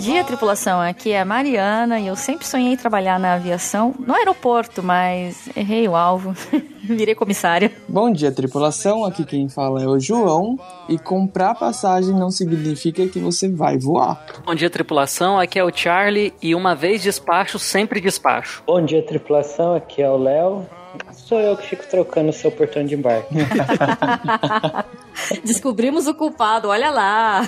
dia, tripulação. Aqui é a Mariana e eu sempre sonhei trabalhar na aviação no aeroporto, mas errei o alvo. Virei comissária. Bom dia, tripulação. Aqui quem fala é o João. E comprar passagem não significa que você vai voar. Bom dia, tripulação. Aqui é o Charlie. E uma vez despacho, sempre despacho. Bom dia, tripulação. Aqui é o Léo. Sou eu que fico trocando o seu portão de embarque. Descobrimos o culpado, olha lá!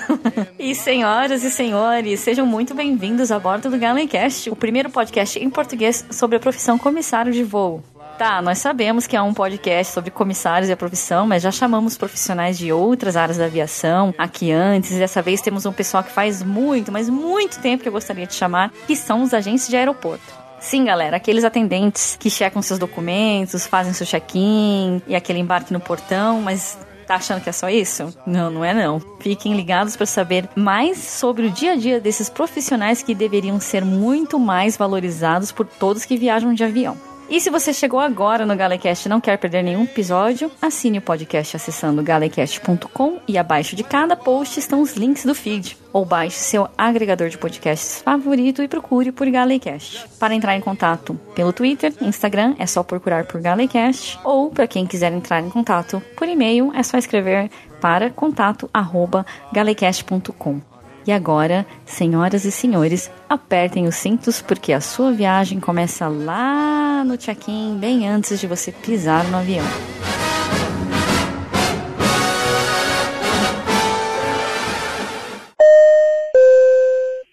E senhoras e senhores, sejam muito bem-vindos a bordo do Galencast, o primeiro podcast em português sobre a profissão comissário de voo. Tá, nós sabemos que é um podcast sobre comissários e a profissão, mas já chamamos profissionais de outras áreas da aviação aqui antes. Dessa vez temos um pessoal que faz muito, mas muito tempo que eu gostaria de chamar, que são os agentes de aeroporto. Sim, galera, aqueles atendentes que checam seus documentos, fazem seu check-in e aquele embarque no portão, mas Tá achando que é só isso? Não, não é não. Fiquem ligados para saber mais sobre o dia a dia desses profissionais que deveriam ser muito mais valorizados por todos que viajam de avião. E se você chegou agora no Galecast e não quer perder nenhum episódio, assine o podcast acessando galecast.com e abaixo de cada post estão os links do feed. Ou baixe seu agregador de podcasts favorito e procure por Galecast. Para entrar em contato pelo Twitter, Instagram, é só procurar por Galecast. Ou, para quem quiser entrar em contato por e-mail, é só escrever para contato@galecast.com. E agora, senhoras e senhores, apertem os cintos porque a sua viagem começa lá no check-in, bem antes de você pisar no avião.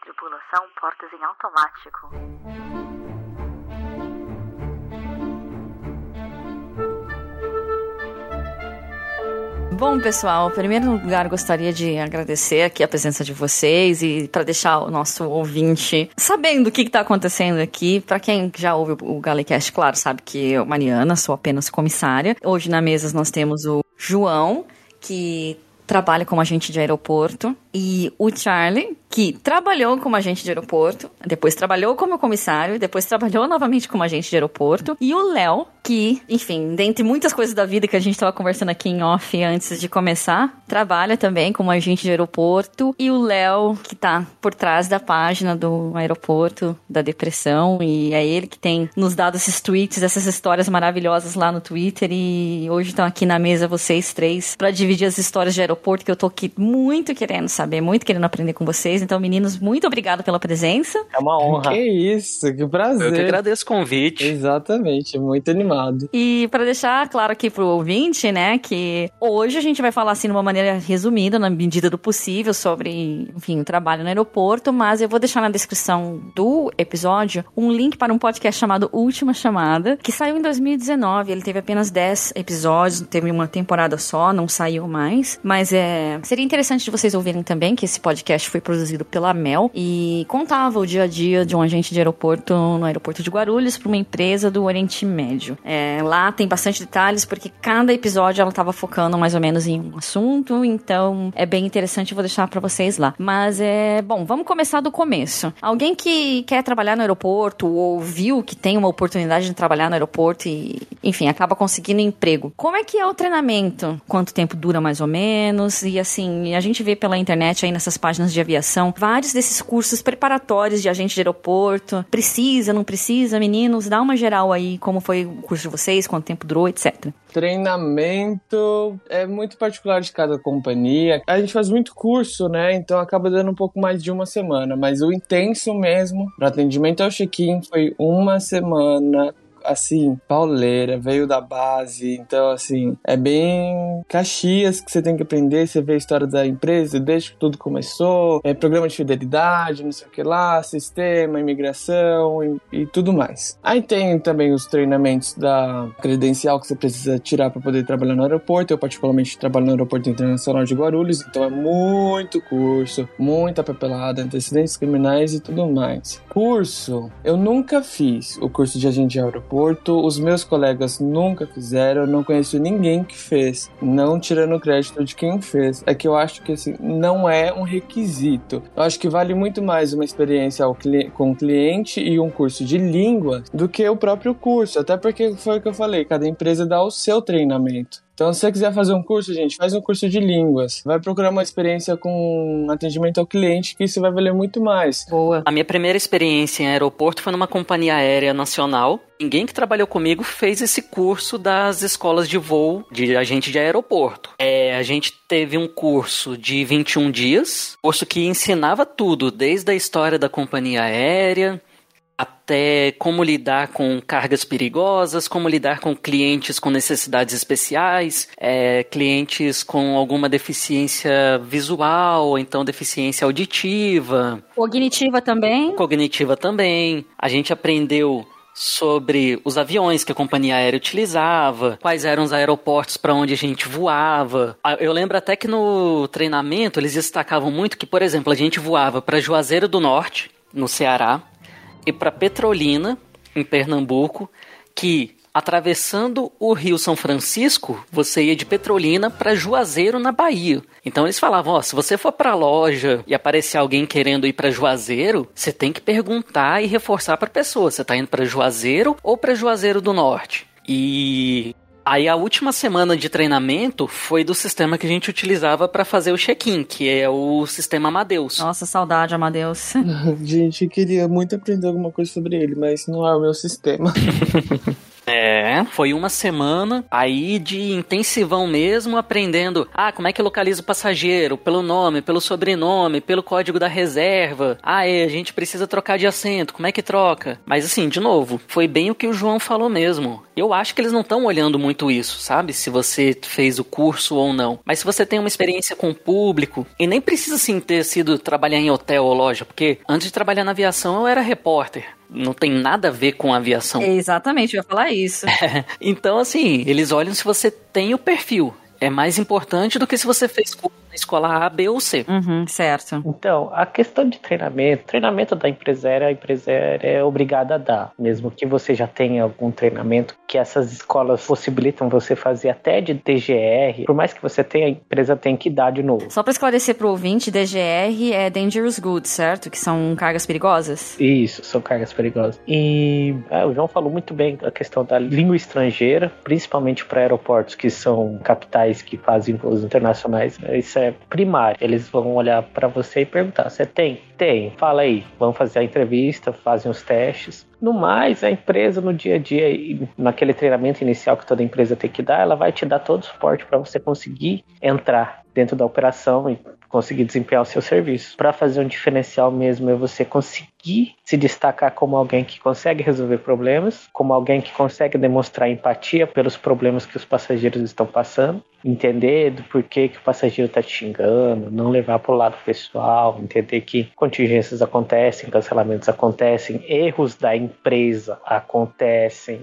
Tripulação portas em automático. Bom, pessoal, em primeiro lugar gostaria de agradecer aqui a presença de vocês e para deixar o nosso ouvinte sabendo o que está acontecendo aqui. Para quem já ouve o Galecast, claro, sabe que eu, Mariana, sou apenas comissária. Hoje na mesa nós temos o João, que trabalha como agente de aeroporto, e o Charlie, que trabalhou como agente de aeroporto, depois trabalhou como comissário, depois trabalhou novamente como agente de aeroporto, e o Léo, que, enfim, dentre muitas coisas da vida que a gente estava conversando aqui em off antes de começar, trabalha também como agente de aeroporto, e o Léo, que tá por trás da página do aeroporto da depressão, e é ele que tem nos dado esses tweets, essas histórias maravilhosas lá no Twitter, e hoje estão aqui na mesa vocês três para dividir as histórias de aeroporto que eu tô aqui muito querendo saber, muito querendo aprender com vocês. Então, meninos, muito obrigado pela presença. É uma honra. Que isso, que prazer. Eu que agradeço o convite. Exatamente, muito animado. E para deixar claro aqui pro ouvinte, né, que hoje a gente vai falar assim de uma maneira resumida, na medida do possível, sobre, enfim, o trabalho no aeroporto, mas eu vou deixar na descrição do episódio um link para um podcast chamado Última Chamada, que saiu em 2019. Ele teve apenas 10 episódios, teve uma temporada só, não saiu mais, mas é seria interessante de vocês ouvirem também que esse podcast foi produzido pela Mel e contava o dia a dia de um agente de aeroporto no aeroporto de Guarulhos para uma empresa do Oriente Médio. É, lá tem bastante detalhes porque cada episódio ela estava focando mais ou menos em um assunto, então é bem interessante, vou deixar para vocês lá. Mas é bom, vamos começar do começo. Alguém que quer trabalhar no aeroporto ou viu que tem uma oportunidade de trabalhar no aeroporto e, enfim, acaba conseguindo emprego. Como é que é o treinamento? Quanto tempo dura mais ou menos? E assim, a gente vê pela internet aí nessas páginas de aviação vários desses cursos preparatórios de agente de aeroporto. Precisa, não precisa, meninos? Dá uma geral aí, como foi o curso de vocês, quanto tempo durou, etc. Treinamento é muito particular de cada companhia. A gente faz muito curso, né? Então acaba dando um pouco mais de uma semana. Mas o intenso mesmo, para atendimento ao check-in, foi uma semana assim, pauleira, veio da base, então assim, é bem Caxias que você tem que aprender, você vê a história da empresa desde que tudo começou, é programa de fidelidade, não sei o que lá, sistema, imigração e, e tudo mais. Aí tem também os treinamentos da credencial que você precisa tirar para poder trabalhar no aeroporto, eu particularmente trabalho no aeroporto internacional de Guarulhos, então é muito curso, muita papelada, antecedentes criminais e tudo mais. Curso, eu nunca fiz o curso de agente de aeroporto aeroporto, os meus colegas nunca fizeram, não conheço ninguém que fez, não tirando crédito de quem fez. É que eu acho que assim, não é um requisito. Eu acho que vale muito mais uma experiência com o cliente e um curso de língua do que o próprio curso, até porque foi o que eu falei, cada empresa dá o seu treinamento. Então, se você quiser fazer um curso, gente, faz um curso de línguas. Vai procurar uma experiência com atendimento ao cliente, que isso vai valer muito mais. Boa. A minha primeira experiência em aeroporto foi numa companhia aérea nacional. Ninguém que trabalhou comigo fez esse curso das escolas de voo de agente de aeroporto. É, a gente teve um curso de 21 dias, curso que ensinava tudo, desde a história da companhia aérea, até como lidar com cargas perigosas, como lidar com clientes com necessidades especiais, é, clientes com alguma deficiência visual, então deficiência auditiva. Cognitiva também. Cognitiva também. A gente aprendeu sobre os aviões que a companhia aérea utilizava, quais eram os aeroportos para onde a gente voava. Ah, eu lembro até que no treinamento eles destacavam muito que, por exemplo, a gente voava para Juazeiro do Norte, no Ceará, e para Petrolina, em Pernambuco, que atravessando o Rio São Francisco, você ia de Petrolina para Juazeiro, na Bahia. Então eles falavam, se você for para a loja e aparecer alguém querendo ir para Juazeiro, você tem que perguntar e reforçar para a pessoa, você está indo para Juazeiro ou para Juazeiro do Norte. E Aí a última semana de treinamento foi do sistema que a gente utilizava para fazer o check-in, que é o sistema Amadeus. Nossa, saudade, Amadeus. gente, eu queria muito aprender alguma coisa sobre ele, mas não é o meu sistema. É, foi uma semana aí de intensivão mesmo, aprendendo, ah, como é que localiza o passageiro, pelo nome, pelo sobrenome, pelo código da reserva. Ah, é, a gente precisa trocar de assento, como é que troca? Mas assim, de novo, foi bem o que o João falou mesmo. Eu acho que eles não estão olhando muito isso, sabe? Se você fez o curso ou não. Mas se você tem uma experiência com o público, e nem precisa assim ter sido trabalhar em hotel ou loja, porque antes de trabalhar na aviação eu era repórter não tem nada a ver com aviação. Exatamente, eu ia falar isso. então, assim, eles olham se você tem o perfil. É mais importante do que se você fez curso na escola A, B ou C. Uhum, certo. Então, a questão de treinamento, treinamento da empresa aérea, a empresa aérea é obrigada a dar, mesmo que você já tenha algum treinamento que essas escolas possibilitam você fazer até de DGR, por mais que você tenha, a empresa tem que dar de novo. Só para esclarecer pro ouvinte, DGR é Dangerous Goods, certo? Que são cargas perigosas? Isso, são cargas perigosas. E é, o João falou muito bem a questão da língua estrangeira, principalmente para aeroportos que são capitais que fazem voos internacionais. Isso é primário. Eles vão olhar para você e perguntar: você tem? Tem. Fala aí. Vão fazer a entrevista, fazem os testes. No mais, a empresa no dia a dia, naquele treinamento inicial que toda empresa tem que dar, ela vai te dar todo o suporte para você conseguir entrar dentro da operação e conseguir desempenhar o seu serviço. Para fazer um diferencial mesmo é você conseguir se destacar como alguém que consegue resolver problemas, como alguém que consegue demonstrar empatia pelos problemas que os passageiros estão passando, entender do porquê que o passageiro está te xingando, não levar para o lado pessoal, entender que contingências acontecem, cancelamentos acontecem, erros da empresa acontecem.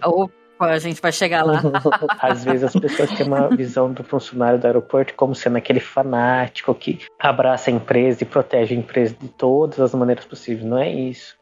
A gente vai chegar lá. Às vezes as pessoas têm uma visão do funcionário do aeroporto como sendo aquele fanático que abraça a empresa e protege a empresa de todas as maneiras possíveis. Não é isso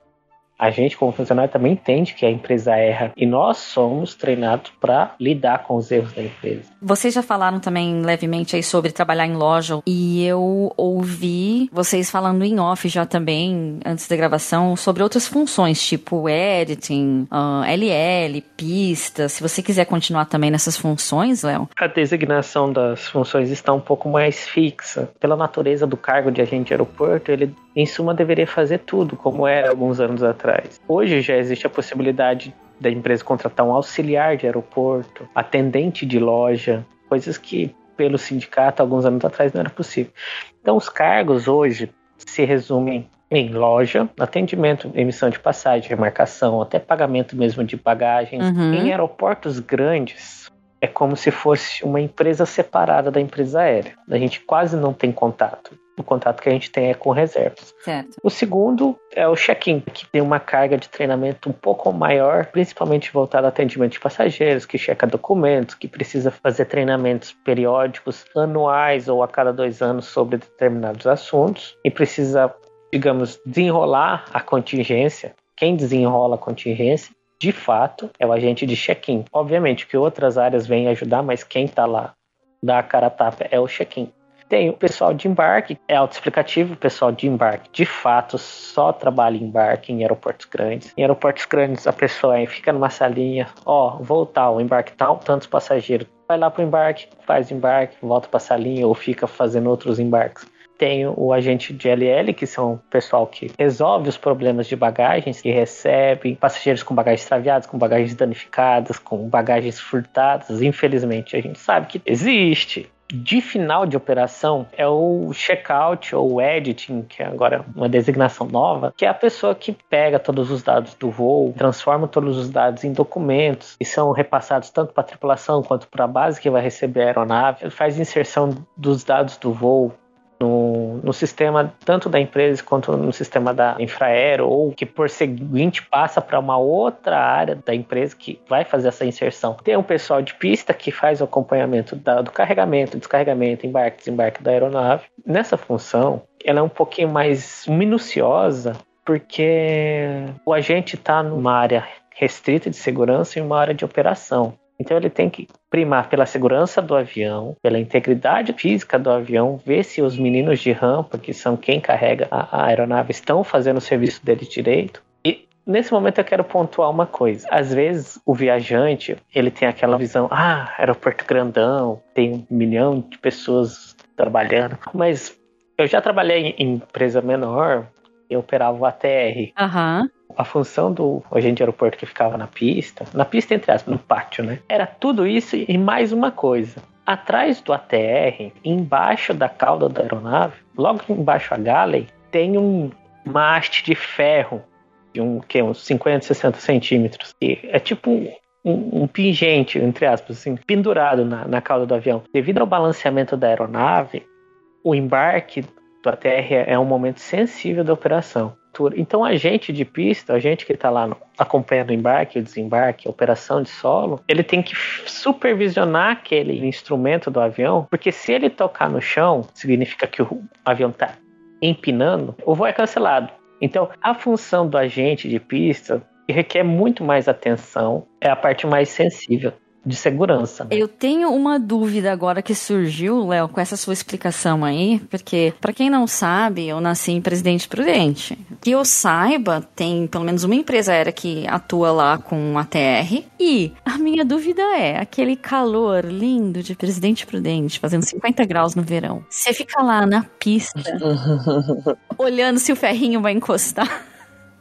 a gente, como funcionário, também entende que a empresa erra e nós somos treinados para lidar com os erros da empresa. Vocês já falaram também levemente aí sobre trabalhar em loja e eu ouvi vocês falando em off já também, antes da gravação, sobre outras funções, tipo editing, uh, ah, LL, pista. Se você quiser continuar também nessas funções, Léo. A designação das funções está um pouco mais fixa. Pela natureza do cargo de agente de aeroporto, ele em suma deveria fazer tudo, como era alguns anos atrás. Hoje já existe a possibilidade da empresa contratar um auxiliar de aeroporto, atendente de loja, coisas que pelo sindicato alguns anos atrás não era possível. Então os cargos hoje se resumem em loja, atendimento, emissão de passagem, remarcação, até pagamento mesmo de bagagens. Uhum. Em aeroportos grandes, é como se fosse uma empresa separada da empresa aérea. A gente quase não tem contato o contato que a gente tem é com reservas. Certo. O segundo é o check-in, que tem uma carga de treinamento um pouco maior, principalmente voltado ao atendimento de passageiros, que checa documentos, que precisa fazer treinamentos periódicos, anuais ou a cada dois anos sobre determinados assuntos, e precisa, digamos, desenrolar a contingência. Quem desenrola a contingência de fato, é o agente de check-in. Obviamente que outras áreas vêm ajudar, mas quem está lá, dá a cara a tapa, é o check-in. Tem o pessoal de embarque, é autoexplicativo, o pessoal de embarque de fato só trabalha em embarque em aeroportos grandes. Em aeroportos grandes a pessoa fica numa salinha, ó, voltar o embarque tal, tantos passageiros. Vai lá pro embarque, faz embarque, volta pra salinha ou fica fazendo outros embarques. Tem o agente de LL, que são o pessoal que resolve os problemas de bagagens, que recebe passageiros com bagagens extraviadas, com bagagens danificadas, com bagagens furtadas. Infelizmente, a gente sabe que existe de final de operação é o checkout ou editing, que é agora uma designação nova, que é a pessoa que pega todos os dados do voo, transforma todos os dados em documentos e são repassados tanto para a tripulação quanto para a base que vai receber a aeronave, faz inserção dos dados do voo no, no sistema tanto da empresa quanto no sistema da Infraero, ou que por seguinte passa para uma outra área da empresa que vai fazer essa inserção. Tem um pessoal de pista que faz o acompanhamento da, do carregamento, descarregamento, embarque, desembarque da aeronave. Nessa função, ela é um pouquinho mais minuciosa, porque o agente está numa área restrita de segurança e uma área de operação. Então ele tem que primar pela segurança do avião, pela integridade física do avião, ver se os meninos de rampa, que são quem carrega a, aeronave, estão fazendo o serviço dele direito. E nesse momento eu quero pontuar uma coisa. Às vezes o viajante, ele tem aquela visão, ah, aeroporto grandão, tem um milhão de pessoas trabalhando, mas eu já trabalhei em empresa menor, eu operava o ATR. Aham a função do agente de aeroporto que ficava na pista, na pista entre aspas, no pátio, né? Era tudo isso e mais uma coisa. Atrás do ATR, embaixo da cauda da aeronave, logo embaixo a galley, tem um haste de ferro de um, que, uns 50, 60 centímetros. E é tipo um, um, um, pingente, entre aspas, assim, pendurado na, na cauda do avião. Devido ao balanceamento da aeronave, o embarque do ATR é um momento sensível da operação. Então, a gente de pista, a gente que está lá no, acompanhando o embarque, o desembarque, a operação de solo, ele tem que supervisionar aquele instrumento do avião, porque se ele tocar no chão, significa que o avião está empinando, o voo é cancelado. Então, a função do agente de pista que requer muito mais atenção, é a parte mais sensível de segurança. Né? Eu tenho uma dúvida agora que surgiu, Léo, com essa sua explicação aí, porque para quem não sabe, eu nasci em Presidente Prudente. Que eu saiba, tem pelo menos uma empresa aérea que atua lá com ATR. E a minha dúvida é, aquele calor lindo de Presidente Prudente, fazendo 50 graus no verão. Você fica lá na pista, olhando se o ferrinho vai encostar.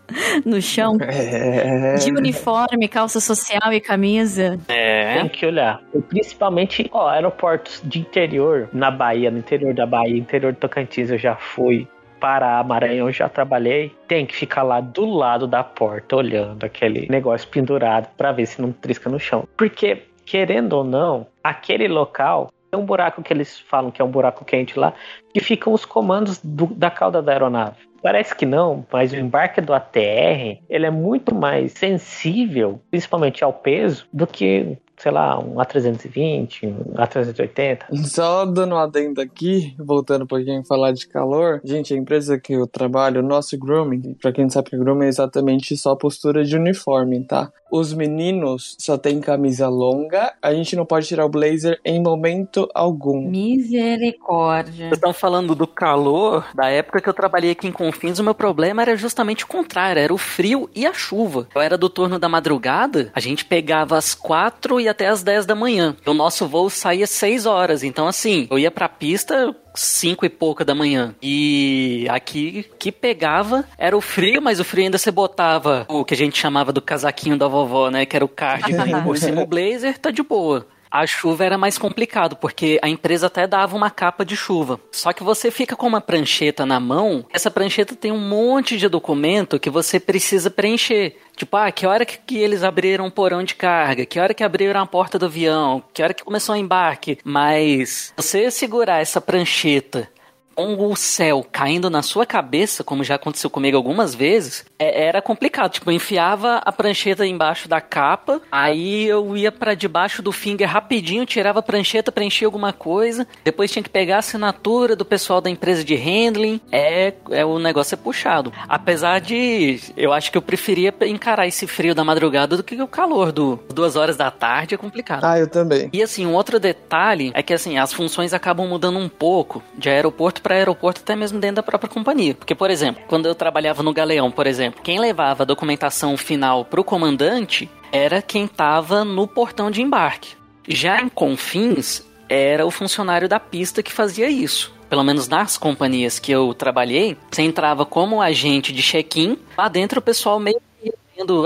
no chão. É... De uniforme, calça social e camisa. É. Tem que olhar. Principalmente, ó, aeroportos de interior, na Bahia, no interior da Bahia, interior do Tocantins, eu já fui. Pará, Maranhão, eu já trabalhei. Tem que ficar lá do lado da porta, olhando aquele negócio pendurado para ver se não trisca no chão. Porque, querendo ou não, aquele local tem um buraco que eles falam que é um buraco quente lá, que ficam os comandos do, da cauda da aeronave. Parece que não, mas o embarque do ATR ele é muito mais sensível, principalmente ao peso, do que sei lá, um A320, um A380. Só dando um adendo aqui, voltando um pouquinho falar de calor. Gente, a empresa que eu trabalho, o nosso grooming, pra quem não sabe que grooming é exatamente só postura de uniforme, tá? Os meninos só tem camisa longa, a gente não pode tirar o blazer em momento algum. Misericórdia. Vocês estão falando do calor, da época que eu trabalhei aqui em Confins, o meu problema era justamente o contrário, era o frio e a chuva. Eu era do turno da madrugada, a gente pegava as quatro e até as 10 da manhã. O nosso voo saía 6 horas. Então, assim, eu ia pra pista cinco e pouca da manhã. E aqui que pegava era o frio, mas o frio ainda você botava o que a gente chamava do casaquinho da vovó, né? Que era o cardigan por cima o blazer, tá de boa a chuva era mais complicado, porque a empresa até dava uma capa de chuva. Só que você fica com uma prancheta na mão, essa prancheta tem um monte de documento que você precisa preencher. Tipo, ah, que hora que, eles abriram o porão de carga? Que hora que abriram a porta do avião? Que hora que começou o embarque? Mas você segurar essa prancheta o céu caindo na sua cabeça, como já aconteceu comigo algumas vezes, é, era complicado. Tipo, eu enfiava a prancheta embaixo da capa, aí eu ia para debaixo do finger rapidinho, tirava a prancheta, preenchia alguma coisa, depois tinha que pegar a assinatura do pessoal da empresa de handling. É, é o negócio é puxado. Apesar de eu acho que eu preferia encarar esse frio da madrugada do que o calor do duas horas da tarde é complicado. Ah, eu também. E assim, um outro detalhe é que assim, as funções acabam mudando um pouco de aeroporto para aeroporto, até mesmo dentro da própria companhia. Porque, por exemplo, quando eu trabalhava no Galeão, por exemplo, quem levava a documentação final pro comandante era quem estava no portão de embarque. Já em Confins, era o funcionário da pista que fazia isso. Pelo menos nas companhias que eu trabalhei, você entrava como agente de check-in, lá dentro o pessoal meio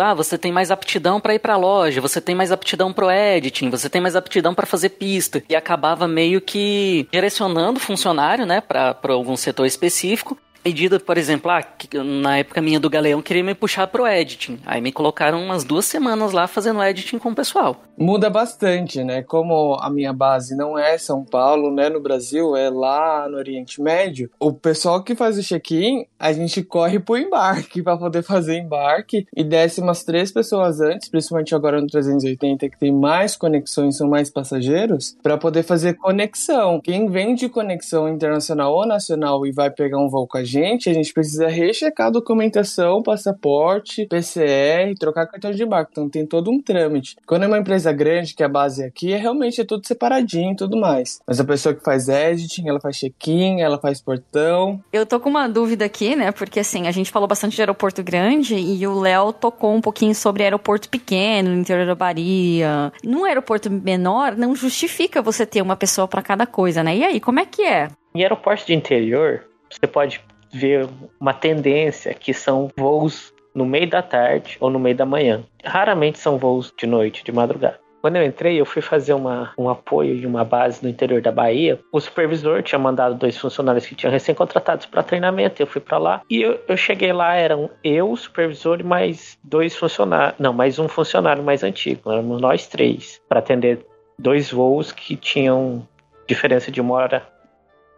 ah, você tem mais aptidão para ir para loja, você tem mais aptidão pro editing, você tem mais aptidão para fazer pista. E acabava meio que direcionando funcionário, né, para algum setor específico medida, por exemplo, ah, na época minha do Galeão, queria me puxar pro editing. Aí me colocaram umas duas semanas lá fazendo editing com o pessoal. Muda bastante, né? Como a minha base não é São Paulo, né? No Brasil, é lá no Oriente Médio. O pessoal que faz o check-in, a gente corre pro embarque para poder fazer embarque e desce umas três pessoas antes, principalmente agora no 380, que tem mais conexões, são mais passageiros, para poder fazer conexão. Quem vem de conexão internacional ou nacional e vai pegar um voo com a gente, a gente precisa rechecar a documentação, passaporte, PCR, trocar cartão de embarque. Então tem todo um trâmite. Quando é uma empresa grande, que é a base aqui, é realmente é tudo separadinho e tudo mais. Mas a pessoa que faz editing, ela faz check-in, ela faz portão. Eu tô com uma dúvida aqui, né? Porque assim, a gente falou bastante de aeroporto grande e o Léo tocou um pouquinho sobre aeroporto pequeno, no interior da Bahia. Num aeroporto menor, não justifica você ter uma pessoa para cada coisa, né? E aí, como é que é? Em aeroportos de interior, você pode ver uma tendência que são voos no meio da tarde ou no meio da manhã. Raramente são voos de noite, de madrugada. Quando eu entrei, eu fui fazer uma, um apoio de uma base no interior da Bahia. O supervisor tinha mandado dois funcionários que tinham recém-contratados para treinamento. Eu fui para lá e eu, eu, cheguei lá, eram eu, o supervisor e mais dois funcionários. Não, mais um funcionário mais antigo. Éramos nós três para atender dois voos que tinham diferença de uma hora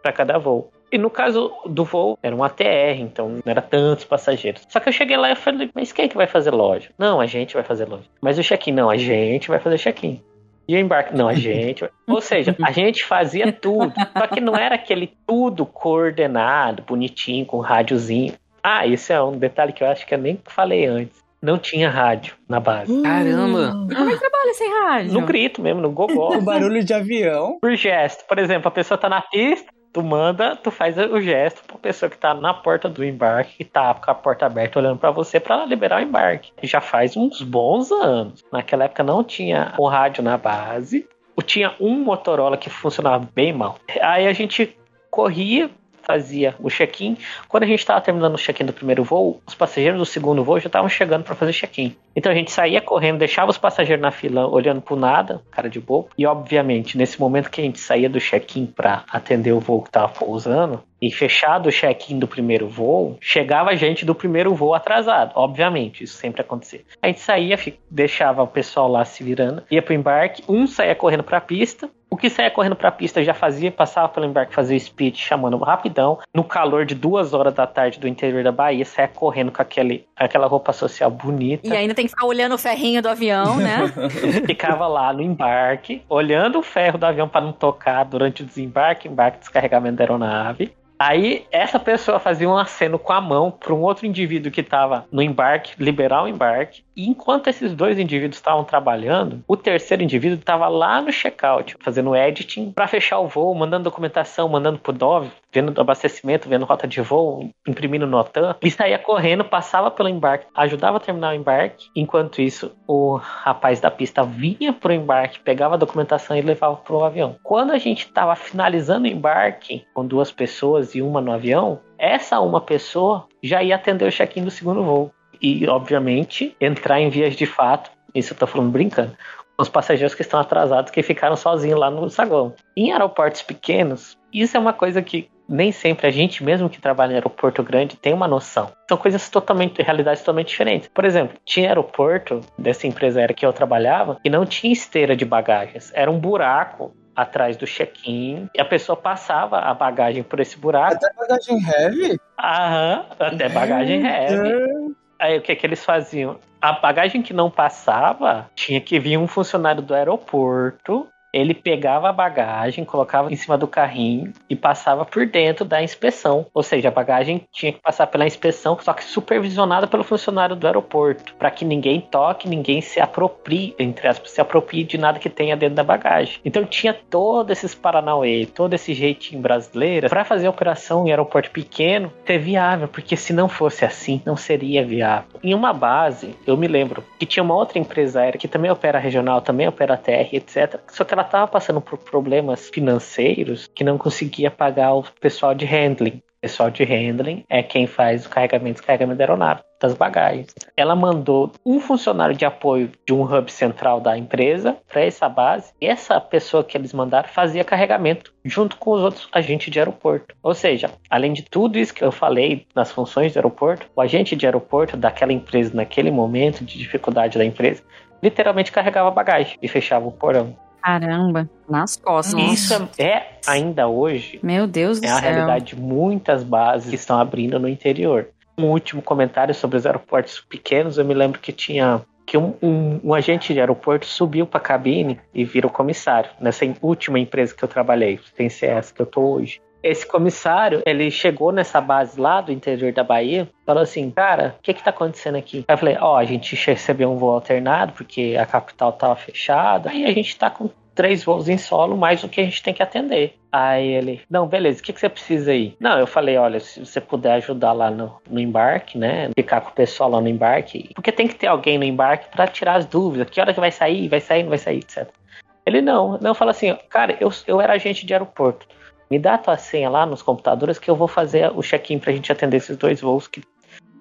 para cada voo. E no caso do voo, era um ATR, então não era tantos passageiros. Só que eu cheguei lá e falei, mas quem é que vai fazer loja? Não, a gente vai fazer loja. Mas o check-in, não, a gente vai fazer check-in. E o embarque, não, a gente. Ou seja, a gente fazia tudo. Só que não era aquele tudo coordenado, bonitinho, com rádiozinho. Ah, isso é um detalhe que eu acho que eu nem falei antes. Não tinha rádio na base. Caramba! Como é que trabalha sem rádio? No grito mesmo, no gogó. o barulho de avião. Por gesto. Por exemplo, a pessoa tá na pista, tu manda, tu faz o gesto pra pessoa que tá na porta do embarque, que tá com a porta aberta olhando para você para liberar o embarque. Já faz uns bons anos. Naquela época não tinha o rádio na base. Tinha um Motorola que funcionava bem mal. Aí a gente corria fazia o check-in. Quando a gente estava terminando o check-in do primeiro voo, os passageiros do segundo voo já estavam chegando para fazer check-in. Então a gente saía correndo, deixava os passageiros na fila olhando pro nada, cara de bobo. E obviamente, nesse momento que a gente saía do check-in para atender o voo que estava pousando, e fechado o check-in do primeiro voo, chegava gente do primeiro voo atrasado. Obviamente, isso sempre acontecia. A gente saía, deixava o pessoal lá se virando, ia pro embarque, um saía correndo para a pista, o que saía correndo para a pista já fazia, passava pelo embarque, fazia o speed, chamando rapidão. No calor de duas horas da tarde do interior da Bahia, saia correndo com aquele, aquela roupa social bonita. E ainda tem que ficar olhando o ferrinho do avião, né? Ficava lá no embarque, olhando o ferro do avião para não tocar durante o desembarque, embarque, descarregamento da aeronave. Aí essa pessoa fazia um aceno com a mão para um outro indivíduo que estava no embarque, liberar o embarque. E enquanto esses dois indivíduos estavam trabalhando, o terceiro indivíduo estava lá no checkout, fazendo editing para fechar o voo, mandando documentação, mandando pro Dove, vendo abastecimento, vendo rota de voo, imprimindo notan. E saía correndo, passava pelo embarque, ajudava a terminar o embarque. Enquanto isso, o rapaz da pista vinha pro embarque, pegava a documentação e levava pro avião. Quando a gente estava finalizando o embarque com duas pessoas e uma no avião, essa uma pessoa já ia atender o check-in do segundo voo e, obviamente, entrar em vias de fato, isso eu tô falando brincando, os passageiros que estão atrasados que ficaram sozinhos lá no saguão. Em aeroportos pequenos, isso é uma coisa que nem sempre a gente, mesmo que trabalha em aeroporto grande, tem uma noção. São coisas totalmente, realidades totalmente diferentes. Por exemplo, tinha aeroporto dessa empresa aérea que eu trabalhava que não tinha esteira de bagagens. Era um buraco atrás do check-in e a pessoa passava a bagagem por esse buraco. Até bagagem heavy? Aham, até bagagem heavy. Aí o que, que eles faziam? A bagagem que não passava tinha que vir um funcionário do aeroporto ele pegava a bagagem, colocava em cima do carrinho e passava por dentro da inspeção. Ou seja, a bagagem tinha que passar pela inspeção, só que supervisionada pelo funcionário do aeroporto, para que ninguém toque, ninguém se aproprie, entre aspas, se aproprie de nada que tenha dentro da bagagem. Então tinha todos esses paranauê, todo esse jeitinho brasileiro para fazer a operação em aeroporto pequeno ser viável, porque se não fosse assim, não seria viável. Em uma base, eu me lembro que tinha uma outra empresa aérea que também opera regional, também opera TR, etc. Só que ela estava passando por problemas financeiros que não conseguia pagar o pessoal de handling. O pessoal de handling é quem faz o carregamento e descarregamento da aeronave, das bagagens. Ela mandou um funcionário de apoio de um hub central da empresa para essa base. E essa pessoa que eles mandaram fazia carregamento junto com os outros agentes de aeroporto. Ou seja, além de tudo isso que eu falei nas funções do aeroporto, o agente de aeroporto daquela empresa, naquele momento de dificuldade da empresa, literalmente carregava bagagem e fechava o porão. Caramba, nas costas. Isso é ainda hoje. Meu Deus do é céu. a realidade de muitas bases que estão abrindo no interior. Um último comentário sobre os aeroportos pequenos, eu me lembro que tinha que um, um, um agente de aeroporto subiu para a cabine e virou comissário nessa última empresa que eu trabalhei, ser essa que eu tô hoje. Esse comissário, ele chegou nessa base lá do interior da Bahia, falou assim, cara, o que que tá acontecendo aqui? Aí eu falei, ó, oh, a gente recebeu um voo alternado, porque a capital tava fechada, aí a gente tá com três voos em solo, mais o que a gente tem que atender. Aí ele, não, beleza, o que, que você precisa aí? Não, eu falei, olha, se você puder ajudar lá no, no embarque, né? Ficar com o pessoal lá no embarque, porque tem que ter alguém no embarque para tirar as dúvidas, que hora que vai sair, vai sair, não vai sair, etc. Ele não, não fala assim, cara, eu, eu era agente de aeroporto. Me dá a tua senha lá nos computadores que eu vou fazer o check-in pra gente atender esses dois voos que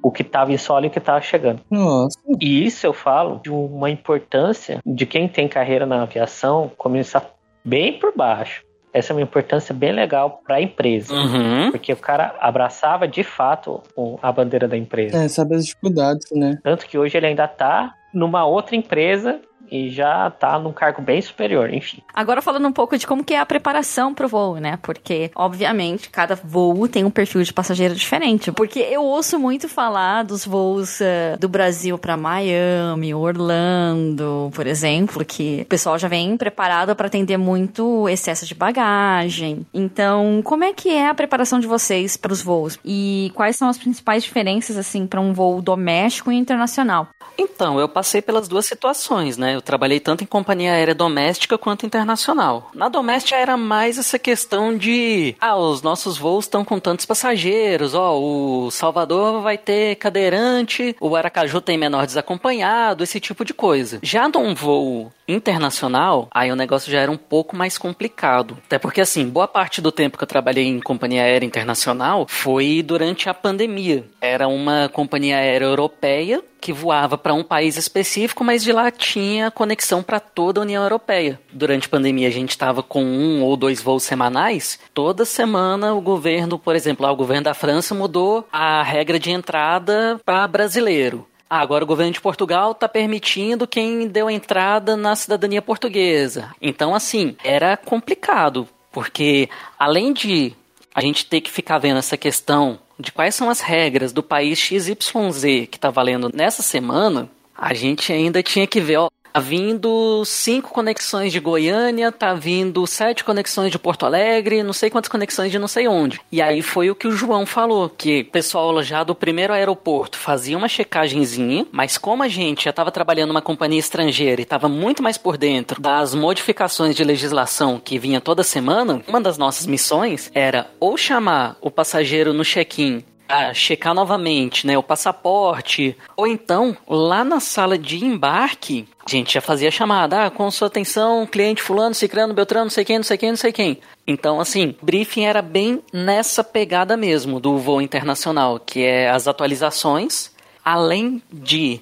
o que estava em solo e o que estava chegando. Nossa. E isso eu falo de uma importância de quem tem carreira na aviação começar bem por baixo. Essa é uma importância bem legal para a empresa. Uhum. Porque o cara abraçava de fato a bandeira da empresa. É, sabe as dificuldades, né? Tanto que hoje ele ainda está numa outra empresa e já tá num cargo bem superior, enfim. Agora falando um pouco de como que é a preparação pro voo, né? Porque, obviamente, cada voo tem um perfil de passageiro diferente. Porque eu ouço muito falar dos voos uh, do Brasil para Miami, Orlando, por exemplo, que o pessoal já vem preparado para atender muito excesso de bagagem. Então, como é que é a preparação de vocês para os voos? E quais são as principais diferenças, assim, para um voo doméstico e internacional? Então, eu passei pelas duas situações, né? Eu trabalhei tanto em companhia aérea doméstica quanto internacional. Na doméstica era mais essa questão de, ah, os nossos voos estão com tantos passageiros, ó, o Salvador vai ter cadeirante, o Aracaju tem menor desacompanhado, esse tipo de coisa. Já num voo internacional, aí o negócio já era um pouco mais complicado. Até porque, assim, boa parte do tempo que eu trabalhei em companhia aérea internacional foi durante a pandemia. Era uma companhia aérea europeia que voava para um país específico, mas de lá tinha conexão para toda a União Europeia. Durante a pandemia a gente estava com um ou dois voos semanais. Toda semana o governo, por exemplo, lá, o governo da França mudou a regra de entrada para brasileiro. Ah, agora o governo de Portugal está permitindo quem deu entrada na cidadania portuguesa. Então, assim, era complicado, porque além de a gente ter que ficar vendo essa questão de quais são as regras do país XYZ que está valendo nessa semana, a gente ainda tinha que ver, ó, Tá vindo cinco conexões de Goiânia, tá vindo sete conexões de Porto Alegre, não sei quantas conexões de não sei onde. E aí foi o que o João falou, que o pessoal já do primeiro aeroporto fazia uma checagenzinha, mas como a gente já estava trabalhando numa companhia estrangeira e estava muito mais por dentro das modificações de legislação que vinha toda semana, uma das nossas missões era ou chamar o passageiro no check-in a checar novamente, né, o passaporte, ou então lá na sala de embarque, a gente já fazia chamada, ah, com sua atenção, cliente fulano, ciclano, beltrano, não sei quem, não sei quem, não sei quem. Então, assim, briefing era bem nessa pegada mesmo do voo internacional, que é as atualizações, além de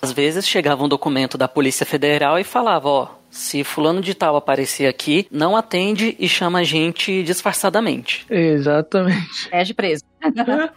às vezes chegava um documento da Polícia Federal e falava, ó, se fulano de tal aparecer aqui, não atende e chama a gente disfarçadamente. Exatamente. É de preso.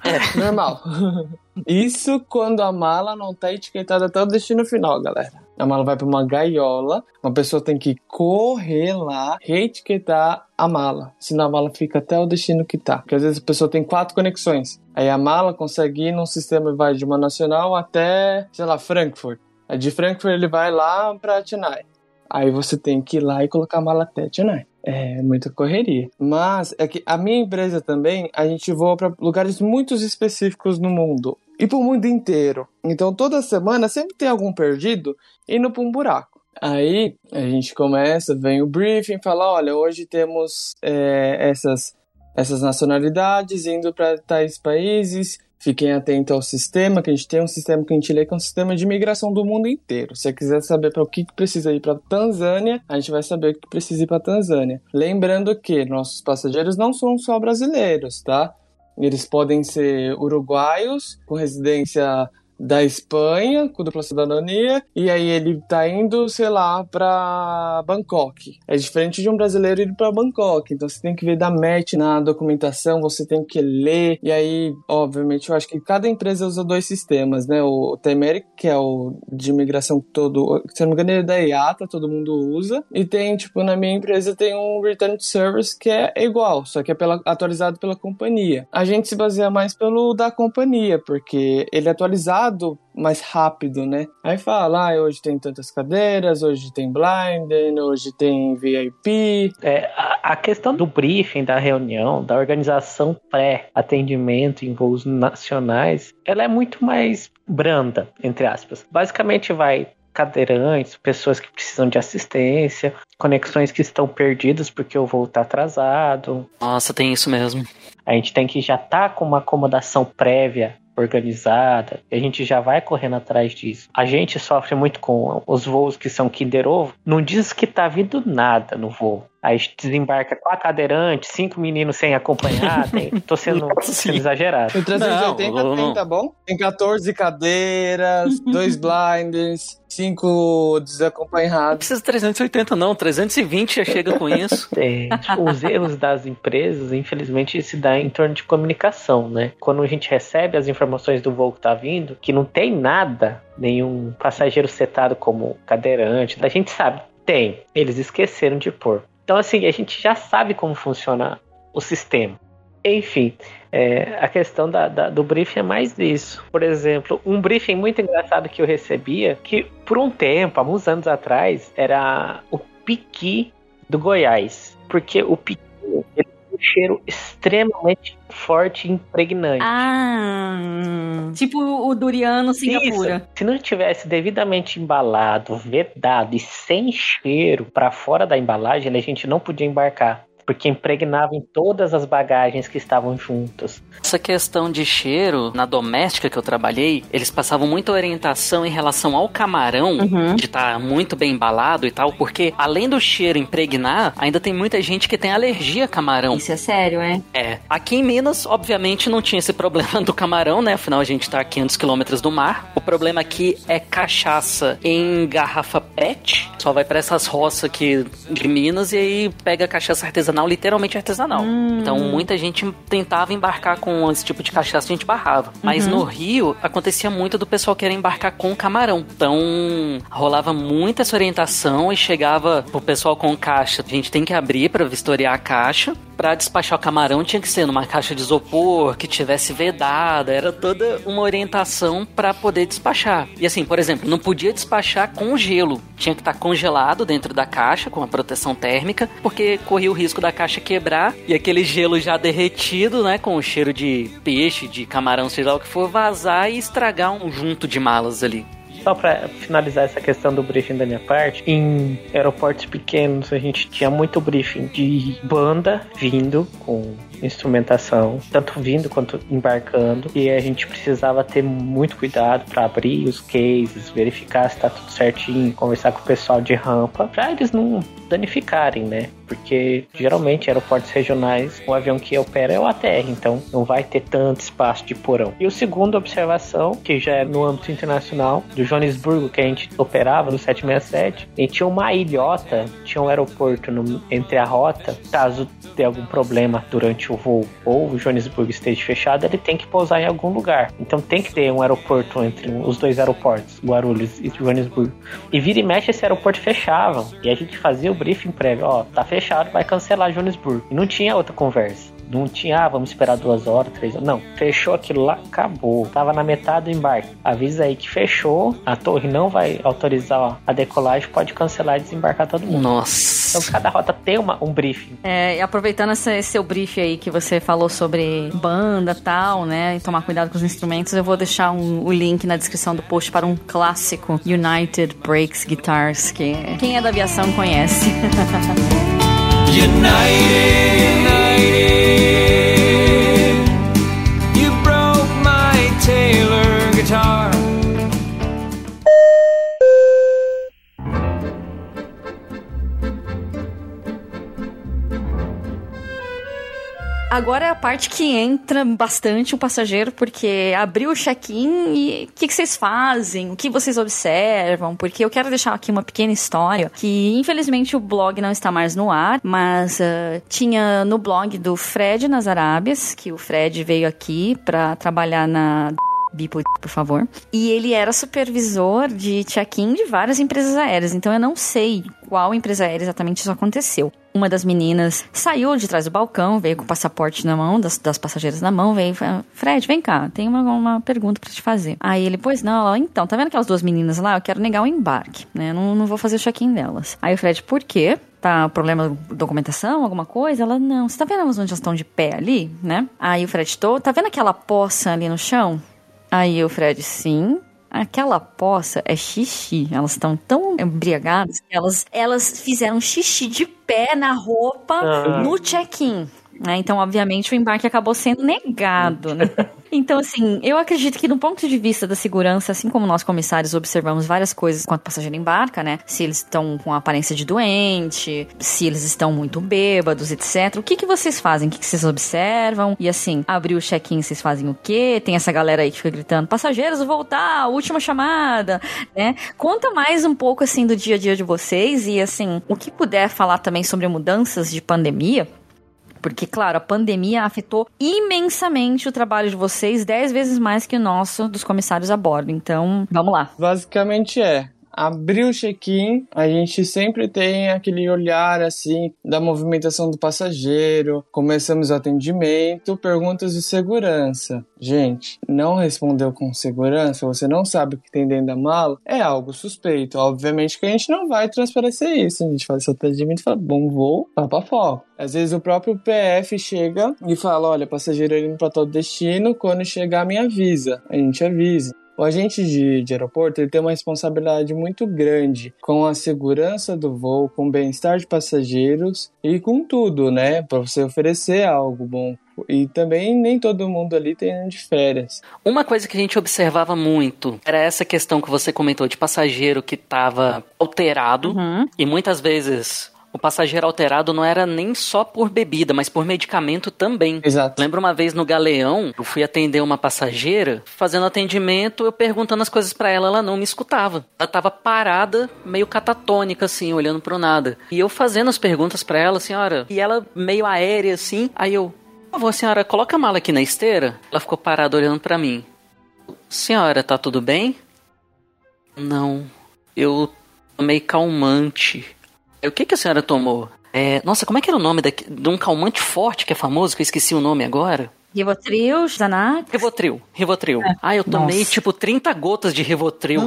É, normal. Isso quando a mala não tá etiquetada até o destino final, galera. A mala vai para uma gaiola, uma pessoa tem que correr lá, reetiquetar a mala, senão a mala fica até o destino que tá. Porque às vezes a pessoa tem quatro conexões. Aí a mala consegue ir num sistema e vai de uma nacional até, sei lá, Frankfurt. Aí de Frankfurt ele vai lá para Chennai. Aí você tem que ir lá e colocar a mala até Chennai. É muita correria. Mas é que a minha empresa também, a gente voa para lugares muito específicos no mundo e para o mundo inteiro. Então toda semana sempre tem algum perdido indo para um buraco. Aí a gente começa, vem o briefing, fala: olha, hoje temos é, essas, essas nacionalidades indo para tais países Fiquem atentos ao sistema, que a gente tem um sistema que a gente lê que é um sistema de migração do mundo inteiro. Se você quiser saber para o que precisa ir para Tanzânia, a gente vai saber o que precisa ir para Tanzânia. Lembrando que nossos passageiros não são só brasileiros, tá? Eles podem ser uruguaios com residência da Espanha, com dupla cidadania, e aí ele tá indo, sei lá, pra Bangkok. É diferente de um brasileiro ir pra Bangkok, então você tem que ver da match na documentação, você tem que ler, e aí, obviamente, eu acho que cada empresa usa dois sistemas, né? O Temeric, que é o de imigração todo, se não me engano, é da IATA, todo mundo usa, e tem, tipo, na minha empresa tem um Return to Service que é igual, só que é pela, atualizado pela companhia. A gente se baseia mais pelo da companhia, porque ele é atualizado mais rápido, né? Aí fala, ah, hoje tem tantas cadeiras, hoje tem blind, hoje tem VIP. É, a, a questão do briefing, da reunião, da organização pré-atendimento em voos nacionais, ela é muito mais branda, entre aspas. Basicamente vai cadeirantes, pessoas que precisam de assistência, conexões que estão perdidas porque o voo está atrasado. Nossa, tem isso mesmo. A gente tem que já estar tá com uma acomodação prévia organizada, a gente já vai correndo atrás disso. A gente sofre muito com os voos que são Kinder Ovo, não diz que tá vindo nada no voo. Aí desembarca quatro cadeirantes, cinco meninos sem acompanhar. Tem, tô sendo, sendo exagerado. O 380 não, tem, tá bom? Tem 14 cadeiras, dois blinds, cinco desacompanhados. Não precisa 380 não, 320 já chega com isso. É, tipo, os erros das empresas, infelizmente, se dá em torno de comunicação, né? Quando a gente recebe as informações do voo que tá vindo, que não tem nada, nenhum passageiro setado como cadeirante, a gente sabe, tem. Eles esqueceram de pôr. Então, assim, a gente já sabe como funciona o sistema. Enfim, é, a questão da, da, do briefing é mais isso. Por exemplo, um briefing muito engraçado que eu recebia, que por um tempo, há anos atrás, era o piqui do Goiás. Porque o piqui ele um cheiro extremamente forte e impregnante. Ah, tipo o duriano Singapura. Isso. Se não tivesse devidamente embalado, vedado e sem cheiro para fora da embalagem, a gente não podia embarcar porque impregnava em todas as bagagens que estavam juntas. Essa questão de cheiro, na doméstica que eu trabalhei, eles passavam muita orientação em relação ao camarão, uhum. de estar tá muito bem embalado e tal, porque além do cheiro impregnar, ainda tem muita gente que tem alergia a camarão. Isso é sério, é? É. Aqui em Minas, obviamente, não tinha esse problema do camarão, né? Afinal, a gente tá a 500 quilômetros do mar. O problema aqui é cachaça em garrafa PET. Só vai para essas roças aqui de Minas e aí pega cachaça artesanal artesanal, literalmente artesanal. Hum. Então muita gente tentava embarcar com esse tipo de cachaça, a gente barrava. Mas uhum. no Rio acontecia muito do pessoal querer embarcar com camarão. Então rolava muita essa orientação e chegava pro pessoal com caixa. A gente tem que abrir para vistoriar a caixa. Para despachar o camarão tinha que ser numa caixa de isopor que tivesse vedada, era toda uma orientação para poder despachar. E assim, por exemplo, não podia despachar com gelo, tinha que estar tá congelado dentro da caixa com a proteção térmica, porque corria o risco da caixa quebrar e aquele gelo já derretido, né, com o cheiro de peixe, de camarão, sei lá o que for, vazar e estragar um junto de malas ali. Só para finalizar essa questão do briefing da minha parte, em aeroportos pequenos a gente tinha muito briefing de banda vindo com instrumentação, tanto vindo quanto embarcando, e a gente precisava ter muito cuidado para abrir os cases, verificar se tá tudo certinho, conversar com o pessoal de rampa, para eles não danificarem, né? Porque geralmente aeroportos regionais, o avião que opera é o ATR, então não vai ter tanto espaço de porão. E o segundo observação, que já é no âmbito internacional, do Joanesburgo, que a gente operava no 767, a gente tinha uma ilhota, tinha um aeroporto no, entre a rota, caso dê algum problema durante o voo ou o Joanesburgo esteja fechado, ele tem que pousar em algum lugar. Então tem que ter um aeroporto entre os dois aeroportos, Guarulhos e Joanesburgo. E vira e mexe esse aeroporto fechava. E a gente fazia o briefing prévio, ó, tá fechado, vai cancelar Joanesburgo. E não tinha outra conversa. Não tinha, ah, vamos esperar duas horas, três horas. Não, fechou aquilo lá, acabou. Tava na metade do embarque. Avisa aí que fechou, a torre não vai autorizar ó, a decolagem, pode cancelar e desembarcar todo mundo. Nossa. Então cada rota tem uma, um briefing. É, e aproveitando esse, esse seu brief aí que você falou sobre banda tal, né? E tomar cuidado com os instrumentos, eu vou deixar um, o link na descrição do post para um clássico United Breaks Guitars, que quem é da aviação conhece. United, Agora é a parte que entra bastante o passageiro, porque abriu o check-in e o que, que vocês fazem? O que vocês observam? Porque eu quero deixar aqui uma pequena história que, infelizmente, o blog não está mais no ar, mas ah, tinha no blog do Fred nas Arábias, que o Fred veio aqui para trabalhar na Bipo, por favor. E ele era supervisor de check-in de várias empresas aéreas, então eu não sei qual empresa aérea exatamente isso aconteceu. Uma das meninas saiu de trás do balcão, veio com o passaporte na mão, das, das passageiras na mão, veio e falou, Fred, vem cá, tem uma, uma pergunta pra te fazer. Aí ele, pois não, ela, então, tá vendo aquelas duas meninas lá? Eu quero negar o embarque, né? Não, não vou fazer o check-in delas. Aí o Fred, por quê? Tá problema documentação, alguma coisa? Ela, não. Você tá vendo onde elas estão de pé ali, né? Aí o Fred, tô, tá vendo aquela poça ali no chão? Aí o Fred, sim. Aquela poça é xixi. Elas estão tão embriagadas que elas, elas fizeram xixi de pé na roupa Ah. no check-in. Né? Então, obviamente, o embarque acabou sendo negado, né? Então, assim, eu acredito que do ponto de vista da segurança, assim como nós comissários observamos várias coisas enquanto o passageiro embarca, né? Se eles estão com aparência de doente, se eles estão muito bêbados, etc. O que, que vocês fazem? O que, que vocês observam? E assim, abrir o check-in, vocês fazem o quê? Tem essa galera aí que fica gritando, passageiros, voltar, última chamada, né? Conta mais um pouco, assim, do dia a dia de vocês e, assim, o que puder falar também sobre mudanças de pandemia, porque, claro, a pandemia afetou imensamente o trabalho de vocês, dez vezes mais que o nosso dos comissários a bordo. Então, vamos lá. Basicamente é. Abrir o check-in, a gente sempre tem aquele olhar assim da movimentação do passageiro, começamos o atendimento, perguntas de segurança. Gente, não respondeu com segurança, você não sabe o que tem dentro da mala, é algo suspeito. Obviamente que a gente não vai transparecer isso, a gente faz esse atendimento e fala, bom voo, foco. Às vezes o próprio PF chega e fala, olha, passageiro indo para todo destino, quando chegar me avisa. A gente avisa. O agente de, de aeroporto ele tem uma responsabilidade muito grande com a segurança do voo, com o bem-estar de passageiros e com tudo, né? Para você oferecer algo bom. E também nem todo mundo ali tem de férias. Uma coisa que a gente observava muito era essa questão que você comentou de passageiro que estava alterado Uhum. e muitas vezes o passageiro alterado não era nem só por bebida, mas por medicamento também. Exato. Lembro uma vez no Galeão, eu fui atender uma passageira, fazendo atendimento, eu perguntando as coisas pra ela, ela não me escutava. Ela tava parada, meio catatônica assim, olhando pro nada. E eu fazendo as perguntas pra ela, senhora, e ela meio aérea assim, aí eu, por favor, senhora, coloca a mala aqui na esteira. Ela ficou parada olhando pra mim. Senhora, tá tudo bem? Não, eu tomei calmante. O que, que a senhora tomou? É, nossa, como é que era o nome daqui- de um calmante forte que é famoso, que eu esqueci o nome agora? Rivotril, Xanax. Rivotril, Rivotril. Ah, eu tomei Nossa. tipo 30 gotas de Rivotril.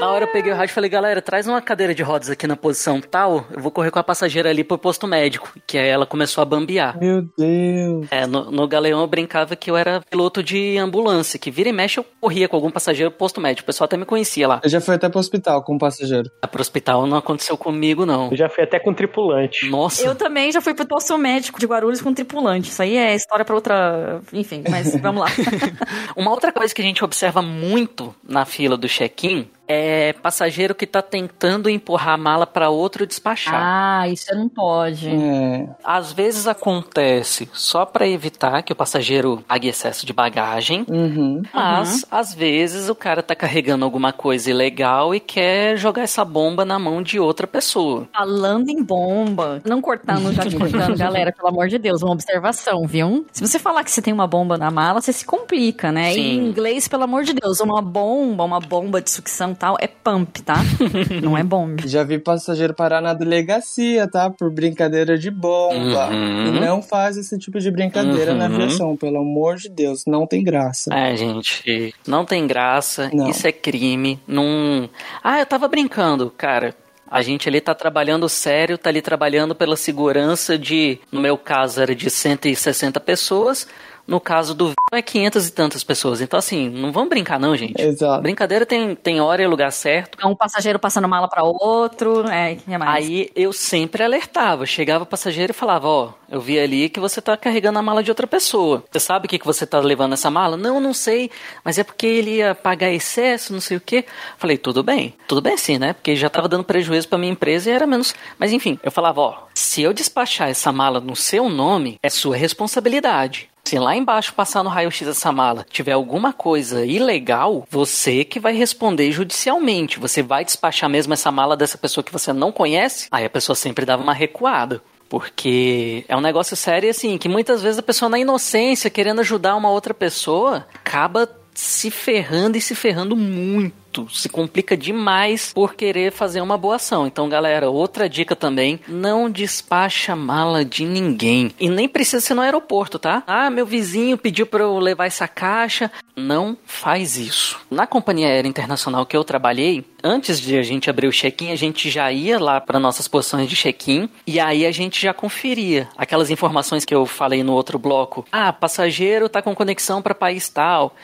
Na hora eu peguei o rádio e falei, galera, traz uma cadeira de rodas aqui na posição tal, eu vou correr com a passageira ali pro posto médico. Que aí ela começou a bambear. Meu Deus. É, no, no Galeão eu brincava que eu era piloto de ambulância, que vira e mexe eu corria com algum passageiro pro posto médico. O pessoal até me conhecia lá. Eu já fui até pro hospital com o passageiro. Ah, Pro hospital não aconteceu comigo, não. Eu já fui até com tripulante. Nossa. Eu também já fui pro posto médico de Guarulhos com tripulante. Isso aí é história pra outra. Enfim, mas vamos lá. Uma outra coisa que a gente observa muito na fila do check-in é passageiro que tá tentando empurrar a mala para outro despachar. Ah, isso não pode. É, Às vezes acontece só para evitar que o passageiro pague excesso de bagagem, uhum. mas às vezes o cara tá carregando alguma coisa ilegal e quer jogar essa bomba na mão de outra pessoa. Falando em bomba, não cortando, já cortando, galera, pelo amor de Deus, uma observação, viu? Se você falar que você tem uma bomba na mala, você se complica, né? E Sim. em inglês, pelo amor de Deus, uma bomba, uma bomba de sucção tal, é pump, tá? não é bomba. Já vi passageiro parar na delegacia, tá? Por brincadeira de bomba. Uhum. E não faz esse tipo de brincadeira na Uhum. aviação, pelo amor de Deus, não tem graça. É, gente, não tem graça, Não. isso é crime, não... Ah, eu tava brincando, cara... A gente ali tá trabalhando sério, tá ali trabalhando pela segurança de, no meu caso era de 160 pessoas, no caso do é 500 e tantas pessoas. Então assim, não vamos brincar não, gente. Exato. Brincadeira tem, tem hora e lugar certo. É um passageiro passando mala pra outro, é, que é mais? Aí eu sempre alertava, chegava o passageiro e falava, ó, eu vi ali que você tá carregando a mala de outra pessoa. Você sabe o que, que você tá levando essa mala? Não, não sei, mas é porque ele ia pagar excesso, não sei o quê. Falei, tudo bem, tudo bem sim, né? Porque já tava dando prejuízo pra minha empresa e era menos. Mas enfim, eu falava, ó, se eu despachar essa mala no seu nome, é sua responsabilidade. Se lá embaixo passar no raio-x essa mala tiver alguma coisa ilegal, você que vai responder judicialmente. Você vai despachar mesmo essa mala dessa pessoa que você não conhece? Aí a pessoa sempre dava uma recuada. Porque é um negócio sério assim, que muitas vezes a pessoa na inocência, querendo ajudar uma outra pessoa, acaba se ferrando e se ferrando muito. Se complica demais por querer fazer uma boa ação. Então, galera, outra dica também: não despacha mala de ninguém. E nem precisa ser no aeroporto, tá? Ah, meu vizinho pediu para eu levar essa caixa. Não faz isso. Na companhia aérea internacional que eu trabalhei, antes de a gente abrir o check-in, a gente já ia lá para nossas posições de check-in e aí a gente já conferia aquelas informações que eu falei no outro bloco. Ah, passageiro tá com conexão para país tal.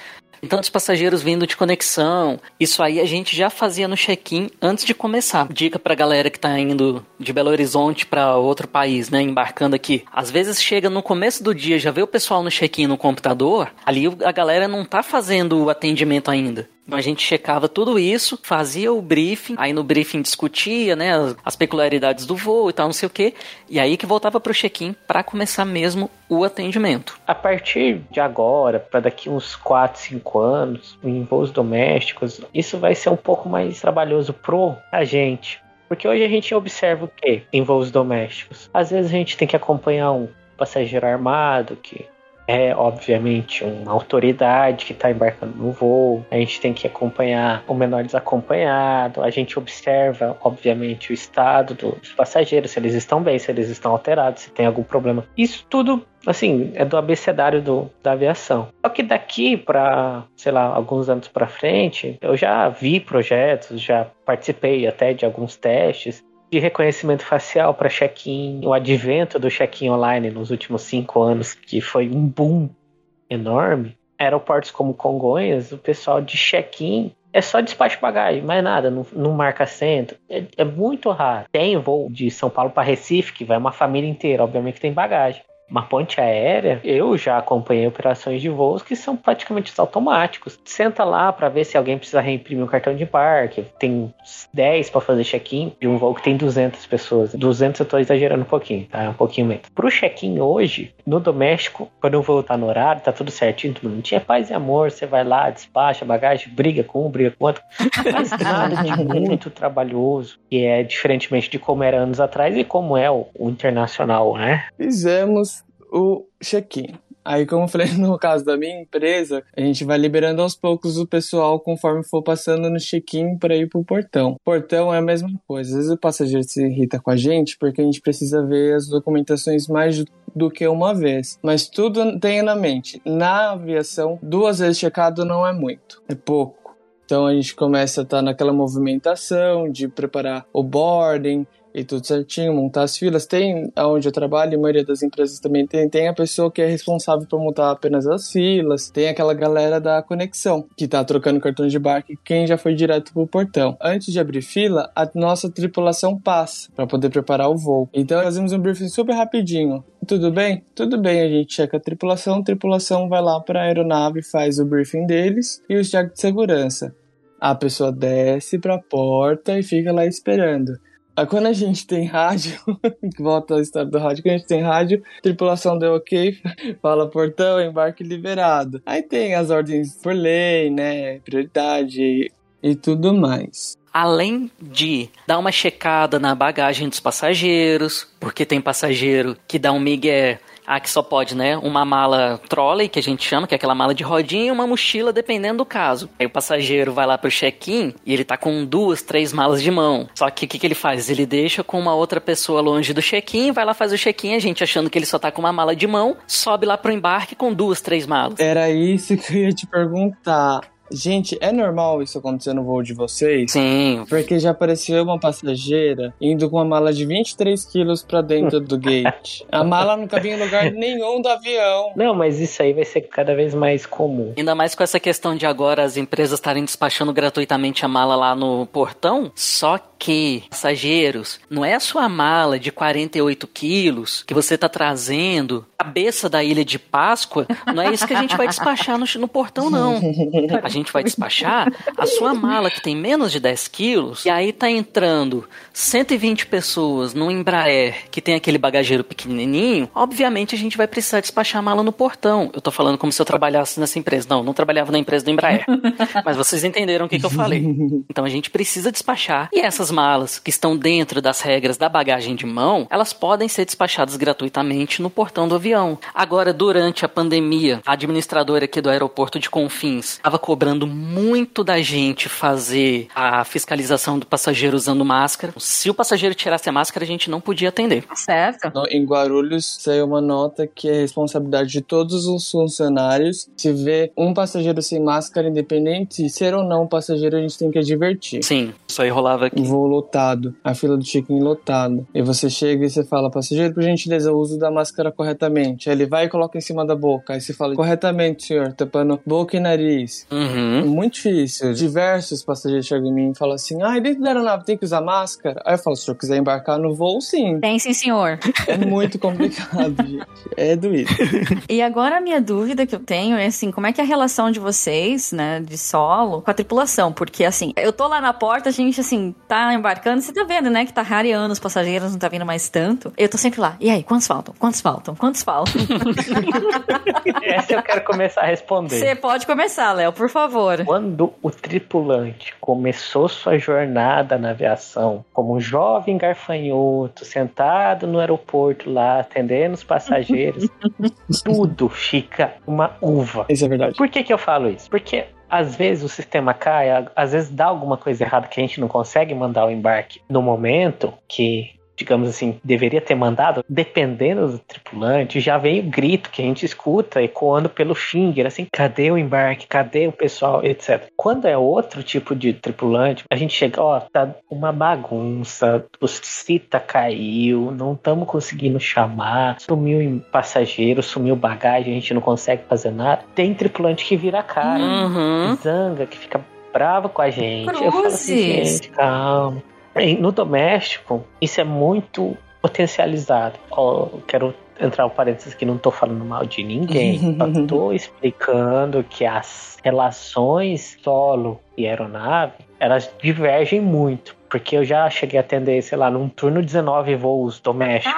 Então, os passageiros vindo de conexão, isso aí a gente já fazia no check-in antes de começar. Dica pra galera que tá indo de Belo Horizonte para outro país, né, embarcando aqui. Às vezes chega no começo do dia, já vê o pessoal no check-in no computador, ali a galera não tá fazendo o atendimento ainda. Então a gente checava tudo isso, fazia o briefing, aí no briefing discutia, né, as, peculiaridades do voo e tal, não sei o quê, e aí que voltava pro check-in para começar mesmo o atendimento. A partir de agora, para daqui uns 4, 5 anos, em voos domésticos, isso vai ser um pouco mais trabalhoso pro agente. Porque hoje a gente observa o quê em voos domésticos? Às vezes a gente tem que acompanhar um passageiro armado que é obviamente uma autoridade que está embarcando no voo. A gente tem que acompanhar o menor desacompanhado. A gente observa, obviamente, o estado dos passageiros, se eles estão bem, se eles estão alterados, se tem algum problema. Isso tudo, assim, é do abecedário do, da aviação. Só que daqui para, sei lá, alguns anos para frente, eu já vi projetos, já participei até de alguns testes de reconhecimento facial para check-in, o advento do check-in online nos últimos cinco anos, que foi um boom enorme. Aeroportos como Congonhas, o pessoal de check-in é só despacho de bagagem, mais nada, não, não marca assento. É, é muito raro. Tem voo de São Paulo para Recife, que vai uma família inteira, obviamente tem bagagem. Uma ponte aérea, eu já acompanhei operações de voos que são praticamente automáticos. Senta lá para ver se alguém precisa reimprimir o cartão de embarque. Tem 10 para fazer check-in de um voo que tem 200 pessoas. 200 eu tô exagerando um pouquinho, tá? Um pouquinho menos. Pro check-in hoje, no doméstico, quando eu vou tá no horário, tá tudo certinho, tudo bonitinho. É paz e amor, você vai lá, despacha bagagem, briga com um, briga com outro. Mas nada de muito trabalhoso. E é diferentemente de como era anos atrás e como é o, o internacional, né? Fizemos o check-in. Aí, como eu falei no caso da minha empresa, a gente vai liberando aos poucos o pessoal conforme for passando no check-in para ir pro portão. Portão é a mesma coisa. Às vezes o passageiro se irrita com a gente porque a gente precisa ver as documentações mais do que uma vez. Mas tudo tenha na mente. Na aviação, duas vezes checado não é muito, é pouco. Então a gente começa a estar naquela movimentação de preparar o boarding, e tudo certinho, montar as filas. Tem, onde eu trabalho, a maioria das empresas também tem, tem a pessoa que é responsável por montar apenas as filas, tem aquela galera da conexão, que tá trocando cartões de barco, quem já foi direto pro portão. Antes de abrir fila, a nossa tripulação passa para poder preparar o voo. Então fazemos um briefing super rapidinho. Tudo bem? Tudo bem, a gente checa a tripulação, a tripulação vai lá para a aeronave, faz o briefing deles e o check de segurança. A pessoa desce pra porta e fica lá esperando. Aí quando a gente tem rádio, volta a história do rádio, quando a gente tem rádio, tripulação deu ok, fala portão, embarque liberado. Aí tem as ordens por lei, né, prioridade e tudo mais. Além de dar uma checada na bagagem dos passageiros, porque tem passageiro que dá um migué ah, que só pode, né? Uma mala trolley, que a gente chama, que é aquela mala de rodinha, e uma mochila, dependendo do caso. Aí o passageiro vai lá pro check-in e ele tá com duas, três malas de mão. Só que o que, que ele faz? Ele deixa com uma outra pessoa longe do check-in, vai lá fazer o check-in, a gente achando que ele só tá com uma mala de mão, sobe lá pro embarque com duas, três malas. Era isso que eu ia te perguntar. Gente, é normal isso acontecer no voo de vocês? Sim, Porque já apareceu uma passageira indo com uma mala de 23 quilos pra dentro do gate. A mala não cabia em lugar nenhum do avião. Não, mas isso aí vai ser cada vez mais comum. Ainda mais com essa questão de agora as empresas estarem despachando gratuitamente a mala lá no portão. Só que, passageiros, não é a sua mala de 48 quilos que você tá trazendo, cabeça da ilha de Páscoa, não é isso que a gente vai despachar no, no portão, não. A gente vai despachar a sua mala que tem menos de 10 quilos, e aí tá entrando 120 pessoas no Embraer que tem aquele bagageiro pequenininho, obviamente a gente vai precisar despachar a mala no portão. Eu tô falando como se eu trabalhasse nessa empresa. Não, não trabalhava na empresa do Embraer. Mas vocês entenderam o que, que eu falei. Então a gente precisa despachar. E essas malas que estão dentro das regras da bagagem de mão, elas podem ser despachadas gratuitamente no portão do avião. Agora, durante a pandemia, a administradora aqui do aeroporto de Confins estava cobrando muito da gente fazer a fiscalização do passageiro usando máscara. Se o passageiro tirasse a máscara, a gente não podia atender. Certo? Em Guarulhos saiu uma nota que é responsabilidade de todos os funcionários. Se vê um passageiro sem máscara, independente de ser ou não passageiro, a gente tem que advertir. Sim, isso aí rolava aqui. O voo lotado, a fila do check-in lotada. E você chega e você fala, passageiro, por gentileza, uso da máscara corretamente. Aí ele vai e coloca em cima da boca. Aí você fala, corretamente, senhor, tampando boca e nariz. É Uhum. muito difícil. Diversos passageiros chegam em mim e falam assim, ah, dentro da aeronave tem que usar máscara? Aí eu falo, se senhor quiser embarcar no voo, sim. Tem sim, senhor. É muito complicado, gente. É doído. E agora a minha dúvida que eu tenho é assim, como é que é a relação de vocês, né, de solo, com a tripulação? Porque assim, eu tô lá na porta, a gente assim, tá embarcando, você tá vendo, né, que tá rareando os passageiros, não tá vindo mais tanto. Eu tô sempre lá. E aí, quantos faltam? Quantos faltam? Quantos faltam? Essa eu quero começar a responder. Você pode começar, Léo, por favor. Quando o tripulante começou sua jornada na aviação, como um jovem garfanhoto, sentado no aeroporto lá, atendendo os passageiros, tudo fica uma uva. Isso é verdade. Por que, que eu falo isso? Porque às vezes o sistema cai, às vezes dá alguma coisa errada que a gente não consegue mandar o embarque no momento que, digamos assim, deveria ter mandado, dependendo do tripulante, já vem o grito que a gente escuta ecoando pelo finger, assim, cadê o embarque? Cadê o pessoal? Etc. Quando é outro tipo de tripulante, a gente chega, ó, tá uma bagunça, o cita caiu, não estamos conseguindo chamar, sumiu passageiro, sumiu bagagem, a gente não consegue fazer nada. Tem tripulante que vira a cara, Uhum. zanga, que fica bravo com a gente. Eu falo assim, Cruzes. gente, calma. No doméstico, isso é muito potencializado. Quero entrar um parênteses que não tô falando mal de ninguém. Só tô explicando que as relações solo e aeronave, elas divergem muito. Porque eu já cheguei a atender, sei lá, num turno 19 voos domésticos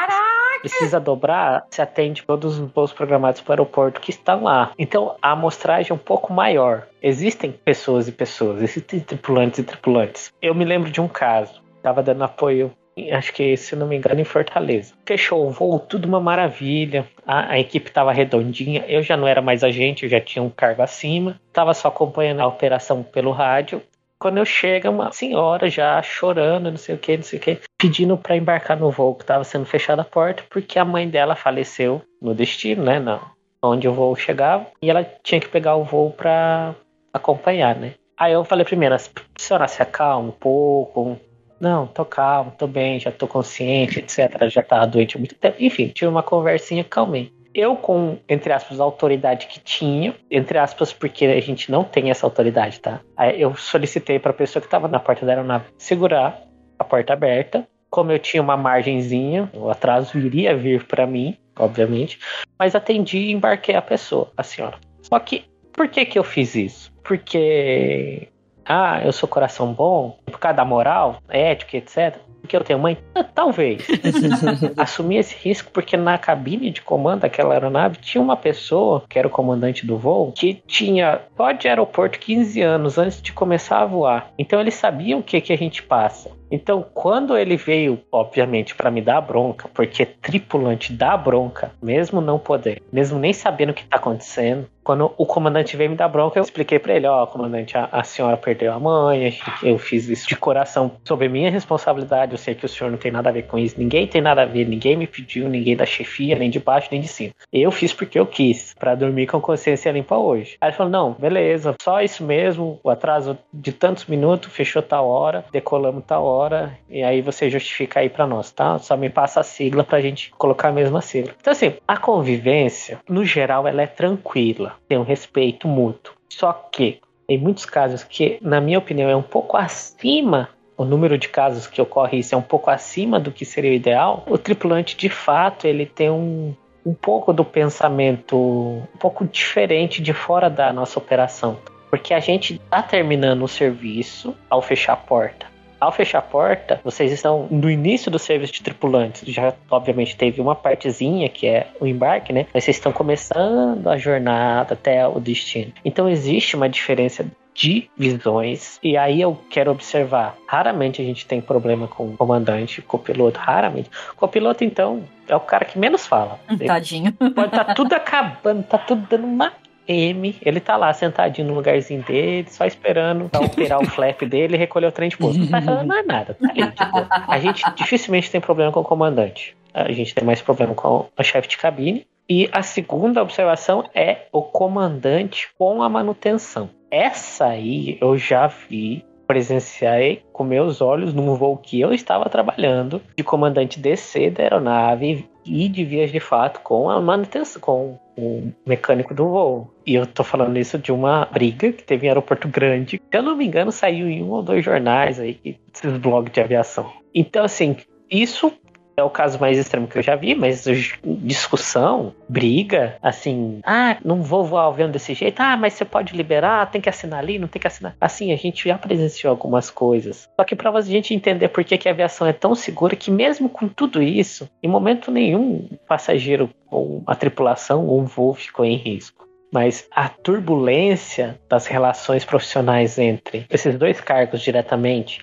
precisa dobrar, se atende todos os voos programados para o aeroporto que estão lá. Então a amostragem é um pouco maior. Existem pessoas e pessoas, existem tripulantes e tripulantes. Eu me lembro de um caso, estava dando apoio. Acho que, se não me engano, em Fortaleza. Fechou o voo, tudo uma maravilha. A, a equipe estava redondinha. Eu já não era mais agente, eu já tinha um cargo acima. Estava só acompanhando a operação pelo rádio. Quando eu chego, uma senhora já chorando, não sei o que, não sei o que, pedindo para embarcar no voo que estava sendo fechada a porta, porque a mãe dela faleceu no destino, né? Não, onde o voo chegava, e ela tinha que pegar o voo para acompanhar, né? Aí eu falei primeiro, senhora se acalma um pouco. Não, tô calmo, tô bem, já tô consciente, etc. Já tava doente há muito tempo. Enfim, tive uma conversinha, calmei. Eu, com, entre aspas, a autoridade que tinha, entre aspas, porque a gente não tem essa autoridade, tá? Aí eu solicitei pra pessoa que tava na porta da aeronave segurar a porta aberta. Como eu tinha uma margenzinha, o atraso iria vir pra mim, obviamente, mas atendi e embarquei a pessoa, a senhora. Só que, por que que eu fiz isso? Porque Ah, eu sou coração bom, por causa da moral, ética, etc. Porque eu tenho mãe? Ah, talvez. Assumi esse risco porque na cabine de comando daquela aeronave tinha uma pessoa, que era o comandante do voo, que tinha só de aeroporto 15 anos antes de começar a voar. Então ele sabia o que, que a gente passa. Então, quando ele veio, obviamente, para me dar bronca, porque tripulante dá bronca, mesmo não poder, mesmo nem sabendo o que tá acontecendo, quando o comandante veio me dar bronca, eu expliquei para ele: Ó, oh, comandante, a, a, senhora perdeu a mãe, eu fiz isso de coração sob minha responsabilidade. Eu sei que o senhor não tem nada a ver com isso, ninguém tem nada a ver, ninguém me pediu, ninguém da chefia, nem de baixo, nem de cima. Eu fiz porque eu quis, para dormir com consciência limpa hoje. Aí ele falou: Não, beleza, só isso mesmo, o atraso de tantos minutos, fechou tal hora, decolamos tal hora, e aí você justifica aí para nós, tá? Só me passa a sigla pra gente colocar a mesma sigla. Então, assim, a convivência, no geral, ela é tranquila tem um respeito mútuo. Só que, em muitos casos que, na minha opinião, é um pouco acima o número de casos que ocorre isso é um pouco acima do que seria o ideal, o tripulante de fato ele tem um, um pouco do pensamento um pouco diferente de fora da nossa operação. Porque a gente está terminando o serviço ao fechar a porta. Ao fechar a porta, vocês estão no início do serviço de tripulantes. Já, obviamente, teve uma partezinha que é o embarque, né? Mas vocês estão começando a jornada até o destino. Então, existe uma diferença de visões. E aí eu quero observar. Raramente a gente tem problema com o comandante, com o piloto, raramente. Com o piloto, então, é o cara que menos fala. Tadinho. Pode estar tá tudo acabando, tá tudo dando uma M, ele tá lá sentadinho no lugarzinho dele, só esperando pra operar o flap dele e recolher o trem de pouso. Não tá falando mais nada, tá ali, tipo, A gente dificilmente tem problema com o comandante. A gente tem mais problema com a chefe de cabine. E a segunda observação é o comandante com a manutenção. Essa aí eu já vi presenciei com meus olhos num voo que eu estava trabalhando, de comandante descer da aeronave e de vias de fato com a manutenção, com o mecânico do voo. E eu tô falando isso de uma briga que teve em aeroporto grande. Se eu não me engano, saiu em um ou dois jornais aí, esses blogs de aviação. Então, assim, isso é o caso mais extremo que eu já vi, mas discussão, briga, assim, ah, não vou voar o avião desse jeito, ah, mas você pode liberar, tem que assinar ali, não tem que assinar. Assim, a gente já presenciou algumas coisas. Só que para a gente entender por que, que a aviação é tão segura, que mesmo com tudo isso, em momento nenhum, passageiro ou a tripulação ou um voo ficou em risco mas a turbulência das relações profissionais entre esses dois cargos diretamente,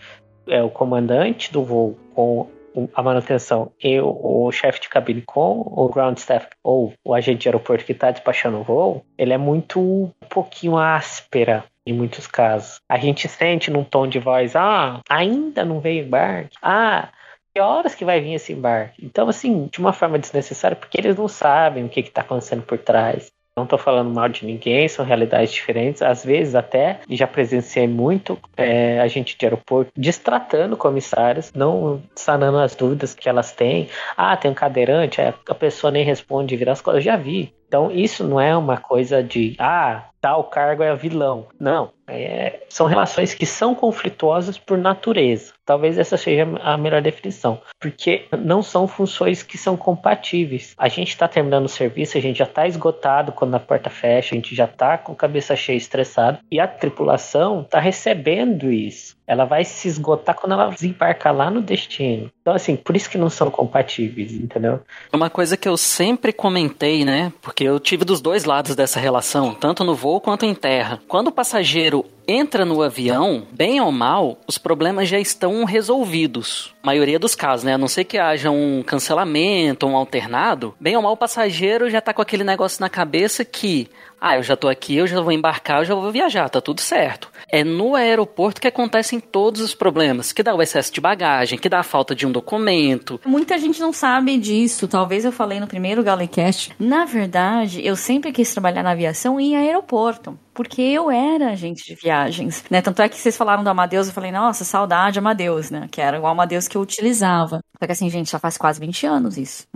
é o comandante do voo com a manutenção e o, o chefe de cabine com o ground staff ou o agente de aeroporto que está despachando o voo, ele é muito um pouquinho áspera em muitos casos. A gente sente num tom de voz, ah, ainda não veio embarque, ah, que horas que vai vir esse embarque? Então, assim, de uma forma desnecessária, porque eles não sabem o que está acontecendo por trás. Não estou falando mal de ninguém, são realidades diferentes. Às vezes, até, e já presenciei muito é, agente de aeroporto destratando comissários, não sanando as dúvidas que elas têm. Ah, tem um cadeirante, a pessoa nem responde, vira as coisas. Eu já vi. Então, isso não é uma coisa de, ah, tal cargo é vilão. Não. É, são relações que são conflituosas por natureza. Talvez essa seja a melhor definição. Porque não são funções que são compatíveis. A gente está terminando o serviço, a gente já está esgotado quando a porta fecha, a gente já está com a cabeça cheia, estressado. E a tripulação está recebendo isso. Ela vai se esgotar quando ela desembarcar lá no destino. Então, assim, por isso que não são compatíveis, entendeu? Uma coisa que eu sempre comentei, né? Porque eu tive dos dois lados dessa relação, tanto no voo quanto em terra. Quando o passageiro entra no avião, bem ou mal, os problemas já estão resolvidos. A maioria dos casos, né? A não ser que haja um cancelamento, um alternado, bem ou mal o passageiro já tá com aquele negócio na cabeça que ah, eu já tô aqui, eu já vou embarcar, eu já vou viajar, tá tudo certo. É no aeroporto que acontecem todos os problemas, que dá o excesso de bagagem, que dá a falta de um documento. Muita gente não sabe disso. Talvez eu falei no primeiro Galecast. Na verdade, eu sempre quis trabalhar na aviação em aeroporto porque eu era agente de viagens, né? Tanto é que vocês falaram do Amadeus, eu falei, nossa, saudade Amadeus, né? Que era o Amadeus que eu utilizava. Só que assim, gente, já faz quase 20 anos isso.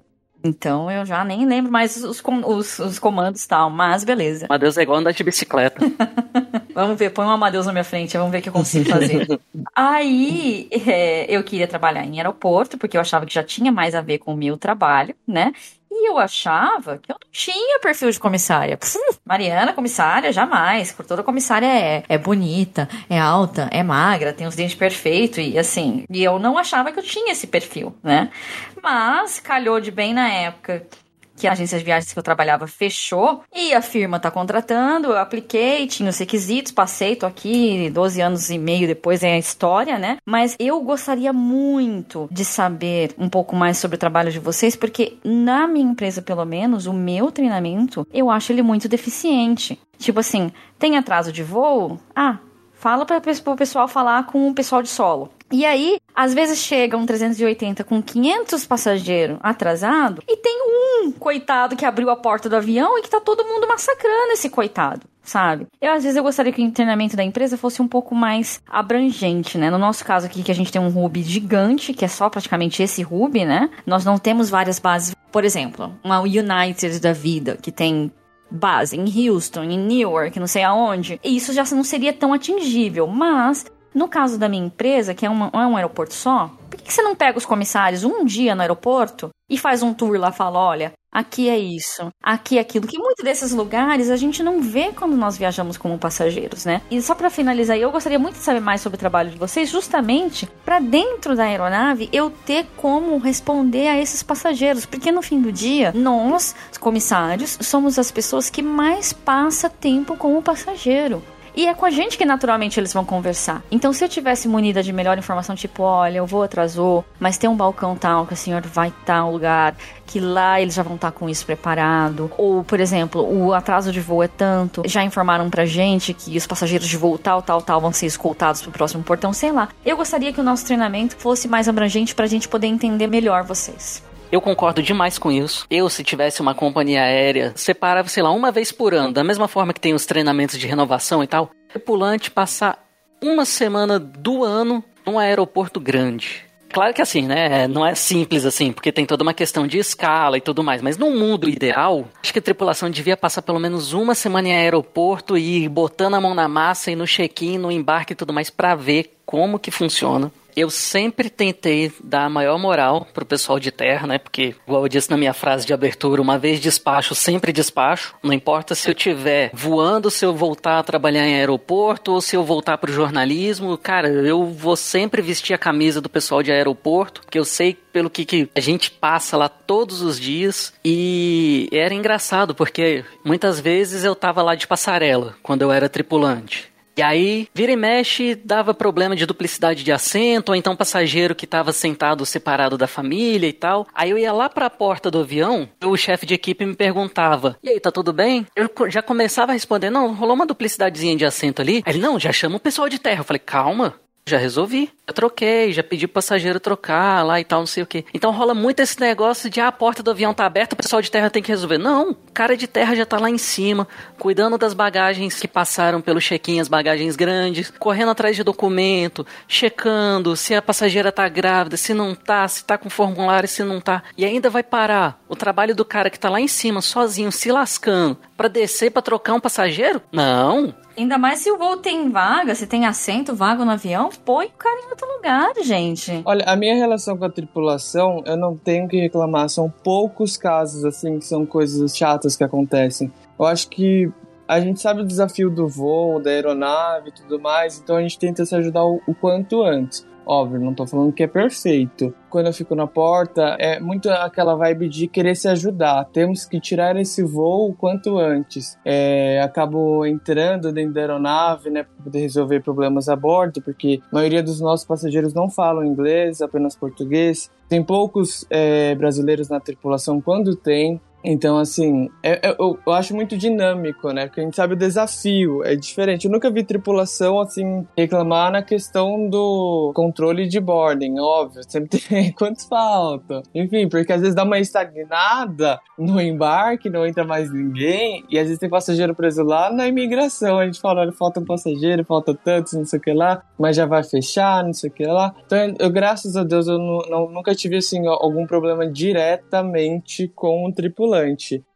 Então eu já nem lembro mais os, os, os comandos e tal, mas beleza. Amadeus é igual andar de bicicleta. vamos ver, põe um Amadeus na minha frente, vamos ver o que eu consigo fazer. Aí é, eu queria trabalhar em aeroporto, porque eu achava que já tinha mais a ver com o meu trabalho, né? E eu achava que eu não tinha perfil de comissária. Pff, Mariana, comissária, jamais. Por toda comissária é, é bonita, é alta, é magra, tem os dentes perfeitos e assim. E eu não achava que eu tinha esse perfil, né? Mas calhou de bem na época que a agência de viagens que eu trabalhava fechou e a firma tá contratando, eu apliquei, tinha os requisitos, passei, tô aqui 12 anos e meio depois é a história, né? Mas eu gostaria muito de saber um pouco mais sobre o trabalho de vocês, porque na minha empresa, pelo menos, o meu treinamento, eu acho ele muito deficiente. Tipo assim, tem atraso de voo? Ah, fala para o pessoal falar com o pessoal de solo. E aí, às vezes chega um 380 com 500 passageiros atrasado e tem um coitado que abriu a porta do avião e que tá todo mundo massacrando esse coitado. Sabe? Eu, às vezes, eu gostaria que o treinamento da empresa fosse um pouco mais abrangente, né? No nosso caso aqui, que a gente tem um hub gigante, que é só praticamente esse hub, né? Nós não temos várias bases. Por exemplo, uma United da vida, que tem base em Houston, em Newark, não sei aonde. E isso já não seria tão atingível, mas no caso da minha empresa, que é, uma, é um aeroporto só, por que, você não pega os comissários um dia no aeroporto e faz um tour lá, fala, olha, aqui é isso, aqui é aquilo, que muitos desses lugares a gente não vê quando nós viajamos como passageiros, né? E só para finalizar, eu gostaria muito de saber mais sobre o trabalho de vocês, justamente para dentro da aeronave eu ter como responder a esses passageiros, porque no fim do dia, nós, comissários, somos as pessoas que mais passa tempo com o passageiro. E é com a gente que naturalmente eles vão conversar. Então, se eu tivesse munida de melhor informação, tipo, olha, eu vou atrasou, mas tem um balcão tal que o senhor vai tal lugar, que lá eles já vão estar com isso preparado. Ou, por exemplo, o atraso de voo é tanto, já informaram pra gente que os passageiros de voo tal, tal, tal vão ser escoltados pro próximo portão, sei lá. Eu gostaria que o nosso treinamento fosse mais abrangente pra gente poder entender melhor vocês. Eu concordo demais com isso. Eu, se tivesse uma companhia aérea, separava, sei lá, uma vez por ano, da mesma forma que tem os treinamentos de renovação e tal, tripulante passar uma semana do ano num aeroporto grande. Claro que assim, né? Não é simples assim, porque tem toda uma questão de escala e tudo mais. Mas no mundo ideal, acho que a tripulação devia passar pelo menos uma semana em aeroporto e ir botando a mão na massa e no check-in, no embarque e tudo mais para ver como que funciona eu sempre tentei dar a maior moral pro pessoal de terra, né? Porque, igual eu disse na minha frase de abertura, uma vez despacho, sempre despacho. Não importa se eu estiver voando, se eu voltar a trabalhar em aeroporto ou se eu voltar pro jornalismo, cara, eu vou sempre vestir a camisa do pessoal de aeroporto, porque eu sei pelo que, que a gente passa lá todos os dias. E era engraçado, porque muitas vezes eu tava lá de passarela, quando eu era tripulante. E aí, vira e mexe, dava problema de duplicidade de assento, ou então passageiro que estava sentado separado da família e tal. Aí eu ia lá para a porta do avião, o chefe de equipe me perguntava: "E aí, tá tudo bem?" Eu já começava a responder: "Não, rolou uma duplicidadezinha de assento ali". Aí ele: "Não, já chama o pessoal de terra". Eu falei: "Calma, já resolvi. Eu troquei, já pedi pro passageiro trocar lá e tal, não sei o que. Então rola muito esse negócio de ah, a porta do avião tá aberta, o pessoal de terra tem que resolver. Não, o cara de terra já tá lá em cima, cuidando das bagagens que passaram pelo check-in, as bagagens grandes, correndo atrás de documento, checando se a passageira tá grávida, se não tá, se tá com formulário, se não tá. E ainda vai parar o trabalho do cara que tá lá em cima, sozinho, se lascando, para descer para trocar um passageiro? Não, Ainda mais se o voo tem vaga, se tem assento vago no avião, põe o cara em outro lugar, gente. Olha, a minha relação com a tripulação, eu não tenho que reclamar. São poucos casos, assim, que são coisas chatas que acontecem. Eu acho que a gente sabe o desafio do voo, da aeronave e tudo mais, então a gente tenta se ajudar o, o quanto antes. Óbvio, não tô falando que é perfeito. Quando eu fico na porta, é muito aquela vibe de querer se ajudar. Temos que tirar esse voo o quanto antes. É, acabo entrando dentro da aeronave, né, para poder resolver problemas a bordo, porque a maioria dos nossos passageiros não falam inglês, apenas português. Tem poucos é, brasileiros na tripulação quando tem. Então, assim, é, é, eu, eu, acho muito dinâmico, né? Porque a gente sabe o desafio, é diferente. Eu nunca vi tripulação, assim, reclamar na questão do controle de boarding, óbvio. Sempre tem quantos faltam. Enfim, porque às vezes dá uma estagnada no embarque, não entra mais ninguém, e às vezes tem passageiro preso lá na imigração. A gente fala, olha, falta um passageiro, falta tantos, não sei o que lá, mas já vai fechar, não sei o que lá. Então, eu, graças a Deus, eu não, não, nunca tive, assim, algum problema diretamente com o tripulante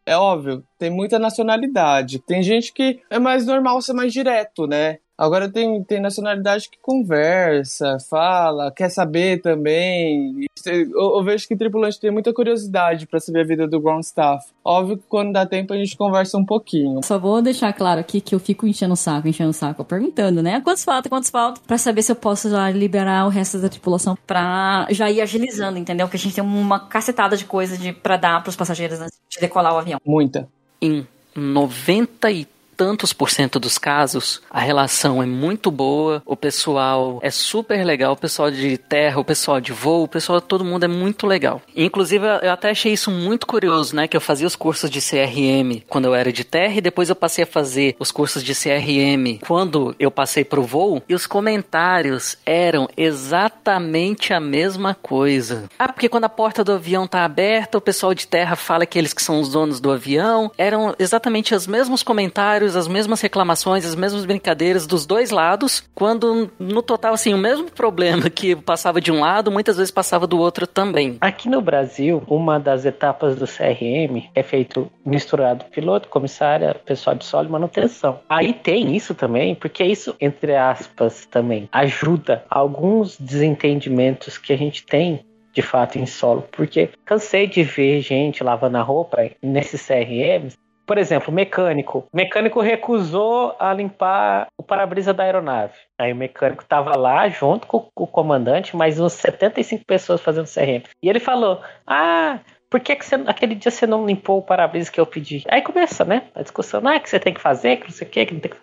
é óbvio, tem muita nacionalidade. Tem gente que é mais normal ser mais direto, né? Agora tem, tem nacionalidade que conversa, fala, quer saber também. Eu, eu vejo que tripulante tem muita curiosidade para saber a vida do ground staff. Óbvio que quando dá tempo a gente conversa um pouquinho. Só vou deixar claro aqui que eu fico enchendo o saco, enchendo o saco, perguntando, né? Quantos faltam, quantos faltam? Pra saber se eu posso já liberar o resto da tripulação pra já ir agilizando, entendeu? Porque a gente tem uma cacetada de coisa de, pra dar pros passageiros antes de decolar o avião. Muita. Em 90 e tantos por cento dos casos, a relação é muito boa, o pessoal é super legal, o pessoal de terra, o pessoal de voo, o pessoal, todo mundo é muito legal. Inclusive, eu até achei isso muito curioso, né? Que eu fazia os cursos de CRM quando eu era de terra e depois eu passei a fazer os cursos de CRM quando eu passei pro voo e os comentários eram exatamente a mesma coisa. Ah, porque quando a porta do avião tá aberta, o pessoal de terra fala que eles que são os donos do avião. Eram exatamente os mesmos comentários, as mesmas reclamações, as mesmas brincadeiras dos dois lados, quando no total, assim, o mesmo problema que passava de um lado, muitas vezes passava do outro também. Aqui no Brasil, uma das etapas do CRM é feito misturado piloto, comissária, pessoal de solo e manutenção. Aí tem isso também, porque isso, entre aspas, também ajuda alguns desentendimentos que a gente tem de fato em solo, porque cansei de ver gente lavando a roupa nesses CRMs por exemplo, mecânico. O mecânico recusou a limpar o para-brisa da aeronave. Aí o mecânico estava lá junto com o comandante, mais uns 75 pessoas fazendo CRM. E ele falou: Ah, por que, que você, aquele dia você não limpou o para-brisa que eu pedi? Aí começa, né? A discussão, ah, que você tem que fazer, que não sei o que, que não tem que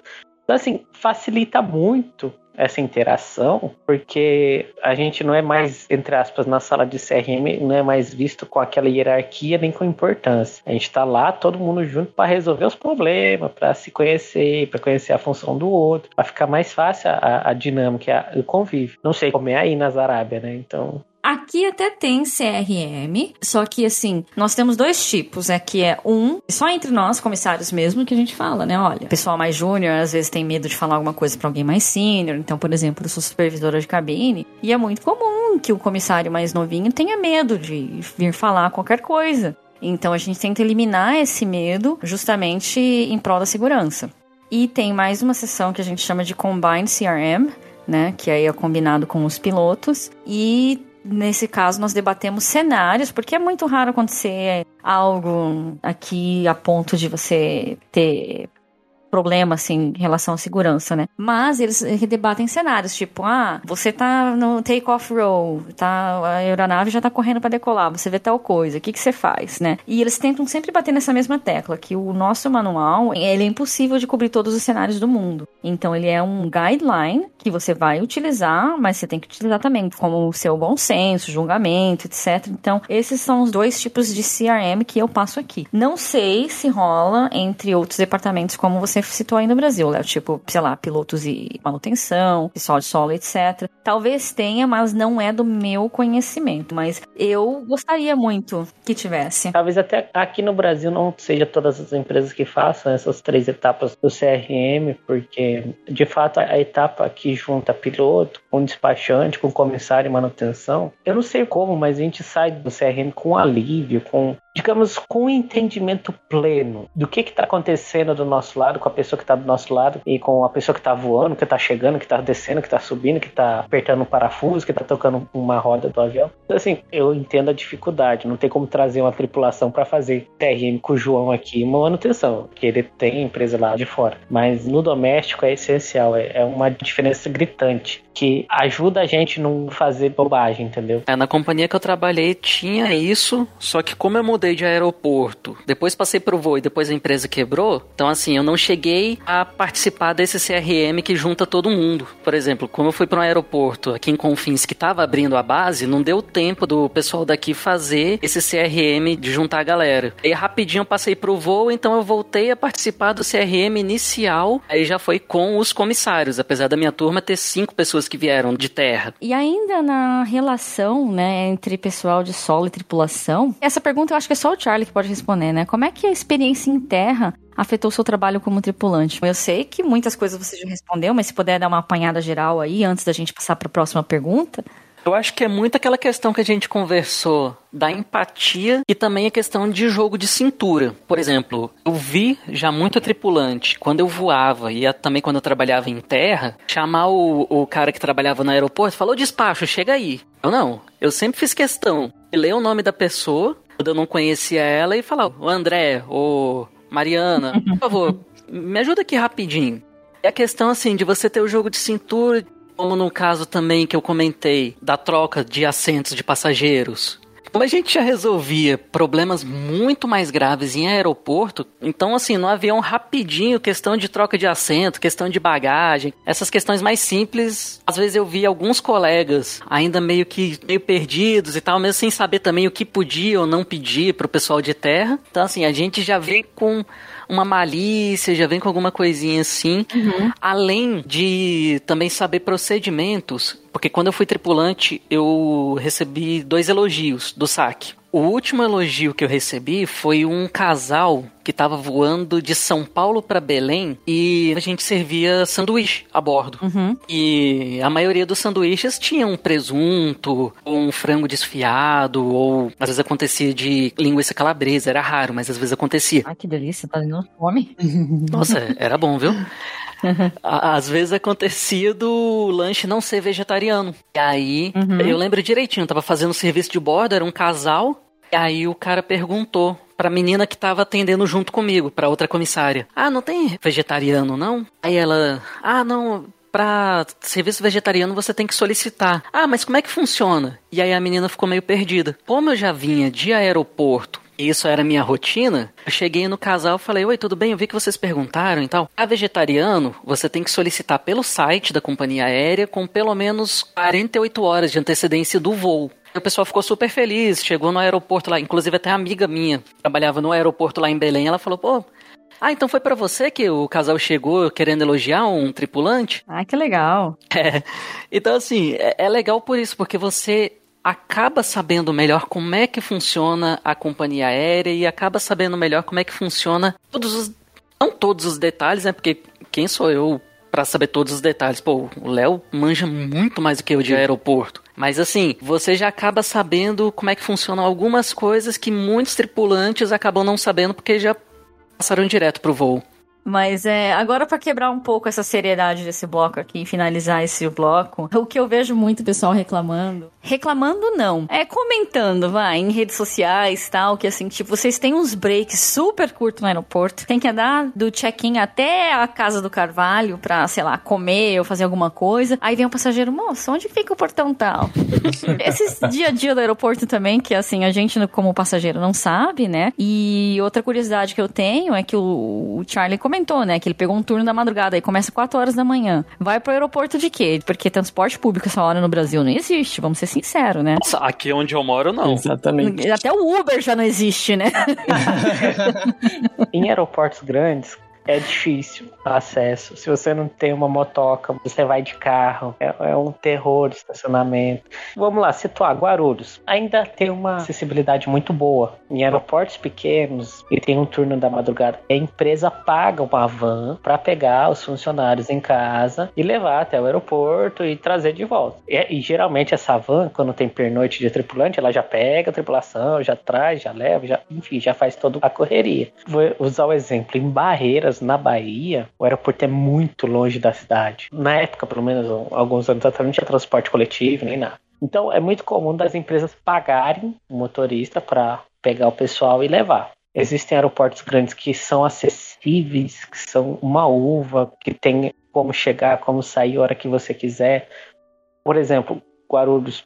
Então, assim, facilita muito essa interação, porque a gente não é mais, entre aspas, na sala de CRM, não é mais visto com aquela hierarquia nem com importância. A gente está lá, todo mundo junto para resolver os problemas, para se conhecer, para conhecer a função do outro, para ficar mais fácil a, a dinâmica, o convívio. Não sei como é aí nas Arábia, né? Então, Aqui até tem CRM, só que assim, nós temos dois tipos, é que é um, só entre nós, comissários mesmo, que a gente fala, né? Olha, pessoal mais júnior às vezes tem medo de falar alguma coisa para alguém mais sênior, então, por exemplo, eu sou supervisora de cabine, e é muito comum que o comissário mais novinho tenha medo de vir falar qualquer coisa. Então a gente tenta eliminar esse medo justamente em prol da segurança. E tem mais uma sessão que a gente chama de Combined CRM, né? Que aí é combinado com os pilotos. E nesse caso, nós debatemos cenários, porque é muito raro acontecer algo aqui a ponto de você ter problema, assim, em relação à segurança, né? Mas eles debatem cenários, tipo, ah, você tá no take-off row, tá, a aeronave já tá correndo para decolar, você vê tal coisa, o que que você faz, né? E eles tentam sempre bater nessa mesma tecla, que o nosso manual, ele é impossível de cobrir todos os cenários do mundo. Então, ele é um guideline que você vai utilizar, mas você tem que utilizar também como o seu bom senso, julgamento, etc. Então, esses são os dois tipos de CRM que eu passo aqui. Não sei se rola entre outros departamentos como você citou aí no Brasil, Léo, tipo, sei lá, pilotos e manutenção, pessoal de solo, etc. Talvez tenha, mas não é do meu conhecimento. Mas eu gostaria muito que tivesse. Talvez até aqui no Brasil não seja todas as empresas que façam essas três etapas do CRM, porque de fato a etapa que junta piloto com despachante, com comissário e manutenção, eu não sei como, mas a gente sai do CRM com alívio, com digamos, com um entendimento pleno do que está acontecendo do nosso lado, com a pessoa que está do nosso lado e com a pessoa que está voando, que está chegando, que está descendo, que está subindo, que está apertando um parafuso, que está tocando uma roda do avião. Então, assim, eu entendo a dificuldade. Não tem como trazer uma tripulação para fazer TRM com o João aqui uma manutenção, porque ele tem empresa lá de fora. Mas no doméstico é essencial, é, é uma diferença gritante que ajuda a gente não fazer bobagem, entendeu? É, na companhia que eu trabalhei tinha isso, só que como eu mudei de aeroporto, depois passei pro voo e depois a empresa quebrou, então assim, eu não cheguei a participar desse CRM que junta todo mundo. Por exemplo, como eu fui para um aeroporto aqui em Confins que estava abrindo a base, não deu tempo do pessoal daqui fazer esse CRM de juntar a galera. Aí rapidinho eu passei pro voo, então eu voltei a participar do CRM inicial, aí já foi com os comissários, apesar da minha turma ter cinco pessoas que vieram de terra. E ainda na relação, né, entre pessoal de solo e tripulação, essa pergunta eu acho que é só o Charlie que pode responder, né? Como é que a experiência em terra afetou o seu trabalho como tripulante? Eu sei que muitas coisas você já respondeu, mas se puder dar uma apanhada geral aí antes da gente passar para a próxima pergunta. Eu acho que é muito aquela questão que a gente conversou da empatia e também a questão de jogo de cintura. Por exemplo, eu vi já muito tripulante, quando eu voava e também quando eu trabalhava em terra, chamar o, o cara que trabalhava no aeroporto falou: despacho, chega aí. Eu não, eu sempre fiz questão de ler o nome da pessoa, quando eu não conhecia ela, e falar: o André, ou Mariana, por favor, me ajuda aqui rapidinho. É a questão assim de você ter o jogo de cintura, como no caso também que eu comentei, da troca de assentos de passageiros. Como a gente já resolvia problemas muito mais graves em aeroporto, então assim, no avião rapidinho, questão de troca de assento, questão de bagagem, essas questões mais simples, às vezes eu vi alguns colegas ainda meio que meio perdidos e tal, mesmo sem saber também o que podia ou não pedir para o pessoal de terra. Então assim, a gente já vem com uma malícia, já vem com alguma coisinha assim. Uhum. Além de também saber procedimentos, porque quando eu fui tripulante, eu recebi dois elogios do saque. O último elogio que eu recebi foi um casal que estava voando de São Paulo para Belém e a gente servia sanduíche a bordo. Uhum. E a maioria dos sanduíches tinha um presunto, ou um frango desfiado, ou às vezes acontecia de linguiça calabresa, era raro, mas às vezes acontecia. Ai, que delícia, tá dando fome. Nossa, era bom, viu? Às vezes acontecia do lanche não ser vegetariano. E aí, Uhum. eu lembro direitinho, tava fazendo serviço de bordo, era um casal, e aí o cara perguntou pra menina que tava atendendo junto comigo, pra outra comissária. Ah, não tem vegetariano, não? Aí ela, ah, não, pra serviço vegetariano você tem que solicitar. Ah, mas como é que funciona? E aí a menina ficou meio perdida. Como eu já vinha de aeroporto isso era minha rotina, eu cheguei no casal e falei, oi, tudo bem? Eu vi que vocês perguntaram e tal. A vegetariano, você tem que solicitar pelo site da companhia aérea com pelo menos 48 horas de antecedência do voo. O pessoal ficou super feliz, chegou no aeroporto lá, inclusive até a amiga minha trabalhava no aeroporto lá em Belém, ela falou, pô, ah, então foi pra você que o casal chegou querendo elogiar um tripulante? Ai, que legal. É. Então, assim, é, é legal por isso, porque você acaba sabendo melhor como é que funciona a companhia aérea e acaba sabendo melhor como é que funciona todos os. Não todos os detalhes, né? Porque quem sou eu pra saber todos os detalhes? Pô, o Léo manja muito mais do que eu de aeroporto. Mas assim, você já acaba sabendo como é que funcionam algumas coisas que muitos tripulantes acabam não sabendo porque já passaram direto pro voo. Mas é, agora pra quebrar um pouco essa seriedade desse bloco aqui e finalizar esse bloco, o que eu vejo muito pessoal reclamando, reclamando não, é comentando, vai, em redes sociais, tal, que assim, tipo, vocês têm uns breaks super curtos no aeroporto, tem que andar do check-in até a casa do Carvalho pra, sei lá, comer ou fazer alguma coisa. Aí vem um passageiro, moço, onde fica o portão tal? Esse dia a dia do aeroporto também, que assim, a gente como passageiro não sabe, né? E outra curiosidade que eu tenho é que o, o Charlie comentou, né? Que ele pegou um turno da madrugada e começa 4 horas da manhã. Vai pro aeroporto de quê? Porque transporte público essa hora no Brasil não existe, vamos ser sinceros, né? Nossa, aqui onde eu moro, não. Exatamente. Até o Uber já não existe, né? Em aeroportos grandes, é difícil o acesso. Se você não tem uma motoca, você vai de carro, é, é um terror de estacionamento. Vamos lá, situar Guarulhos. Ainda tem uma acessibilidade muito boa. Em aeroportos pequenos, e tem um turno da madrugada, a empresa paga uma van para pegar os funcionários em casa e levar até o aeroporto e trazer de volta. E, e geralmente essa van, quando tem pernoite de tripulante, ela já pega a tripulação, já traz, já leva, já, enfim, já faz toda a correria. Vou usar o exemplo. Em Barreiras, na Bahia, o aeroporto é muito longe da cidade. Na época, pelo menos alguns anos atrás, não tinha transporte coletivo nem nada. Então é muito comum das empresas pagarem o motorista para pegar o pessoal e levar. Existem aeroportos grandes que são acessíveis, que são uma uva, que tem como chegar, como sair a hora que você quiser. Por exemplo, Guarulhos.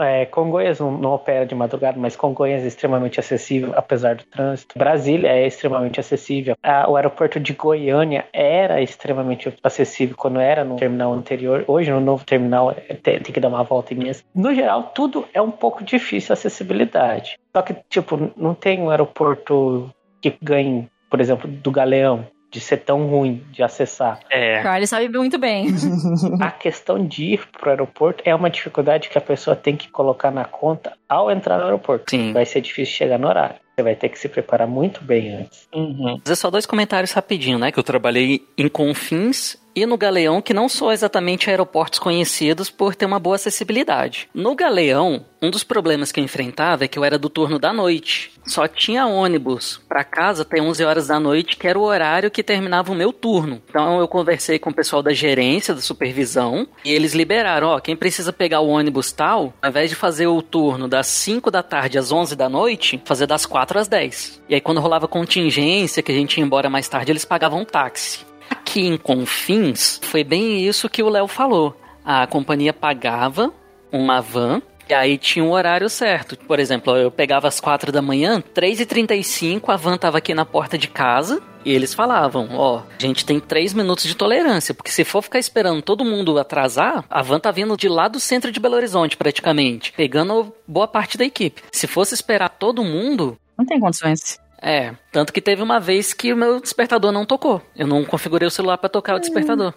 É, Congonhas não, opera de madrugada, mas Congonhas é extremamente acessível, apesar do trânsito. Brasília é extremamente acessível. Ah, o aeroporto de Goiânia era extremamente acessível quando era no terminal anterior. Hoje, no novo terminal, é, tem, tem que dar uma volta imensa. No geral, tudo é um pouco difícil a acessibilidade. Só que, tipo, não tem um aeroporto que ganhe, por exemplo, do Galeão, de ser tão ruim de acessar. É. Charlie sabe muito bem. A questão de ir pro aeroporto é uma dificuldade que a pessoa tem que colocar na conta ao entrar no aeroporto. Sim. Vai ser difícil chegar no horário. Você vai ter que se preparar muito bem antes. Uhum. Fazer só dois comentários rapidinho, né? Que eu trabalhei em Confins e no Galeão, que não são exatamente aeroportos conhecidos por ter uma boa acessibilidade. No Galeão, um dos problemas que eu enfrentava é que eu era do turno da noite. Só tinha ônibus para casa até 11 horas da noite, que era o horário que terminava o meu turno. Então eu conversei com o pessoal da gerência, da supervisão, e eles liberaram, ó, quem precisa pegar o ônibus tal, ao invés de fazer o turno das 5 da tarde às 11 da noite, fazer das 4 às 10. E aí quando rolava contingência, que a gente ia embora mais tarde, eles pagavam um táxi. Aqui em Confins, foi bem isso que o Léo falou. A companhia pagava uma van e aí tinha um horário certo. Por exemplo, eu pegava às quatro da manhã, 3h35, a van tava aqui na porta de casa. E eles falavam, ó, a gente tem três minutos de tolerância, porque se for ficar esperando todo mundo atrasar, a van tá vindo de lá do centro de Belo Horizonte, praticamente, pegando boa parte da equipe. Se fosse esperar todo mundo, Não tem condições. É, tanto que teve uma vez que o meu despertador não tocou. Eu não configurei o celular pra tocar o despertador.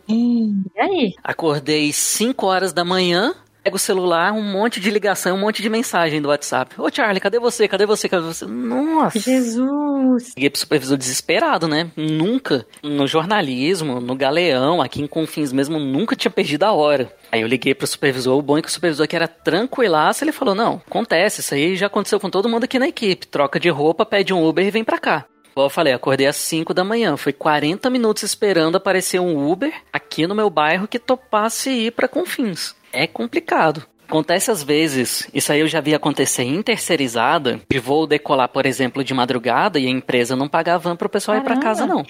E aí? Acordei 5 horas da manhã, pego o celular, um monte de ligação, um monte de mensagem do WhatsApp. Ô Charlie, cadê você? Cadê você? Cadê você? Nossa! Jesus! Liguei pro supervisor desesperado, né? Nunca, no jornalismo, no galeão, aqui em Confins mesmo, nunca tinha perdido a hora. Aí eu liguei pro supervisor, o bom é que o supervisor que era tranquilaço, ele falou, não, acontece, isso aí já aconteceu com todo mundo aqui na equipe. Troca de roupa, pede um Uber e vem pra cá. Igual eu falei, acordei às 5 da manhã. Foi 40 minutos esperando aparecer um Uber aqui no meu bairro que topasse ir pra Confins. É complicado. Acontece às vezes, isso aí eu já vi acontecer em terceirizada, de voo decolar, por exemplo, de madrugada e a empresa não pagar van pro pessoal ir pra casa, não.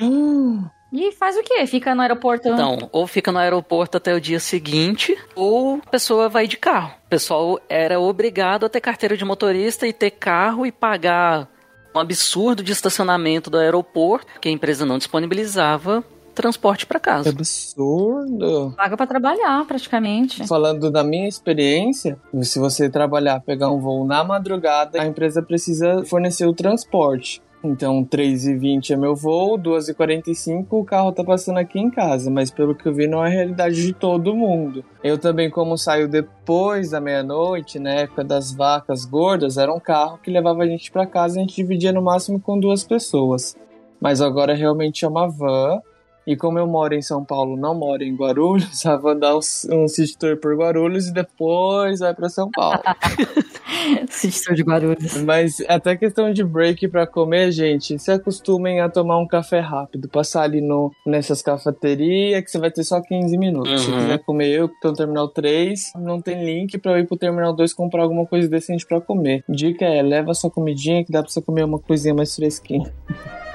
E faz o quê? Fica no aeroporto? Então, ou fica no aeroporto até o dia seguinte, ou a pessoa vai de carro. O pessoal era obrigado a ter carteira de motorista e ter carro e pagar um absurdo de estacionamento do aeroporto, que a empresa não disponibilizava transporte para Que casa. absurdo. Paga pra trabalhar, praticamente. Falando da minha experiência, se você trabalhar, pegar um voo na madrugada, a empresa precisa fornecer o transporte. Então, 3h20 é meu voo, 2h45 o carro tá passando aqui em casa, mas pelo que eu vi, não é a realidade de todo mundo. Eu também, como saio depois da meia-noite, na época das vacas gordas, era um carro que levava a gente para casa e a gente dividia no máximo com duas pessoas. Mas agora realmente é uma van. E como eu moro em São Paulo, não moro em Guarulhos, a van dá um, um city tour por Guarulhos e depois vai para São Paulo. Assistor de Guarulhos. Mas até questão de break pra comer, gente, se acostumem a tomar um café rápido. Passar ali no, nessas cafeterias que você vai ter só 15 minutos. Se Uhum. quiser comer eu, que tô no Terminal 3, não tem link pra eu ir pro Terminal 2 comprar alguma coisa decente pra comer. Dica é, leva sua comidinha que dá pra você comer uma coisinha mais fresquinha.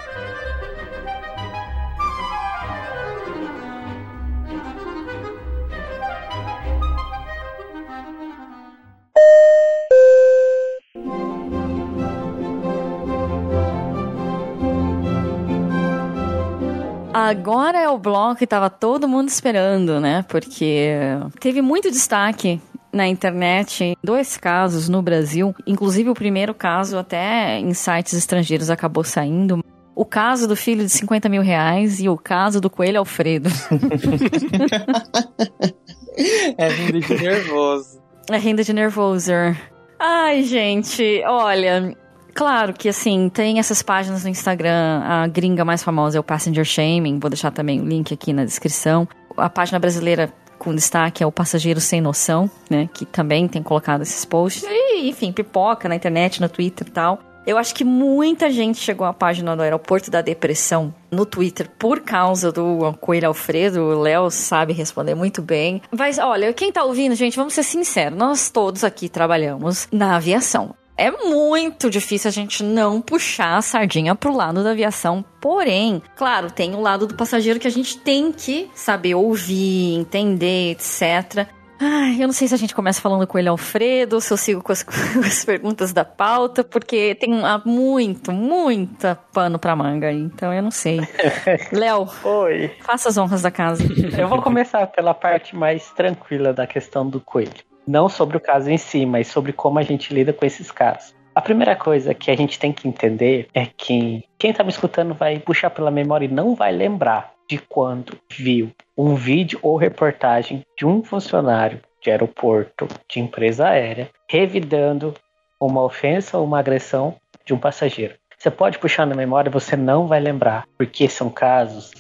Agora é o bloco que tava todo mundo esperando, né? Porque teve muito destaque na internet dois casos no Brasil, inclusive o primeiro caso até em sites estrangeiros acabou saindo. O caso do filho de 50 mil reais e o caso do coelho Alfredo. É vindo de nervoso. É renda de nervoser. Ai, gente, olha. Claro que assim, tem essas páginas no Instagram. A gringa mais famosa é o Passenger Shaming. Vou deixar também o link aqui na descrição. A página brasileira com destaque é o Passageiro Sem Noção, né? Que também tem colocado esses posts. E, enfim, pipoca na internet, no Twitter e tal. Eu acho que muita gente chegou à página do Aeroporto da Depressão no Twitter por causa do Coelho Alfredo. O Léo sabe responder muito bem. Mas olha, quem tá ouvindo, gente, vamos ser sinceros. Nós todos aqui trabalhamos na aviação. É muito difícil a gente não puxar a sardinha pro lado da aviação. Porém, claro, tem o lado do passageiro que a gente tem que saber ouvir, entender, etc. Ai, eu não sei se a gente começa falando com ele Alfredo, se eu sigo com as, com as perguntas da pauta, porque tem muito, muita pano pra manga então eu não sei. Léo, Oi. faça as honras da casa. Eu vou começar pela parte mais tranquila da questão do coelho. Não sobre o caso em si, mas sobre como a gente lida com esses casos. A primeira coisa que a gente tem que entender é que quem tá me escutando vai puxar pela memória e não vai lembrar de quando viu um vídeo ou reportagem de um funcionário de aeroporto, de empresa aérea, revidando uma ofensa ou uma agressão de um passageiro. Você pode puxar na memória, você não vai lembrar, porque são casos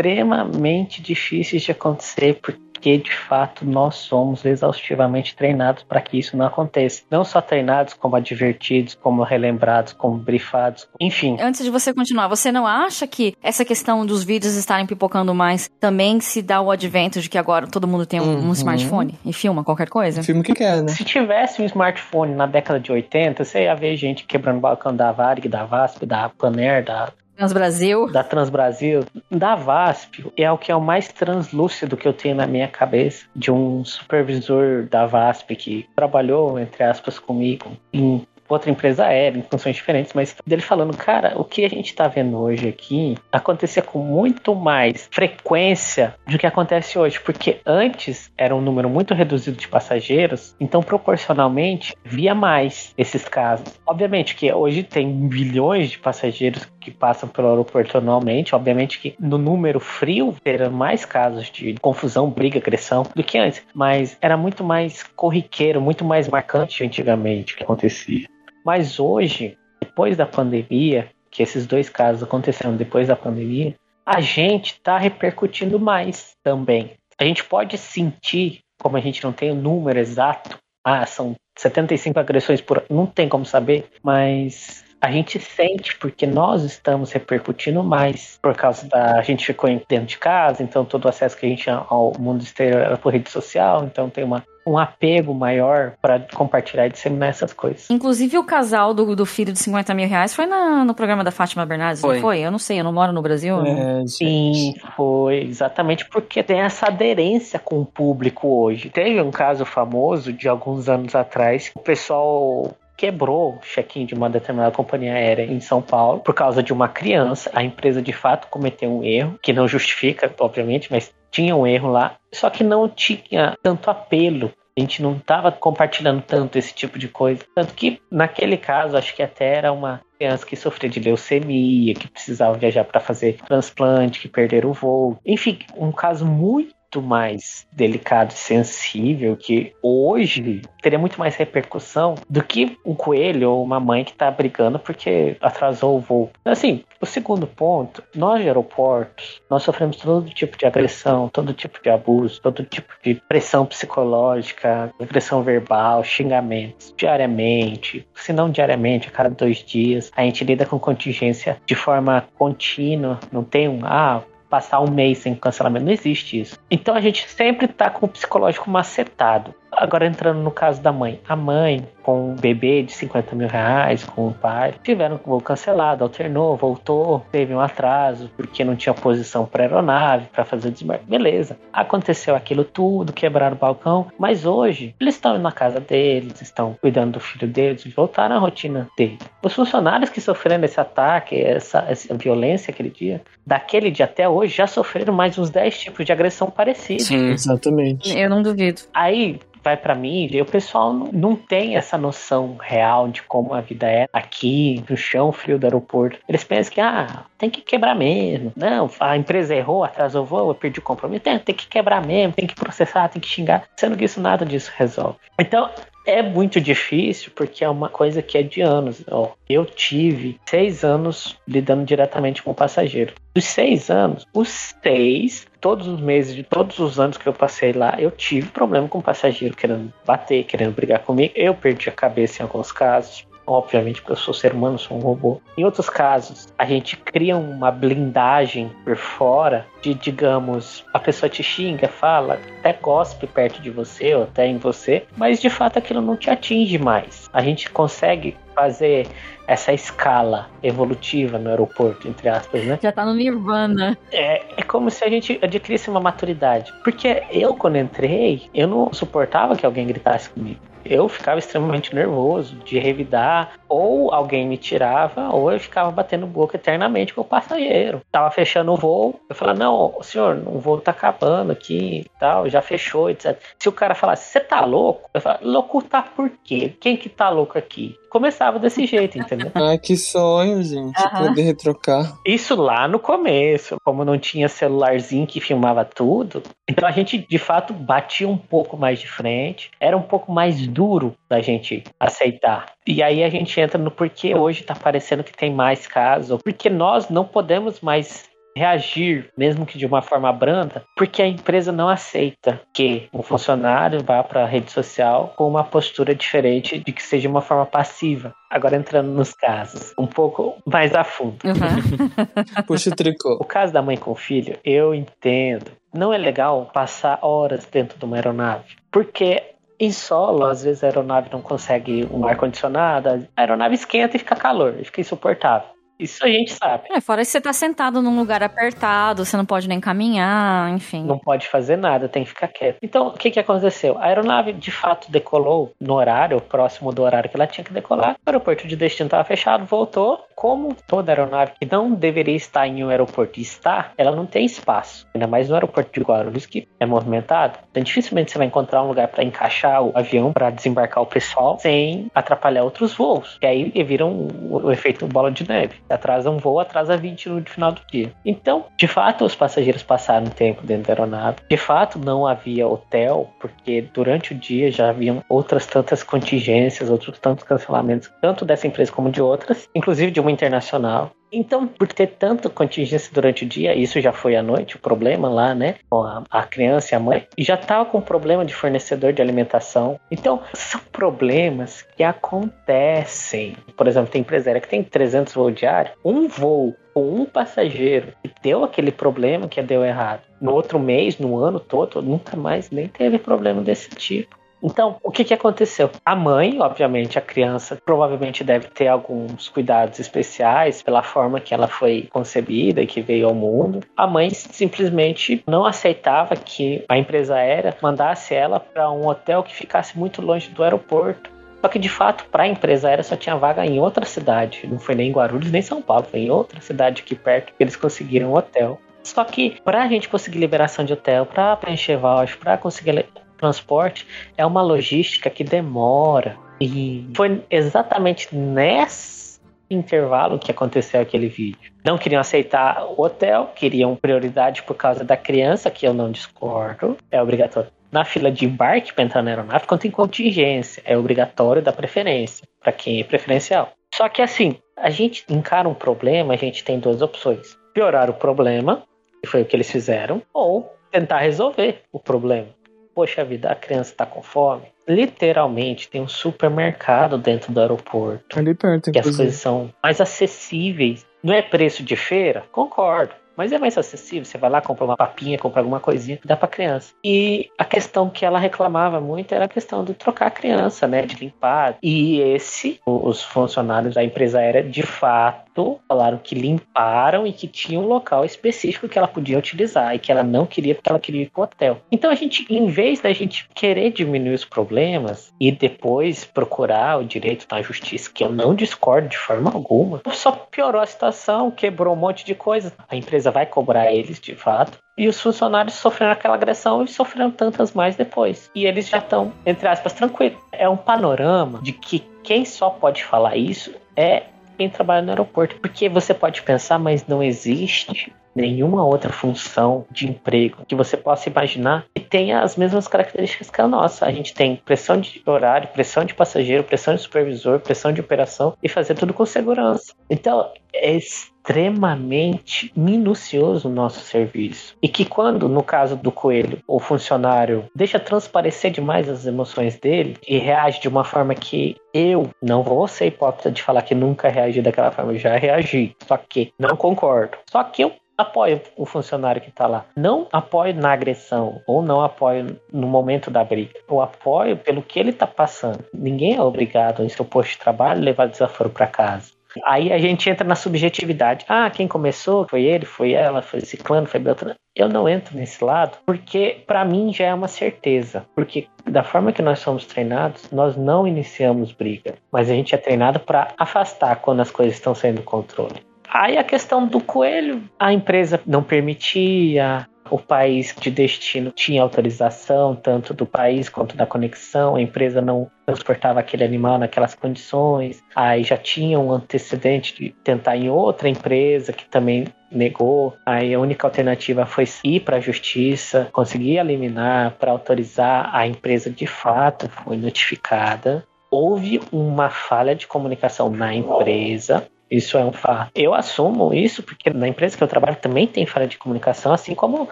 extremamente difíceis de acontecer porque de fato nós somos exaustivamente treinados para que isso não aconteça. Não só treinados, como advertidos, como relembrados, como brifados, enfim. Antes de você continuar, você não acha que essa questão dos vídeos estarem pipocando mais também se dá o advento de que agora todo mundo tem um, um Uhum. smartphone e filma qualquer coisa? Filme que quer, né? Se tivesse um smartphone na década de 80, você ia ver gente quebrando o balcão da Varig, da VASP, da Paner, da Trans Brasil. da Transbrasil, da VASP, é o que é o mais translúcido que eu tenho na minha cabeça, de um supervisor da VASP que trabalhou, entre aspas, comigo em outra empresa aérea, em funções diferentes, mas dele falando, cara, o que a gente tá vendo hoje aqui acontecia com muito mais frequência do que acontece hoje, porque antes era um número muito reduzido de passageiros, então proporcionalmente via mais esses casos. Obviamente que hoje tem bilhões de passageiros que passam pelo aeroporto anualmente, obviamente que no número frio terá mais casos de confusão, briga, agressão do que antes, mas era muito mais corriqueiro, muito mais marcante antigamente o que acontecia. Mas hoje, depois da pandemia, que esses dois casos aconteceram depois da pandemia, a gente está repercutindo mais também. A gente pode sentir, como a gente não tem o número exato, ah, são 75 agressões por não tem como saber, mas a gente sente porque nós estamos repercutindo mais por causa da a gente ficou dentro de casa, então todo o acesso que a gente tinha ao mundo exterior era por rede social, então tem uma um apego maior para compartilhar e disseminar essas coisas. Inclusive o casal do, do filho de 50 mil reais foi na- no programa da Fátima Bernardes, Foi. não foi? Eu não sei, eu não moro no Brasil. É, Sim, foi exatamente porque tem essa aderência com o público hoje. Teve um caso famoso de alguns anos atrás, o pessoal quebrou o check-in de uma determinada companhia aérea em São Paulo por causa de uma criança. A empresa de fato cometeu um erro, que não justifica, obviamente, mas tinha um erro lá, só que não tinha tanto apelo. A gente não estava compartilhando tanto esse tipo de coisa. Tanto que, naquele caso, acho que até era uma criança que sofria de leucemia, que precisava viajar para fazer transplante, que perderam o voo. Enfim, um caso muito mais delicado e sensível que hoje teria muito mais repercussão do que um coelho ou uma mãe que está brigando porque atrasou o voo. Assim, o segundo ponto, nós de aeroportos, nós sofremos todo tipo de agressão, todo tipo de abuso, todo tipo de pressão psicológica, agressão verbal, xingamentos, diariamente, se não diariamente, a cada dois dias. A gente lida com contingência de forma contínua, não tem um, ah, passar um mês sem cancelamento. Não existe isso. Então a gente sempre tá com o psicológico macetado. Agora entrando no caso da mãe. A mãe, com um bebê de 50 mil reais, com o pai, tiveram o voo cancelado, alternou, voltou, teve um atraso, porque não tinha posição para aeronave, para fazer o desembarque. Beleza. Aconteceu aquilo tudo, quebraram o balcão, mas hoje eles estão na casa deles, estão cuidando do filho deles, voltaram à rotina deles. Os funcionários que sofreram esse ataque, essa, essa violência aquele dia, daquele dia até hoje, já sofreram mais uns 10 tipos de agressão parecida. Sim. Exatamente. Eu não duvido. Aí vai pra mídia o pessoal não, não tem essa noção real de como a vida é aqui, no chão frio do aeroporto. Eles pensam que, ah, tem que quebrar mesmo. Não, a empresa errou, atrasou o voo, eu perdi o compromisso. Tem, tem que quebrar mesmo, tem que processar, tem que xingar. Sendo que isso nada disso resolve. Então, é muito difícil porque é uma coisa que é de anos. Ó, eu tive seis anos lidando diretamente com o passageiro. Dos seis anos, os seis, todos os meses de todos os anos que eu passei lá, eu tive problema com o passageiro querendo bater, querendo brigar comigo. Eu perdi a cabeça em alguns casos. Obviamente, porque eu sou ser humano, sou um robô. Em outros casos, a gente cria uma blindagem por fora de, digamos, a pessoa te xinga, fala, até gospe perto de você ou até em você, mas de fato aquilo não te atinge mais. A gente consegue fazer essa escala evolutiva no aeroporto, entre aspas, né? Já tá no Nirvana. É, é como se a gente adquirisse uma maturidade. Porque eu, quando entrei, eu não suportava que alguém gritasse comigo. Eu ficava extremamente nervoso de revidar, ou alguém me tirava, ou eu ficava batendo boca eternamente com o passageiro. Tava fechando o voo, eu falava, não, senhor, o voo tá acabando aqui tal, já fechou, etc. Se o cara falasse, você tá louco? Eu falava, louco tá por quê? Quem que tá louco aqui? Começava desse jeito, entendeu? Ai, que sonho, gente. Poder retrocar. Isso lá no começo, como não tinha celularzinho que filmava tudo, então a gente de fato batia um pouco mais de frente, era um pouco mais duro da gente aceitar. E aí a gente entra no porquê hoje tá parecendo que tem mais casos, porque nós não podemos mais reagir, mesmo que de uma forma branda, porque a empresa não aceita que um funcionário vá para a rede social com uma postura diferente de que seja uma forma passiva. Agora entrando nos casos, um pouco mais a fundo. Uhum. Puxa o tricô. O caso da mãe com o filho, eu entendo. Não é legal passar horas dentro de uma aeronave, porque em solo, às vezes a aeronave não consegue um ar-condicionado, a aeronave esquenta e fica calor, e fica insuportável. Isso a gente sabe. É, fora que você tá sentado num lugar apertado, você não pode nem caminhar, enfim. Não pode fazer nada, tem que ficar quieto. Então, o que, que aconteceu? A aeronave de fato decolou no horário, próximo do horário que ela tinha que decolar. O aeroporto de destino estava fechado, voltou. Como toda aeronave que não deveria estar em um aeroporto está, ela não tem espaço. Ainda mais no aeroporto de Guarulhos, que é movimentado. Então, dificilmente você vai encontrar um lugar para encaixar o avião para desembarcar o pessoal sem atrapalhar outros voos. E aí vira um, o efeito bola de neve atrasa um voo, atrasa 20 no final do dia. Então, de fato, os passageiros passaram tempo dentro da aeronave. De fato, não havia hotel, porque durante o dia já haviam outras tantas contingências, outros tantos cancelamentos, tanto dessa empresa como de outras, inclusive de uma internacional. Então, por ter tanta contingência durante o dia, isso já foi à noite, o problema lá, né? Com a, a criança e a mãe, já estava com problema de fornecedor de alimentação. Então, são problemas que acontecem. Por exemplo, tem empresária que tem 300 voos diários, um voo com um passageiro que deu aquele problema que deu errado. No outro mês, no ano todo, nunca mais nem teve problema desse tipo. Então, o que, que aconteceu? A mãe, obviamente, a criança provavelmente deve ter alguns cuidados especiais pela forma que ela foi concebida e que veio ao mundo. A mãe simplesmente não aceitava que a empresa aérea mandasse ela para um hotel que ficasse muito longe do aeroporto. Só que de fato, para a empresa aérea só tinha vaga em outra cidade. Não foi nem em Guarulhos nem São Paulo, foi em outra cidade aqui perto que eles conseguiram um hotel. Só que para a gente conseguir liberação de hotel, para preencher voucher, para conseguir transporte é uma logística que demora. E foi exatamente nesse intervalo que aconteceu aquele vídeo. Não queriam aceitar o hotel, queriam prioridade por causa da criança, que eu não discordo, é obrigatório. Na fila de embarque para entrar na aeronave, quando tem contingência, é obrigatório da preferência, para quem é preferencial. Só que assim, a gente encara um problema, a gente tem duas opções: piorar o problema, que foi o que eles fizeram, ou tentar resolver o problema poxa vida, a criança tá com fome. Literalmente tem um supermercado dentro do aeroporto. Ali perto, Que as inclusive. coisas são mais acessíveis. Não é preço de feira? Concordo. Mas é mais acessível. Você vai lá, compra uma papinha, compra alguma coisinha, dá pra criança. E a questão que ela reclamava muito era a questão de trocar a criança, né? De limpar. E esse, os funcionários da empresa aérea, de fato, falaram que limparam e que tinha um local específico que ela podia utilizar e que ela não queria porque ela queria ir pro hotel. Então a gente, em vez da gente querer diminuir os problemas e depois procurar o direito na justiça, que eu não discordo de forma alguma, só piorou a situação, quebrou um monte de coisa. A empresa vai cobrar eles, de fato. E os funcionários sofreram aquela agressão e sofreram tantas mais depois. E eles já estão, entre aspas, tranquilos. É um panorama de que quem só pode falar isso é quem trabalha no aeroporto. Porque você pode pensar, mas não existe nenhuma outra função de emprego que você possa imaginar que tenha as mesmas características que a nossa. A gente tem pressão de horário, pressão de passageiro, pressão de supervisor, pressão de operação e fazer tudo com segurança. Então, é extremamente minucioso o nosso serviço. E que quando, no caso do coelho, o funcionário deixa transparecer demais as emoções dele e reage de uma forma que eu não vou ser hipócrita de falar que nunca reagi daquela forma, eu já reagi. Só que não concordo. Só que eu apoio o funcionário que está lá. Não apoio na agressão ou não apoio no momento da briga. Eu apoio pelo que ele está passando. Ninguém é obrigado em seu posto de trabalho levar desaforo para casa. Aí a gente entra na subjetividade. Ah, quem começou foi ele, foi ela, foi ciclano, foi Beltrano. Eu não entro nesse lado, porque para mim já é uma certeza. Porque da forma que nós somos treinados, nós não iniciamos briga, mas a gente é treinado para afastar quando as coisas estão saindo do controle. Aí a questão do coelho, a empresa não permitia, o país de destino tinha autorização, tanto do país quanto da conexão, a empresa não transportava aquele animal naquelas condições, aí já tinha um antecedente de tentar em outra empresa que também negou, aí a única alternativa foi ir para a justiça, conseguir eliminar para autorizar a empresa de fato foi notificada. Houve uma falha de comunicação na empresa, Isso é um fato. Eu assumo isso porque na empresa que eu trabalho também tem falha de comunicação, assim como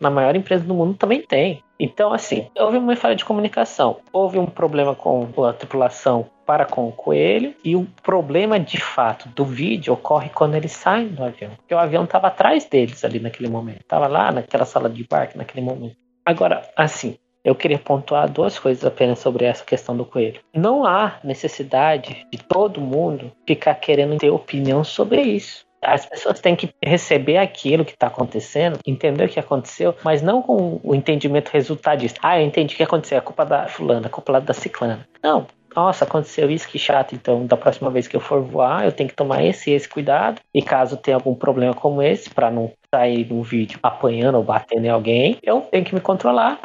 na maior empresa do mundo também tem. Então, assim, houve uma falha de comunicação, houve um problema com a tripulação para com o coelho e o problema de fato do vídeo ocorre quando eles saem do avião. Porque o avião estava atrás deles ali naquele momento, estava lá naquela sala de embarque naquele momento. Agora, assim, eu queria pontuar duas coisas apenas sobre essa questão do coelho. Não há necessidade de todo mundo ficar querendo ter opinião sobre isso. As pessoas têm que receber aquilo que está acontecendo, entender o que aconteceu, mas não com o entendimento resultadista. Ah, eu entendi o que aconteceu, é culpa da fulana, é culpa da ciclana. Não, nossa, aconteceu isso, que chato. Então, da próxima vez que eu for voar, eu tenho que tomar esse esse cuidado. E caso tenha algum problema como esse, para não sair no vídeo apanhando ou batendo em alguém, eu tenho que me controlar.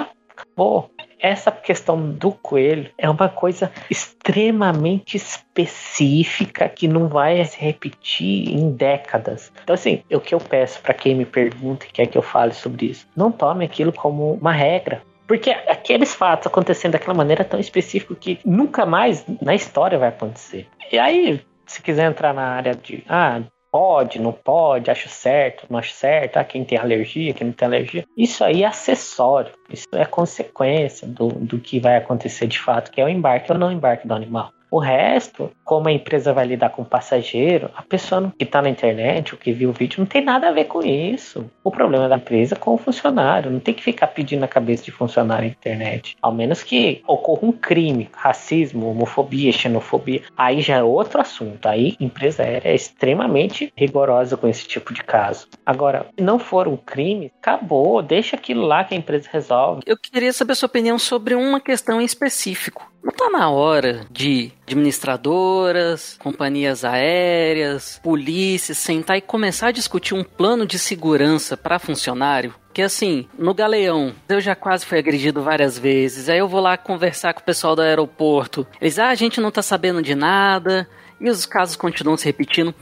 Acabou. Essa questão do coelho é uma coisa extremamente específica que não vai se repetir em décadas. Então, assim, o que eu peço para quem me pergunta e quer que eu fale sobre isso, não tome aquilo como uma regra. Porque aqueles fatos acontecendo daquela maneira tão específica que nunca mais na história vai acontecer. E aí, se quiser entrar na área de ah, pode, não pode, acho certo, não acho certo, ah, quem tem alergia, quem não tem alergia. Isso aí é acessório, isso é consequência do, do que vai acontecer de fato, que é o embarque ou não embarque do animal. O resto, como a empresa vai lidar com o passageiro, a pessoa que está na internet ou que viu o vídeo não tem nada a ver com isso. O problema da empresa é com o funcionário. Não tem que ficar pedindo a cabeça de funcionário na internet. Ao menos que ocorra um crime, racismo, homofobia, xenofobia. Aí já é outro assunto. Aí a empresa aérea é extremamente rigorosa com esse tipo de caso. Agora, se não for um crime, acabou. Deixa aquilo lá que a empresa resolve. Eu queria saber a sua opinião sobre uma questão em específico. Não tá na hora de administradoras, companhias aéreas, polícia sentar e começar a discutir um plano de segurança para funcionário? Que assim, no galeão, eu já quase fui agredido várias vezes. Aí eu vou lá conversar com o pessoal do aeroporto. Eles, ah, a gente não tá sabendo de nada. E os casos continuam se repetindo.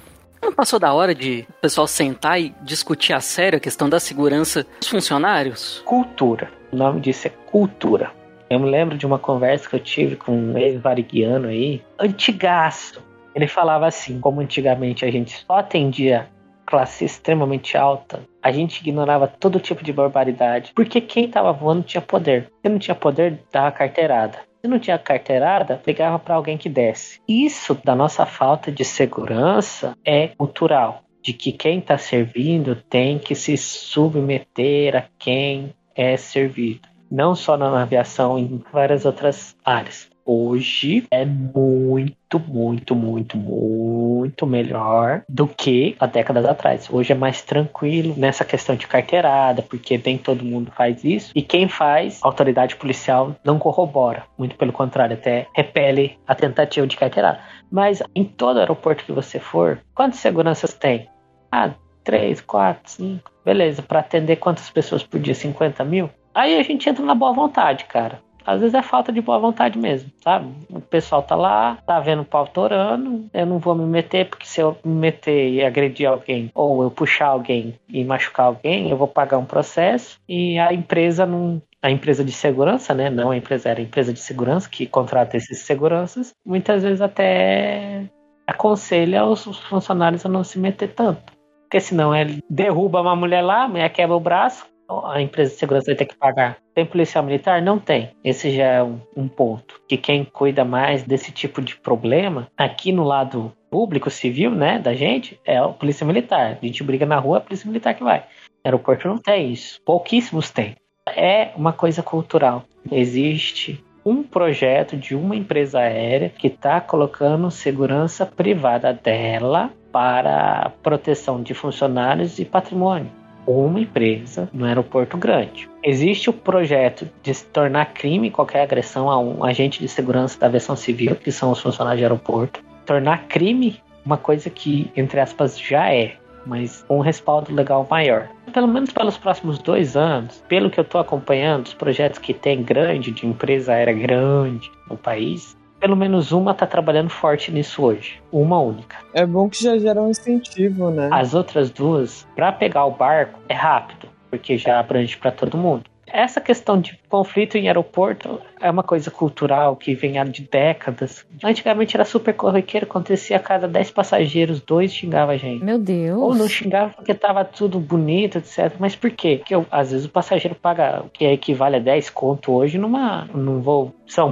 Não passou da hora de o pessoal sentar e discutir a sério a questão da segurança dos funcionários? Cultura. O nome disso é cultura. Eu me lembro de uma conversa que eu tive com um ex-variguiano aí, antigaço. Ele falava assim, como antigamente a gente só atendia classe extremamente alta, a gente ignorava todo tipo de barbaridade, porque quem estava voando tinha poder. Se não tinha poder, dava carteirada. Se não tinha carteirada, ligava para alguém que desse. Isso da nossa falta de segurança é cultural, de que quem está servindo tem que se submeter a quem é servido não só na aviação, em várias outras áreas. Hoje é muito, muito, muito, muito melhor do que há décadas atrás. Hoje é mais tranquilo nessa questão de carteirada, porque nem todo mundo faz isso. E quem faz, a autoridade policial não corrobora. Muito pelo contrário, até repele a tentativa de carteirada. Mas em todo aeroporto que você for, quantas seguranças tem? Ah, três, quatro, cinco. Beleza, para atender quantas pessoas por dia? 50 mil? Aí a gente entra na boa vontade, cara. Às vezes é falta de boa vontade mesmo, sabe? O pessoal tá lá, tá vendo o pau torando, eu não vou me meter, porque se eu me meter e agredir alguém, ou eu puxar alguém e machucar alguém, eu vou pagar um processo e a empresa não. A empresa de segurança, né? Não a empresa, era a empresa de segurança que contrata esses seguranças, muitas vezes até aconselha os funcionários a não se meter tanto. Porque senão ele derruba uma mulher lá, a mulher quebra o braço, a empresa de segurança vai ter que pagar. Tem policial militar? Não tem. Esse já é um, um, ponto. Que quem cuida mais desse tipo de problema, aqui no lado público, civil, né, da gente, é a polícia militar. A gente briga na rua, é a polícia militar que vai. Aeroporto não tem isso. Pouquíssimos têm. É uma coisa cultural. Existe um projeto de uma empresa aérea que está colocando segurança privada dela para proteção de funcionários e patrimônio uma empresa no aeroporto grande. Existe o projeto de se tornar crime qualquer agressão a um agente de segurança da aviação civil, que são os funcionários de aeroporto. Tornar crime uma coisa que, entre aspas, já é, mas com um respaldo legal maior. Pelo menos pelos próximos dois anos, pelo que eu estou acompanhando, os projetos que tem grande, de empresa aérea grande no país, pelo menos uma tá trabalhando forte nisso hoje. Uma única. É bom que já gera um incentivo, né? As outras duas, para pegar o barco, é rápido, porque já abrange para todo mundo. Essa questão de conflito em aeroporto é uma coisa cultural que vem há de décadas. Antigamente era super corriqueiro, acontecia a cada 10 passageiros, dois xingava a gente. Meu Deus. Ou não xingava porque tava tudo bonito, etc. Mas por quê? Porque eu- às vezes o passageiro paga o que equivale a 10 conto hoje numa, num voo São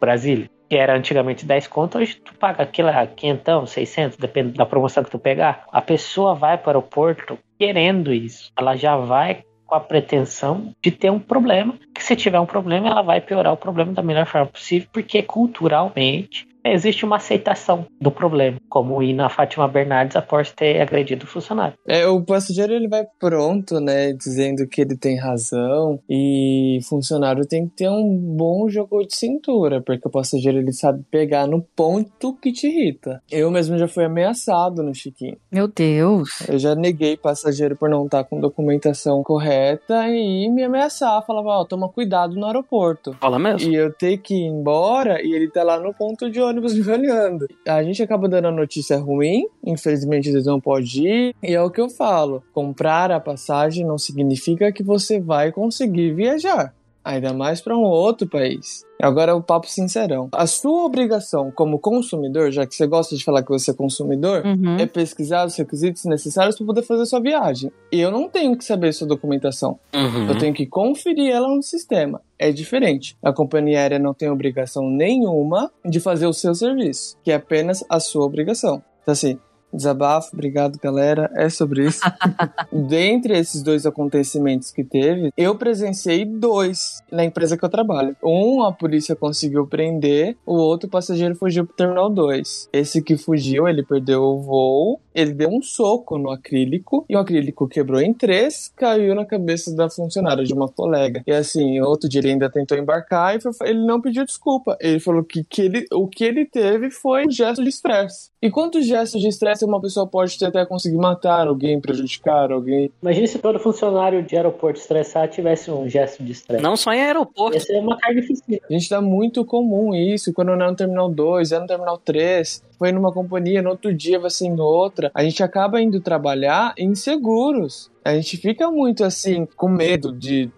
Paulo-Brasília. Que era antigamente 10 conto, hoje tu paga aquilo a 500, 600, depende da promoção que tu pegar. A pessoa vai para o aeroporto querendo isso. Ela já vai com a pretensão de ter um problema. Que se tiver um problema, ela vai piorar o problema da melhor forma possível, porque culturalmente existe uma aceitação do problema, como ir na Fátima Bernardes após ter agredido o funcionário. É, o passageiro ele vai pronto, né, dizendo que ele tem razão e funcionário tem que ter um bom jogo de cintura, porque o passageiro ele sabe pegar no ponto que te irrita. Eu mesmo já fui ameaçado no check-in. Meu Deus. Eu já neguei passageiro por não estar com documentação correta e me ameaçar, falava, ó, toma cuidado no aeroporto. Fala mesmo. E eu ter que ir embora e ele tá lá no ponto de ônibus me olhando. A gente acaba dando a notícia ruim, infelizmente eles não pode ir. E é o que eu falo: comprar a passagem não significa que você vai conseguir viajar. Ainda mais para um outro país. Agora o papo sincerão. A sua obrigação como consumidor, já que você gosta de falar que você é consumidor, Uhum. é pesquisar os requisitos necessários para poder fazer sua viagem. E eu não tenho que saber sua documentação. Uhum. Eu tenho que conferir ela no sistema. É diferente. A companhia aérea não tem obrigação nenhuma de fazer o seu serviço, que é apenas a sua obrigação. Então, assim, desabafo, obrigado, galera. É sobre isso. Dentre esses dois acontecimentos que teve, eu presenciei dois na empresa que eu trabalho. Um, a polícia conseguiu prender, o outro o passageiro fugiu pro terminal 2. Esse que fugiu, ele perdeu o voo, ele deu um soco no acrílico e o acrílico quebrou em três, caiu na cabeça da funcionária de uma colega. E assim, outro dia ele ainda tentou embarcar e foi- ele não pediu desculpa. Ele falou que, que ele, o que ele teve foi um gesto de estresse. E quantos gestos de estresse uma pessoa pode ter até conseguir matar alguém, prejudicar alguém? Imagina se todo funcionário de aeroporto estressado tivesse um gesto de estresse. Não só em aeroporto. Ia ser uma carnificina. Gente, tá muito comum isso. Quando não é no Terminal 2, é no Terminal 3. Foi numa companhia, no outro dia vai ser em outra. A gente acaba indo trabalhar inseguros. A gente fica muito assim, com medo de.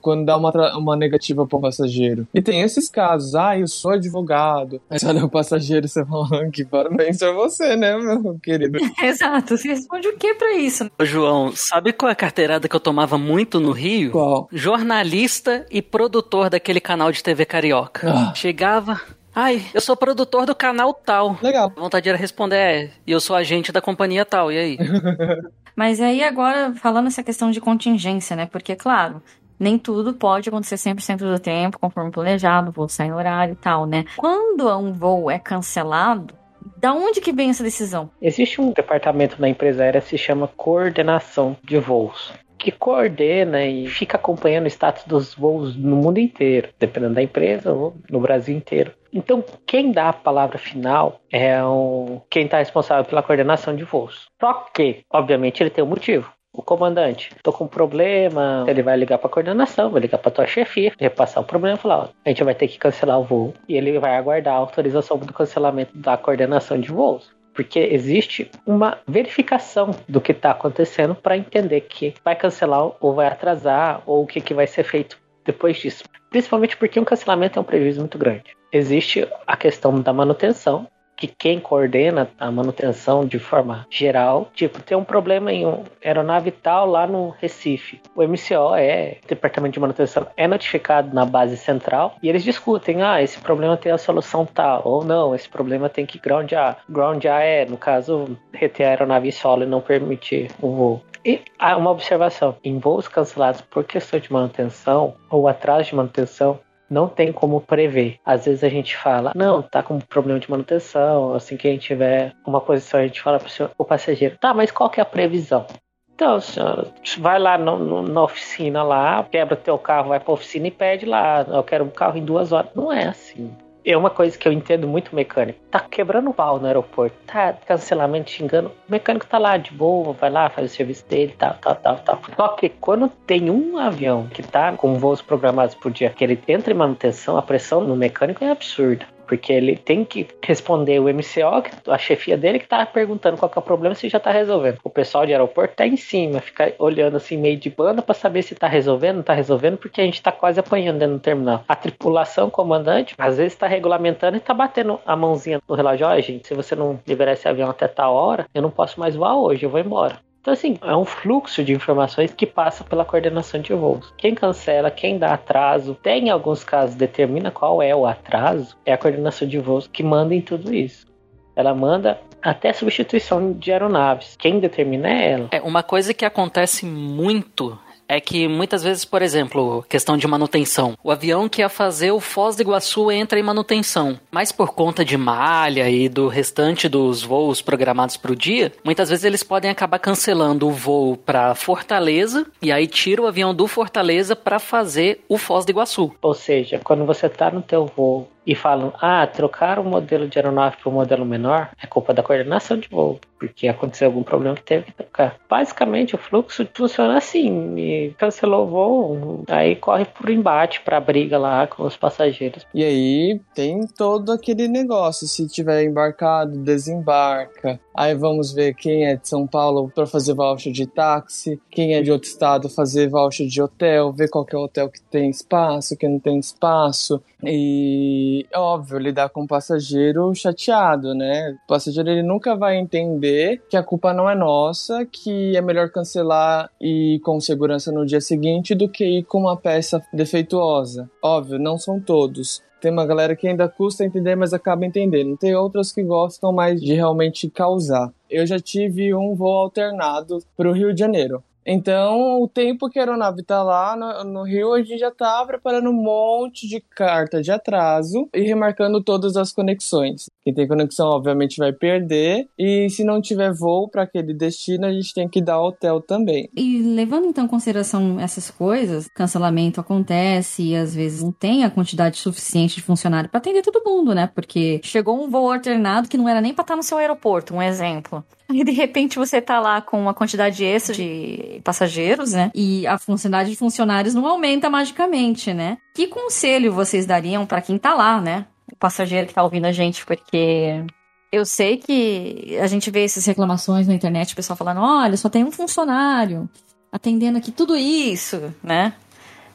Quando dá uma, uma negativa pro passageiro. E tem esses casos, ah, eu sou advogado. Aí você olha o passageiro e você fala, "Ah, que parabéns a você, né, meu querido? Exato. Você responde o que pra isso? Ô, João, sabe qual é a carteirada que eu tomava muito no Rio? Qual? Jornalista e produtor daquele canal de TV carioca. Ah. Chegava. Ai, eu sou produtor do canal tal. Legal. A vontade era responder, é, e eu sou agente da companhia tal, e aí? Mas aí agora, falando essa questão de contingência, né? Porque, claro, nem tudo pode acontecer 100% do tempo, conforme planejado, voo sai no horário e tal, né? Quando um voo é cancelado, da onde que vem essa decisão? Existe um departamento na empresa aérea que se chama coordenação de voos, que coordena e fica acompanhando o status dos voos no mundo inteiro, dependendo da empresa ou no Brasil inteiro. Então, quem dá a palavra final é o, quem está responsável pela coordenação de voos. Só que, obviamente, ele tem um motivo. O comandante, tô com um problema, ele vai ligar para coordenação, vai ligar para tua chefia, repassar o problema e falar, ó, a gente vai ter que cancelar o voo. E ele vai aguardar a autorização do cancelamento da coordenação de voos. Porque existe uma verificação do que está acontecendo para entender que vai cancelar ou vai atrasar, ou o que, que vai ser feito depois disso. Principalmente porque um cancelamento é um prejuízo muito grande. Existe a questão da manutenção, que quem coordena a manutenção de forma geral, tipo, tem um problema em uma aeronave tal lá no Recife. O MCO é, Departamento de Manutenção, é notificado na base central e eles discutem, ah, esse problema tem a solução tal, ou não, esse problema tem que groundar. Groundar é, no caso, reter a aeronave em solo e não permitir o voo. E há uma observação: em voos cancelados por questão de manutenção ou atraso de manutenção, não tem como prever. Às vezes a gente fala, não, tá com problema de manutenção, assim que a gente tiver uma posição, a gente fala pro senhor- o passageiro, tá, mas qual que é a previsão? Então, senhor, vai lá no- no- na oficina lá, quebra teu carro, vai pra oficina e pede lá, eu quero um carro em duas horas. Não é assim. É uma coisa que eu entendo muito mecânico. Tá quebrando o pau no aeroporto, tá cancelamento, xingando. O mecânico tá lá de boa, vai lá, faz o serviço dele, tal, tal, tal, tal. Só que quando tem um avião que tá com voos programados por dia, que ele entra em manutenção, a pressão no mecânico é absurda. Porque ele tem que responder o MCO, a chefia dele que tá perguntando qual que é o problema, se já tá resolvendo. O pessoal de aeroporto tá em cima, fica olhando assim meio de banda pra saber se tá resolvendo, não tá resolvendo, porque a gente tá quase apanhando dentro do terminal. A tripulação, comandante, às vezes tá regulamentando e tá batendo a mãozinha no relógio, ó, gente, se você não liberar esse avião até tal hora, eu não posso mais voar hoje, eu vou embora. Então, assim, é um fluxo de informações que passa pela coordenação de voos. Quem cancela, quem dá atraso, tem em alguns casos determina qual é o atraso, é a coordenação de voos que manda em tudo isso. Ela manda até substituição de aeronaves. Quem determina é ela. É, uma coisa que acontece muito é que muitas vezes, por exemplo, questão de manutenção. O avião que ia fazer o Foz do Iguaçu entra em manutenção, mas por conta de malha e do restante dos voos programados para o dia, muitas vezes eles podem acabar cancelando o voo para Fortaleza e aí tira o avião do Fortaleza para fazer o Foz do Iguaçu. Ou seja, quando você tá no teu voo e falam, ah, trocaram o modelo de aeronave para um modelo menor, é culpa da coordenação de voo, porque aconteceu algum problema que teve que trocar. Basicamente, o fluxo funciona assim, cancelou o voo, aí corre por embate para briga lá com os passageiros. E aí tem todo aquele negócio. Se tiver embarcado, desembarca. Aí vamos ver quem é de São Paulo para fazer voucher de táxi, quem é de outro estado fazer voucher de hotel, ver qual é o hotel que tem espaço, que não tem espaço. E óbvio, lidar com o passageiro chateado, né? O passageiro ele nunca vai entender que a culpa não é nossa, que é melhor cancelar e ir com segurança no dia seguinte do que ir com uma peça defeituosa. Óbvio, não são todos. Tem uma galera que ainda custa entender, mas acaba entendendo. Tem outras que gostam mais de realmente causar. Eu já tive um voo alternado para o Rio de Janeiro. Então, o tempo que a aeronave tá lá no, no Rio, a gente já tá preparando um monte de carta de atraso e remarcando todas as conexões. Quem tem conexão, obviamente, vai perder. E se não tiver voo para aquele destino, a gente tem que dar hotel também. E levando então em consideração essas coisas, cancelamento acontece e às vezes não tem a quantidade suficiente de funcionário para atender todo mundo, né? Porque chegou um voo alternado que não era nem para estar no seu aeroporto, um exemplo. Aí de repente você tá lá com uma quantidade extra de passageiros, né? E a funcionalidade de funcionários não aumenta magicamente, né? Que conselho vocês dariam para quem tá lá, né? O passageiro que tá ouvindo a gente, porque eu sei que a gente vê essas reclamações na internet, o pessoal falando, olha, só tem um funcionário atendendo aqui tudo isso, né?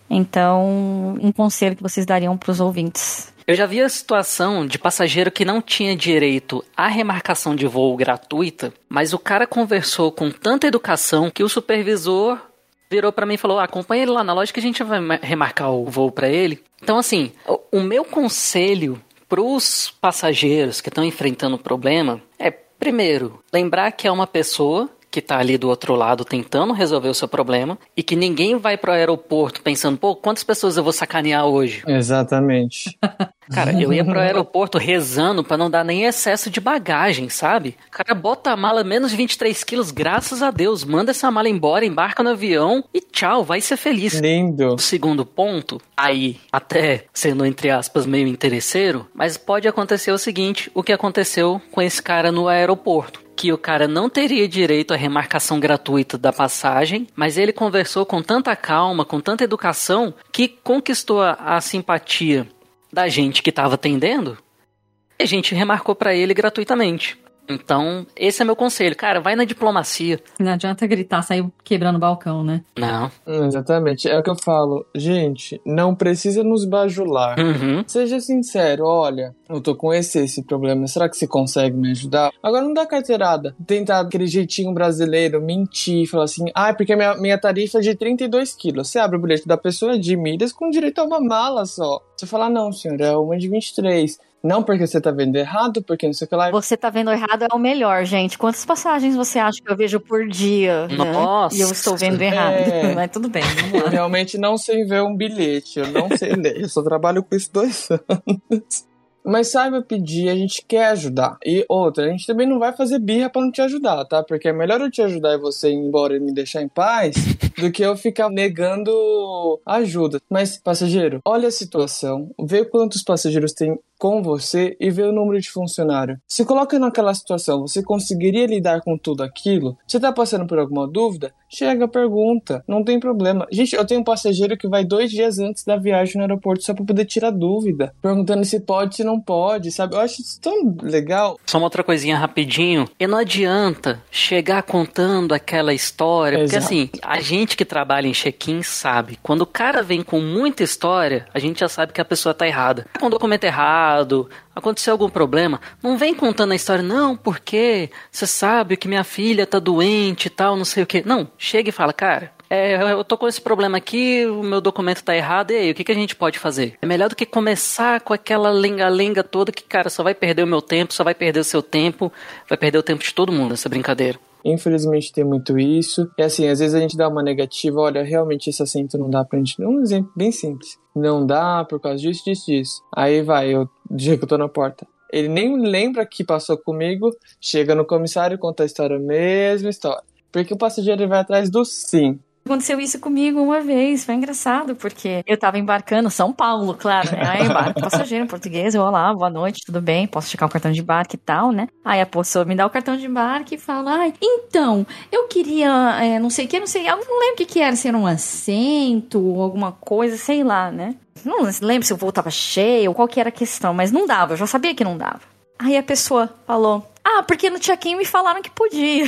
Então, um conselho que vocês dariam para os ouvintes. Eu já vi a situação de passageiro que não tinha direito à remarcação de voo gratuita, mas o cara conversou com tanta educação que o supervisor virou para mim e falou: acompanha ele lá na loja que a gente vai ma- remarcar o voo para ele. Então, assim, o meu conselho para os passageiros que estão enfrentando o problema é, primeiro, lembrar que é uma pessoa que tá ali do outro lado tentando resolver o seu problema e que ninguém vai pro aeroporto pensando, pô, quantas pessoas eu vou sacanear hoje? Exatamente. Cara, eu ia pro aeroporto rezando pra não dar nem excesso de bagagem, sabe? O cara bota a mala menos de 23 quilos, graças a Deus. Manda essa mala embora, embarca no avião e tchau, vai ser feliz. Lindo. O segundo ponto, aí, até sendo entre aspas meio interesseiro, mas pode acontecer o seguinte: o que aconteceu com esse cara no aeroporto. Que o cara não teria direito à remarcação gratuita da passagem, mas ele conversou com tanta calma, com tanta educação, que conquistou a, a simpatia da gente que estava atendendo e a gente remarcou pra ele gratuitamente. Então, esse é meu conselho. Cara, vai na diplomacia. Não adianta gritar, sair quebrando o balcão, né? Não. Exatamente. É o que eu falo. Gente, não precisa nos bajular. Uhum. Seja sincero, olha, eu tô com esse esse problema, será que você consegue me ajudar? Agora não dá carteirada. Tentar aquele jeitinho brasileiro, mentir, falar assim, ah, porque minha, minha tarifa é de 32 quilos. Você abre o bilhete da pessoa de milhas com direito a uma mala só. Você fala, não, senhor, é uma de 23. Não porque você tá vendo errado, porque não sei o que lá. Você tá vendo errado é o melhor, gente. Quantas passagens você acha que eu vejo por dia? né? Nossa. E eu estou vendo errado. É. Mas tudo bem, vamos Eu realmente não sei ver um bilhete, eu não sei ler. Eu só trabalho com isso dois anos. Mas saiba pedir, a gente quer ajudar. E outra, a gente também não vai fazer birra pra não te ajudar, tá? Porque é melhor eu te ajudar e você ir embora e me deixar em paz do que eu ficar negando ajuda. Mas, passageiro, olha a situação, vê quantos passageiros tem com você e vê o número de funcionário. Se coloca naquela situação, você conseguiria lidar com tudo aquilo? Você tá passando por alguma dúvida? Chega, pergunta, não tem problema. Gente, eu tenho um passageiro que vai dois dias antes da viagem no aeroporto só pra poder tirar dúvida, perguntando se pode, se não pode, sabe? Eu acho isso tão legal. Só uma outra coisinha rapidinho. E não adianta chegar contando aquela história, porque Exato. assim, a gente que trabalha em check-in sabe, quando o cara vem com muita história, a gente já sabe que a pessoa tá errada. Com documento errado, aconteceu algum problema, não vem contando a história, não, porque você sabe que minha filha tá doente e tal, não sei o que. Não, chega e fala, cara, é, eu tô com esse problema aqui, o meu documento tá errado, e aí, o que, que a gente pode fazer? É melhor do que começar com aquela lenga-lenga toda que, cara, só vai perder o meu tempo, só vai perder o seu tempo, vai perder o tempo de todo mundo essa brincadeira. Infelizmente tem muito isso. E assim, às vezes a gente dá uma negativa, olha, realmente esse assento não dá pra gente. Um exemplo bem simples. Não dá por causa disso, disso, disso. Aí vai, eu, dia que eu tô na porta. Ele nem lembra que passou comigo, chega no comissário, conta a história, a mesma história. Porque o passageiro vai atrás do sim. Aconteceu isso comigo uma vez, foi engraçado, porque eu tava embarcando São Paulo, claro, né? Aí embarco passageiro português, eu, olá, boa noite, tudo bem? Posso checar o cartão de embarque e tal, né? Aí a pessoa me dá o cartão de embarque e fala, ai, então, eu queria, é, não sei o que, não sei, eu não lembro o que era, se era um assento ou alguma coisa, sei lá, né? Não lembro se o voo tava cheio qual que era a questão, mas não dava, eu já sabia que não dava. Aí a pessoa falou, ah, porque no check-in me falaram que podia.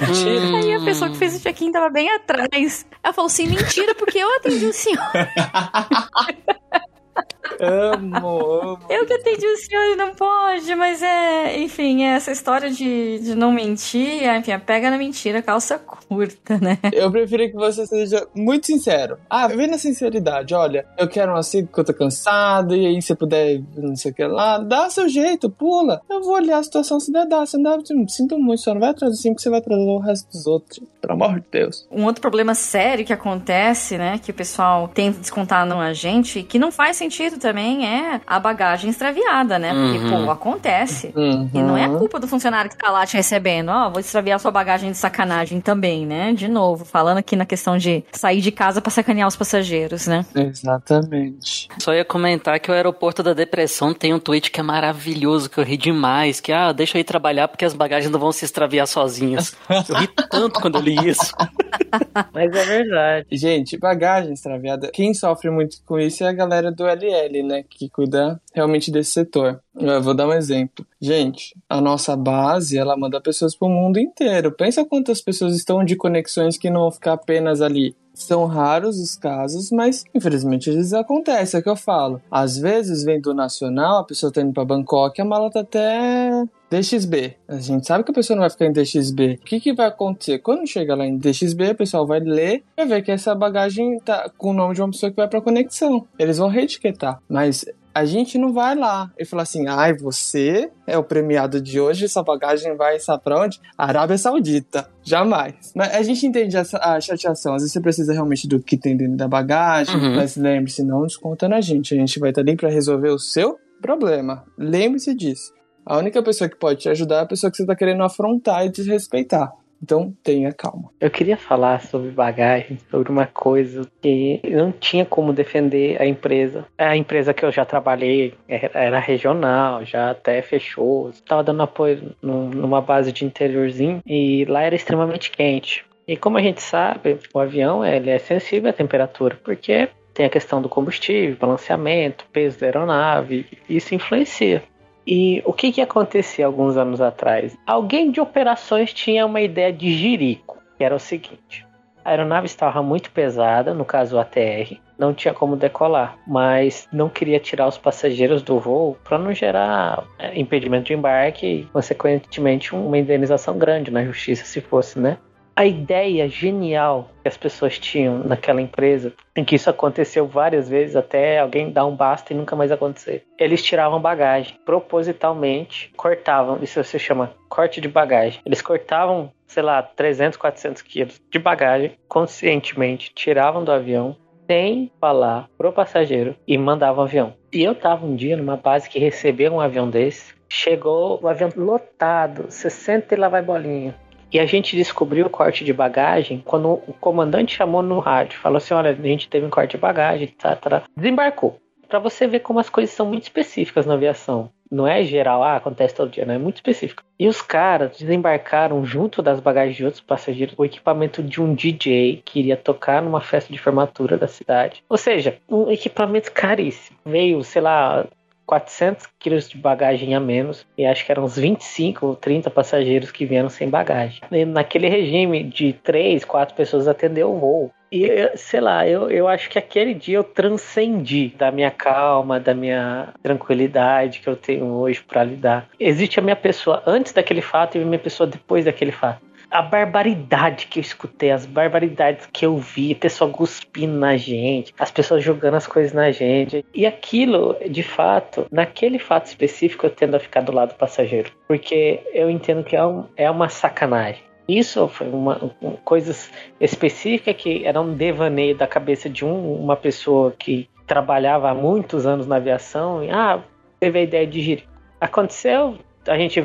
Aí a pessoa que fez o check-in tava bem atrás. Ela falou assim, mentira, porque eu atendi o senhor. Amo, amo. Eu que atendi o senhor e não pode, mas é, enfim, é essa história de, de não mentir, é, enfim, é pega na mentira, calça curta, né? Eu prefiro que você seja muito sincero. Ah, vem na sinceridade. Olha, eu quero um assento porque eu tô cansado, e aí se puder, não sei o que lá, dá seu jeito, pula. Eu vou olhar a situação se der, dá. Se não dá, sinto muito, só não vai atrás assim, porque você vai atrasar o resto dos outros. Pelo amor de Deus. Um outro problema sério que acontece, né, que o pessoal tenta descontar na gente, que não faz sentido também, é a bagagem extraviada, né? Porque, Uhum. pô, acontece. Uhum. E não é a culpa do funcionário que tá lá te recebendo. Ó, vou extraviar sua bagagem de sacanagem também, né? De novo, falando aqui na questão de sair de casa pra sacanear os passageiros, né? Exatamente. Só ia comentar que o aeroporto da depressão tem um tweet que é maravilhoso, que eu ri demais, que ah, deixa eu ir trabalhar porque as bagagens não vão se extraviar sozinhas. Eu ri tanto quando eu li isso. Mas é verdade. Gente, bagagem extraviada, quem sofre muito com isso é a galera do LL, né? Que cuida realmente desse setor. Eu vou dar um exemplo. Gente, a nossa base, ela manda pessoas pro mundo inteiro. Pensa quantas pessoas estão de conexões que não vão ficar apenas ali. São raros os casos, mas infelizmente eles acontecem, é que eu falo. Às vezes vem do nacional, a pessoa tá indo pra Bangkok, a mala tá até DXB. A gente sabe que a pessoa não vai ficar em DXB. O que, que vai acontecer? Quando chega lá em DXB, o pessoal vai ler e vai ver que essa bagagem tá com o nome de uma pessoa que vai pra conexão. Eles vão reetiquetar. Mas a gente não vai lá e falar assim: ai, você é o premiado de hoje, essa bagagem vai, sabe pra onde? Arábia Saudita. Jamais. Mas a gente entende essa, a chateação. Às vezes você precisa realmente do que tem dentro da bagagem, Uhum. mas lembre-se, não desconta na gente. A gente vai estar ali pra resolver o seu problema. Lembre-se disso. A única pessoa que pode te ajudar é a pessoa que você tá querendo afrontar e desrespeitar. Então, tenha calma. Eu queria falar sobre bagagem, sobre uma coisa que não tinha como defender a empresa. A empresa que eu já trabalhei era regional, já até fechou. Estava dando apoio num- numa base de interiorzinho e lá era extremamente quente. E como a gente sabe, o avião ele é sensível à temperatura, porque tem a questão do combustível, balanceamento, peso da aeronave, isso influencia. E o que, que acontecia alguns anos atrás? Alguém de operações tinha uma ideia de jirico, que era o seguinte: a aeronave estava muito pesada, no caso o ATR, não tinha como decolar, mas não queria tirar os passageiros do voo para não gerar é, impedimento de embarque e, consequentemente, uma indenização grande na justiça, se fosse, né? A ideia genial que as pessoas tinham naquela empresa, em que isso aconteceu várias vezes até alguém dar um basta e nunca mais acontecer. Eles tiravam bagagem, propositalmente cortavam, isso se chama corte de bagagem. Eles cortavam, sei lá, 300, 400 quilos de bagagem conscientemente, tiravam do avião, sem falar pro passageiro e mandavam o avião. E eu tava um dia numa base que recebeu um avião desse, chegou o avião lotado, 60 e lá vai bolinha. E a gente descobriu o corte de bagagem quando o comandante chamou no rádio. Falou assim: olha, a gente teve um corte de bagagem, tá, tá. Desembarcou. Pra você ver como as coisas são muito específicas na aviação. Não é geral, ah, acontece todo dia, não é muito específico. E os caras desembarcaram junto das bagagens de outros passageiros o equipamento de um DJ que iria tocar numa festa de formatura da cidade. Ou seja, um equipamento caríssimo. Veio, sei lá, 400 quilos de bagagem a menos e acho que eram uns 25 ou 30 passageiros que vieram sem bagagem. E naquele regime de 3, 4 pessoas atender o voo. E, sei lá, eu, eu acho que aquele dia eu transcendi da minha calma, da minha tranquilidade que eu tenho hoje para lidar. Existe a minha pessoa antes daquele fato e a minha pessoa depois daquele fato. A barbaridade que eu escutei, as barbaridades que eu vi, a pessoa cuspindo na gente, as pessoas jogando as coisas na gente. E aquilo, de fato, naquele fato específico, eu tendo a ficar do lado do passageiro. Porque eu entendo que é, um- é uma sacanagem. Isso foi uma um- coisas específicas que era um devaneio da cabeça de um- uma pessoa que trabalhava há muitos anos na aviação e ah, teve a ideia de girar. Aconteceu, a gente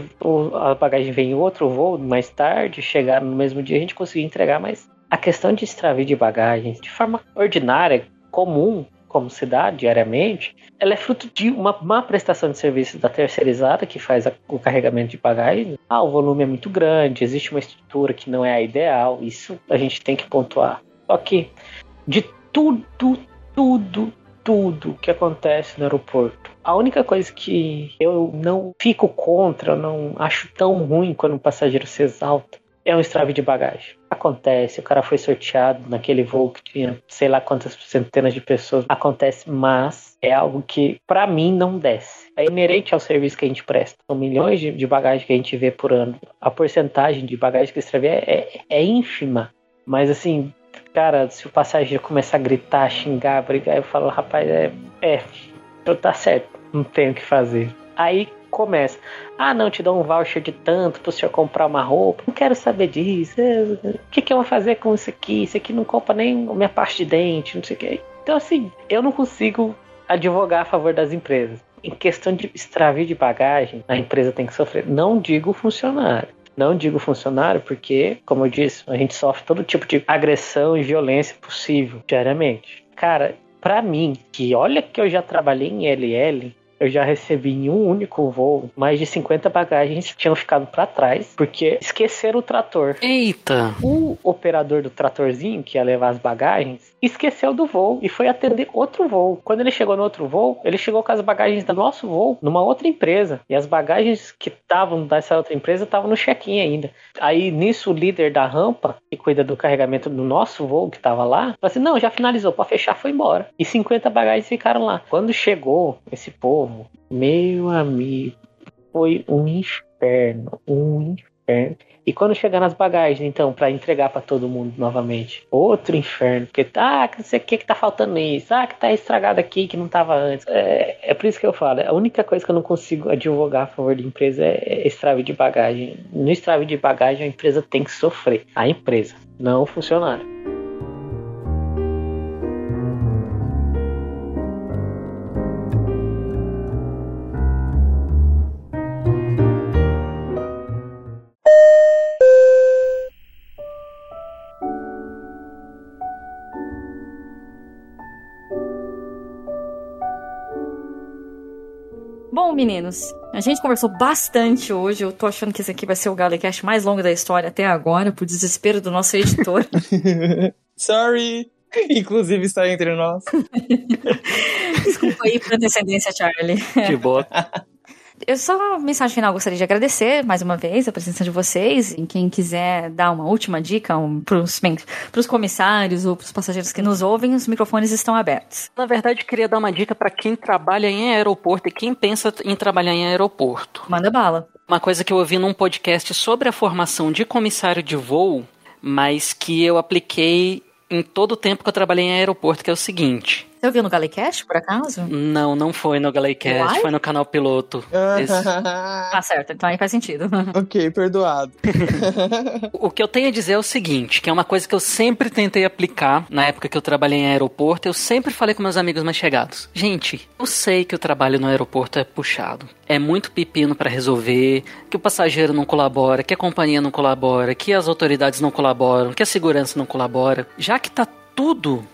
a bagagem veio em outro voo mais tarde, chegaram no mesmo dia, a gente conseguiu entregar, mas a questão de extravio de bagagens de forma ordinária, comum, como se dá diariamente, ela é fruto de uma má prestação de serviços da terceirizada que faz a- o carregamento de bagagens. Ah, o volume é muito grande, existe uma estrutura que não é a ideal, isso a gente tem que pontuar. Só que de tudo, tudo, tudo que acontece no aeroporto, a única coisa que eu não fico contra, não acho tão ruim quando um passageiro se exalta, é um extravio de bagagem. Acontece, o cara foi sorteado naquele voo que tinha sei lá quantas centenas de pessoas. Acontece, mas é algo que pra mim não desce. É inerente ao serviço que a gente presta. São milhões de, de bagagem que a gente vê por ano. A porcentagem de bagagem que extravia é, é ínfima. Mas assim, cara, se o passageiro começar a gritar, xingar, brigar, eu falo, rapaz, é, é, eu tá certo, não tenho o que fazer. Aí começa, ah, não, te dou um voucher de tanto pro senhor comprar uma roupa, não quero saber disso, é, o que, que eu vou fazer com isso aqui? Isso aqui não compra nem a minha parte de dente, não sei o que. Então, assim, eu não consigo advogar a favor das empresas. Em questão de extravio de bagagem, a empresa tem que sofrer. Não digo o funcionário. Não digo funcionário porque, como eu disse, a gente sofre todo tipo de agressão e violência possível diariamente. Cara, pra mim, que olha que eu já trabalhei em LL, eu já recebi em um único voo mais de 50 bagagens que tinham ficado pra trás porque esqueceram o trator. Eita! O operador do tratorzinho que ia levar as bagagens esqueceu do voo e foi atender outro voo. Quando ele chegou no outro voo, ele chegou com as bagagens do nosso voo numa outra empresa. E as bagagens que estavam dessa outra empresa estavam no check-in ainda. Aí nisso o líder da rampa, que cuida do carregamento do nosso voo que estava lá, falou assim: não, já finalizou, pode fechar, foi embora. E 50 bagagens ficaram lá. Quando chegou esse povo, meu amigo, foi um inferno, um inferno. E quando chegar nas bagagens, então, para entregar para todo mundo novamente, outro inferno. Porque, ah, não sei o que que tá faltando isso, ah, que tá estragado aqui, que não tava antes. É, é por isso que eu falo, a única coisa que eu não consigo advogar a favor de empresa é extravio de bagagem. No extravio de bagagem, a empresa tem que sofrer. A empresa, não o funcionário. Meninos, a gente conversou bastante hoje. Eu tô achando que esse aqui vai ser o Galecast mais longo da história até agora, por desespero do nosso editor. Sorry! Inclusive está entre nós. Desculpa aí por antecedência, Charlie. De boa. Eu só, mensagem final, gostaria de agradecer mais uma vez a presença de vocês. E quem quiser dar uma última dica um, bem, pros comissários ou pros passageiros que nos ouvem, os microfones estão abertos. Na verdade, queria dar uma dica para quem trabalha em aeroporto e quem pensa em trabalhar em aeroporto. Manda bala. Uma coisa que eu ouvi num podcast sobre a formação de comissário de voo, mas que eu apliquei em todo o tempo que eu trabalhei em aeroporto, que é o seguinte. Você ouviu no Galecast, por acaso? Não, não foi no Galecast, foi no canal piloto. Tá certo, então aí faz sentido. ok, perdoado. O que eu tenho a dizer é o seguinte, que é uma coisa que eu sempre tentei aplicar na época que eu trabalhei em aeroporto, eu sempre falei com meus amigos mais chegados. Gente, eu sei que o trabalho no aeroporto é puxado. É muito pepino pra resolver, que o passageiro não colabora, que a companhia não colabora, que as autoridades não colaboram, que a segurança não colabora. Já que tá tudo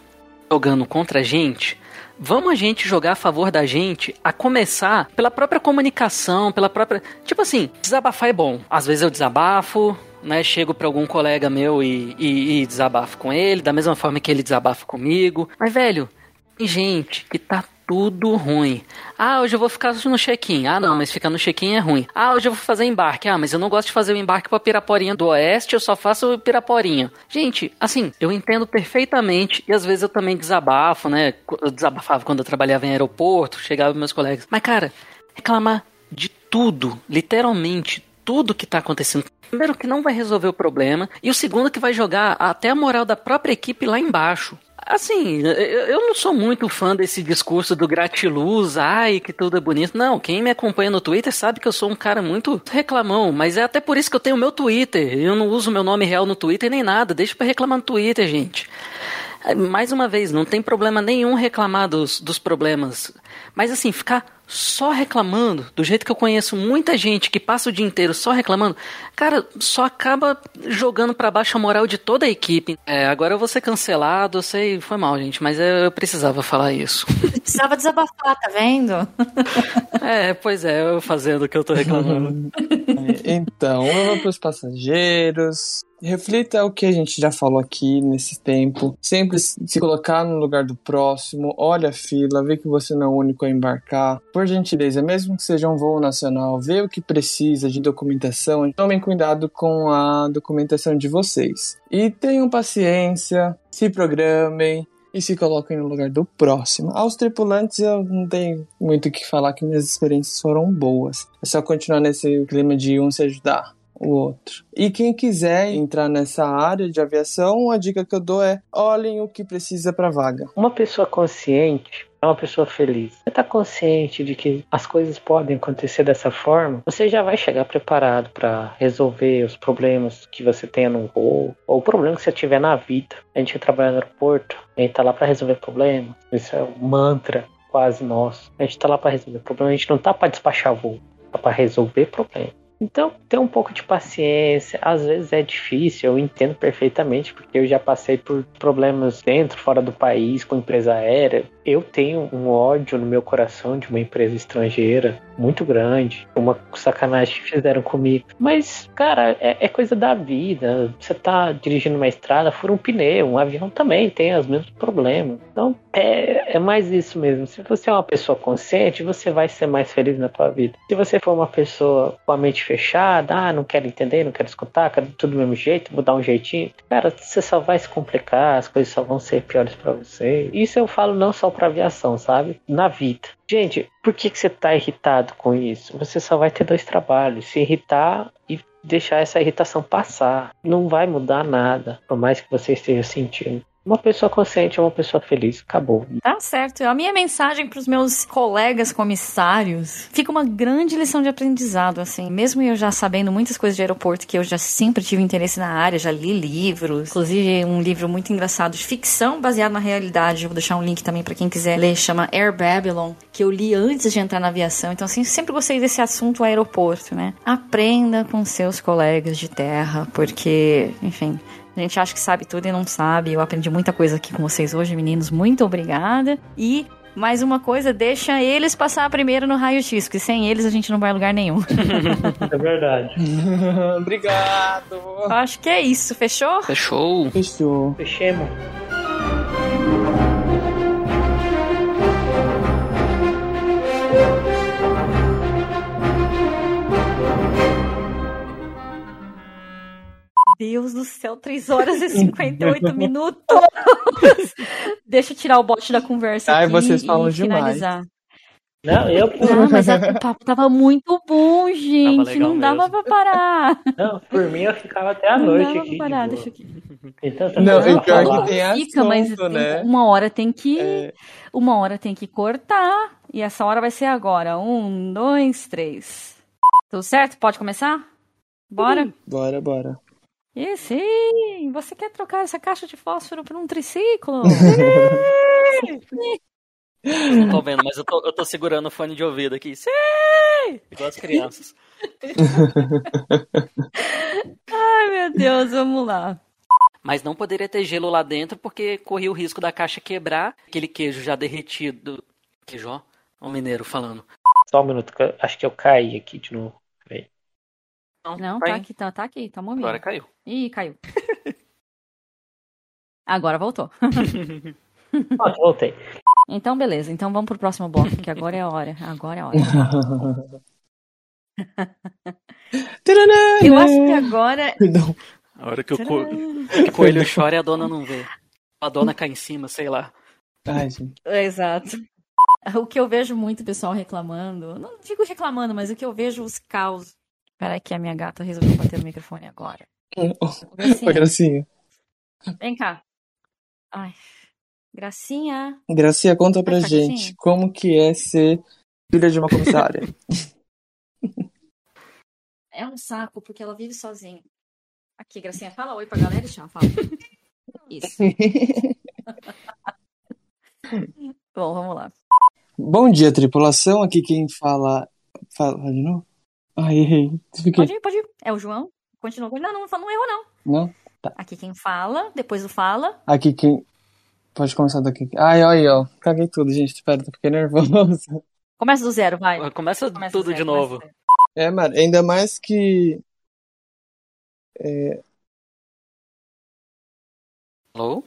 jogando contra a gente, vamos a gente jogar a favor da gente, a começar pela própria comunicação, pela própria. Tipo assim, desabafar é bom. Às vezes eu desabafo, né, chego para algum colega meu e, e, e desabafo com ele, da mesma forma que ele desabafa comigo. Mas, velho, tem gente que tá tudo ruim. Ah, hoje eu vou ficar no check-in. Ah, não, mas ficar no check-in é ruim. Ah, hoje eu vou fazer embarque. Ah, mas eu não gosto de fazer o embarque para Piraporinha do Oeste, eu só faço o Piraporinha. Gente, assim, eu entendo perfeitamente e às vezes eu também desabafo, né? Eu desabafava quando eu trabalhava em aeroporto, chegava meus colegas. Mas, cara, reclamar de tudo, literalmente tudo que tá acontecendo. Primeiro que não vai resolver o problema e o segundo que vai jogar até a moral da própria equipe lá embaixo. Assim, eu não sou muito fã desse discurso do gratiluz, ai, que tudo é bonito. Não, quem me acompanha no Twitter sabe que eu sou um cara muito reclamão, mas é até por isso que eu tenho meu Twitter. Eu não uso meu nome real no Twitter nem nada, deixa pra reclamar no Twitter, gente. Mais uma vez, não tem problema nenhum reclamar dos, dos problemas. Mas assim, ficar só reclamando, do jeito que eu conheço muita gente que passa o dia inteiro só reclamando, cara, só acaba jogando para baixo a moral de toda a equipe. É, agora eu vou ser cancelado, eu sei, foi mal, gente, mas eu precisava falar isso. Precisava desabafar, tá vendo? é, pois é, eu fazendo o que eu tô reclamando. então, vou pros passageiros, Reflita o que a gente já falou aqui nesse tempo. Sempre se colocar no lugar do próximo. Olha a fila, vê que você não é o único a embarcar. Por gentileza, mesmo que seja um voo nacional, vê o que precisa de documentação. Tomem cuidado com a documentação de vocês. E tenham paciência, se programem e se coloquem no lugar do próximo. Aos tripulantes eu não tenho muito o que falar que minhas experiências foram boas. É só continuar nesse clima de um se ajudar o outro. E quem quiser entrar nessa área de aviação, a dica que eu dou é olhem o que precisa para vaga. Uma pessoa consciente é uma pessoa feliz. Você está consciente de que as coisas podem acontecer dessa forma, você já vai chegar preparado para resolver os problemas que você tenha no voo, ou o problema que você tiver na vida. A gente trabalha no aeroporto, a gente está lá para resolver problemas. Isso é um mantra quase nosso. A gente está lá para resolver problemas, a gente não está para despachar voo, está para resolver problemas. Então, ter um pouco de paciência. Às vezes é difícil, eu entendo perfeitamente, porque eu já passei por problemas dentro, fora do país, com empresa aérea. Eu tenho um ódio no meu coração de uma empresa estrangeira muito grande, uma sacanagem que fizeram comigo. Mas, cara, é, é coisa da vida. Você tá dirigindo uma estrada, fura um pneu, um avião também tem os mesmos problemas. Então, é, é mais isso mesmo. Se você é uma pessoa consciente, você vai ser mais feliz na tua vida. Se você for uma pessoa com a mente fechada, ah, não quero entender, não quero escutar, quero tudo do mesmo jeito, vou dar um jeitinho. Cara, você só vai se complicar, as coisas só vão ser piores para você. Isso eu falo não só para aviação, sabe? Na vida. Gente, por que, que você tá irritado com isso? Você só vai ter dois trabalhos: se irritar e deixar essa irritação passar. Não vai mudar nada, por mais que você esteja sentindo. Uma pessoa consciente é uma pessoa feliz. Acabou. Tá certo. A minha mensagem para os meus colegas comissários fica uma grande lição de aprendizado, assim. Mesmo eu já sabendo muitas coisas de aeroporto, que eu já sempre tive interesse na área, já li livros. Inclusive, um livro muito engraçado de ficção baseado na realidade. Vou deixar um link também para quem quiser ler. Chama Air Babylon, que eu li antes de entrar na aviação. Então, assim, sempre gostei desse assunto aeroporto, né? Aprenda com seus colegas de terra, porque, enfim, a gente acha que sabe tudo e não sabe. Eu aprendi muita coisa aqui com vocês hoje, meninos. Muito obrigada. E mais uma coisa, deixa eles passar primeiro no raio-x, porque sem eles a gente não vai a lugar nenhum. é verdade. Obrigado. Acho que é isso. Fechou? Fechou. Fechou. Fechemos. Deus do céu, 3 horas e 58 minutos. Deixa eu tirar o bote da conversa Ai, aqui vocês falam e finalizar. Não, eu. Não, mas é- o papo tava muito bom, gente. Não dava mesmo. pra parar. Não, por mim eu ficava até a Não noite dava aqui. pra parar, deixa aqui. Então, tá Não, e pior falar. que tem Fica, mas assunto, tem- né? uma hora tem que. É, Uma hora tem que cortar. E essa hora vai ser agora. Um, dois, três. Tudo certo? Pode começar? Bora? bora, bora. E sim! Você quer trocar essa caixa de fósforo por um triciclo? Não tô vendo, mas eu tô, eu tô segurando o fone de ouvido aqui. Sim! Igual as crianças. Ai, meu Deus, vamos lá. Mas não poderia ter gelo lá dentro porque corria o risco da caixa quebrar, aquele queijo já derretido. Queijo, ó, o mineiro falando. Só um minuto, que eu- acho que eu caí aqui de novo. Peraí. Não, vai. tá aqui, tá, tá aqui, tá ouvindo. Agora caiu. Ih, caiu. Agora voltou. Pronto, voltei. Então, beleza. Então vamos pro próximo bloco, que agora é a hora. Agora é a hora. Eu acho que agora. Perdão. A hora que o, co... que o coelho chora e a dona não vê. A dona cai em cima, sei lá. Ai, gente. Exato. O que eu vejo muito pessoal reclamando, não digo reclamando, mas o que eu vejo os caos. Peraí que a minha gata resolveu bater no microfone agora. Oi, Gracinha. Vem cá. Ai. Gracinha. Gracinha, conta pra ficar gente como que é ser filha de uma comissária. É um saco, porque ela vive sozinha. Aqui, Gracinha, fala oi pra galera e tchau, fala. Isso. Bom, vamos lá. Bom dia, tripulação. Aqui quem. Fala fala de novo? Ai, errei. Fiquei. Pode ir, pode ir. É o João? Continua. Não, não, não errou, não. Não? Aqui quem fala, depois do fala. Aqui quem. Pode começar daqui. Ai, ai, ó. Caguei tudo, gente. Pera, tô ficando nervoso. Começa do zero, vai. Começa, Começa tudo do zero, de novo. É, mano, ainda mais que. Alô?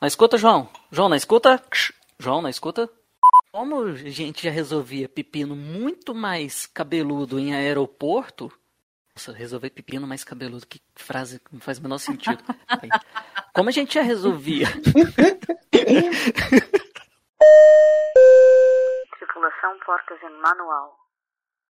Na escuta, João? João, na escuta? João, na escuta? Como a gente já resolvia pepino muito mais cabeludo em aeroporto. Nossa, resolver pepino mais cabeludo, que frase que não faz o menor sentido. Aí. Como a gente já resolvia. Tripulação Portas em Manual.